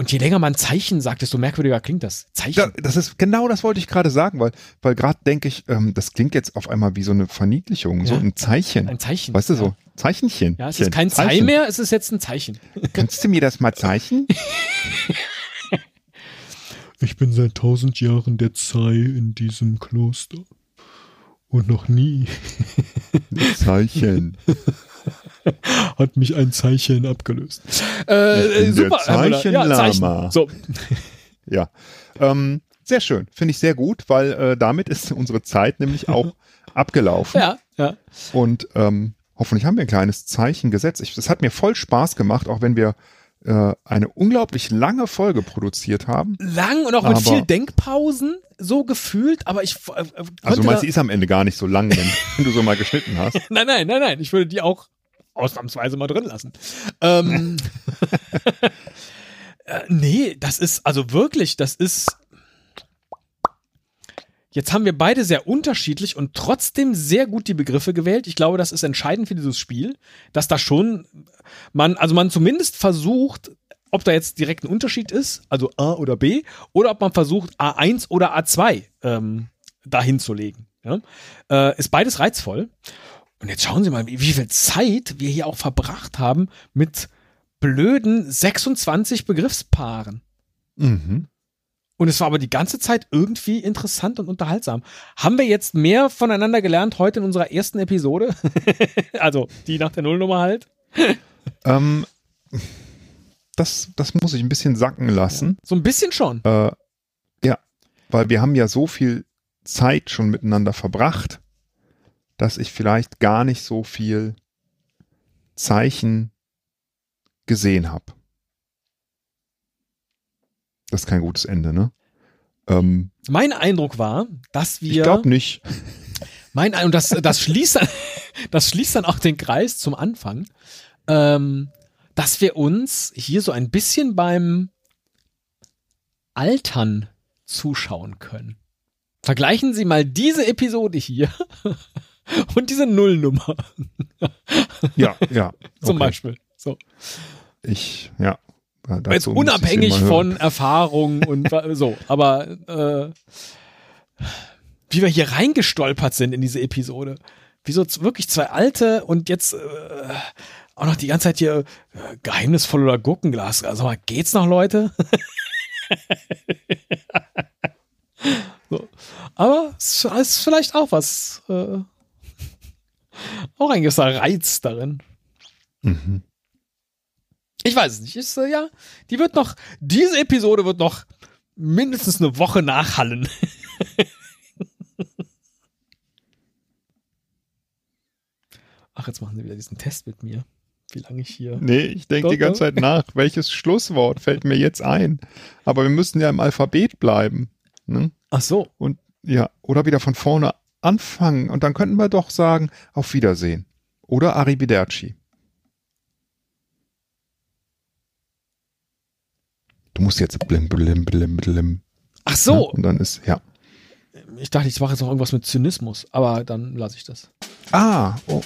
Und je länger man Zeichen sagt, desto merkwürdiger klingt das. Zeichen. Da, das ist genau das wollte ich gerade sagen, weil, weil gerade denke ich, ähm, das klingt jetzt auf einmal wie so eine Verniedlichung, so Ja. ein Zeichen. ein Zeichen. weißt du, ja. so Zeichenchen. Ja, es ist kein Zei Zeichen. mehr, es ist jetzt ein Zeichen. Kannst du mir das mal zeichnen? Ich bin seit tausend Jahren der Zei in diesem Kloster. Und noch nie Zeichen. hat mich ein Zeichen abgelöst. Äh, bin super. Müller. Zeichenlama. Zeichen. So, Ja. Ähm, sehr schön. Finde ich sehr gut, weil äh, damit ist unsere Zeit nämlich auch abgelaufen. ja, ja. Und ähm, hoffentlich haben wir ein kleines Zeichen gesetzt. Ich, das hat mir voll Spaß gemacht, auch wenn wir äh, eine unglaublich lange Folge produziert haben. Lang und auch mit Aber- viel Denkpausen, so gefühlt, aber ich äh, äh, Also meinst du, die ist am Ende gar nicht so lang, wenn, wenn du so mal geschnitten hast. Nein, nein, nein, nein. Ich würde die auch ausnahmsweise mal drin lassen. Ähm, äh, nee, das ist, also wirklich, das ist. Jetzt haben wir beide sehr unterschiedlich und trotzdem sehr gut die Begriffe gewählt. Ich glaube, das ist entscheidend für dieses Spiel, dass da schon man, also man zumindest versucht, ob da jetzt direkt ein Unterschied ist, also A oder B, oder ob man versucht, A1 oder A2 ähm, dahin zu legen. Ja? Äh, ist beides reizvoll. Und jetzt schauen Sie mal, wie, wie viel Zeit wir hier auch verbracht haben mit blöden 26 Begriffspaaren. Mhm. Und es war aber die ganze Zeit irgendwie interessant und unterhaltsam. Haben wir jetzt mehr voneinander gelernt heute in unserer ersten Episode? also die nach der Nullnummer halt. Ähm, das, das muss ich ein bisschen sacken lassen. So ein bisschen schon. Äh, ja, weil wir haben ja so viel Zeit schon miteinander verbracht, dass ich vielleicht gar nicht so viel Zeichen gesehen habe. Das ist kein gutes Ende, ne? Ähm, Mein Eindruck war, dass wir. ich glaube nicht. Mein Ein- und das, das schließt dann, das schließt dann auch den Kreis zum Anfang, ähm, dass wir uns hier so ein bisschen beim Altern zuschauen können. Vergleichen Sie mal diese Episode hier und diese Nullnummer Ja, ja. zum okay. Beispiel. So. Ich, ja. Jetzt unabhängig von Erfahrung und so, aber äh, wie wir hier reingestolpert sind in diese Episode. Wie so z- wirklich zwei alte und jetzt äh, auch noch die ganze Zeit hier äh, geheimnisvoll oder Gurkenglas. Also mal, geht's noch, Leute? so. Aber es ist vielleicht auch was, äh, auch ein gewisser Reiz darin. Mhm. Ich weiß es nicht. Ist, äh, ja, die wird noch, diese Episode wird noch mindestens eine Woche nachhallen. Ach, jetzt machen sie wieder diesen Test mit mir. Wie lange ich hier. Nee, ich denke die ganze. Zeit nach, welches Schlusswort fällt mir jetzt ein. Aber wir müssen ja im Alphabet bleiben. Ne? Ach so. Und ja, oder wieder von vorne anfangen. Und dann könnten wir doch sagen, auf Wiedersehen. Oder Arrivederci. Du musst jetzt blim, blim, blim, blim. Ach so. Und dann ist, ja. Ich dachte, ich mache jetzt noch irgendwas mit Zynismus, aber dann lasse ich das. Ah, oh.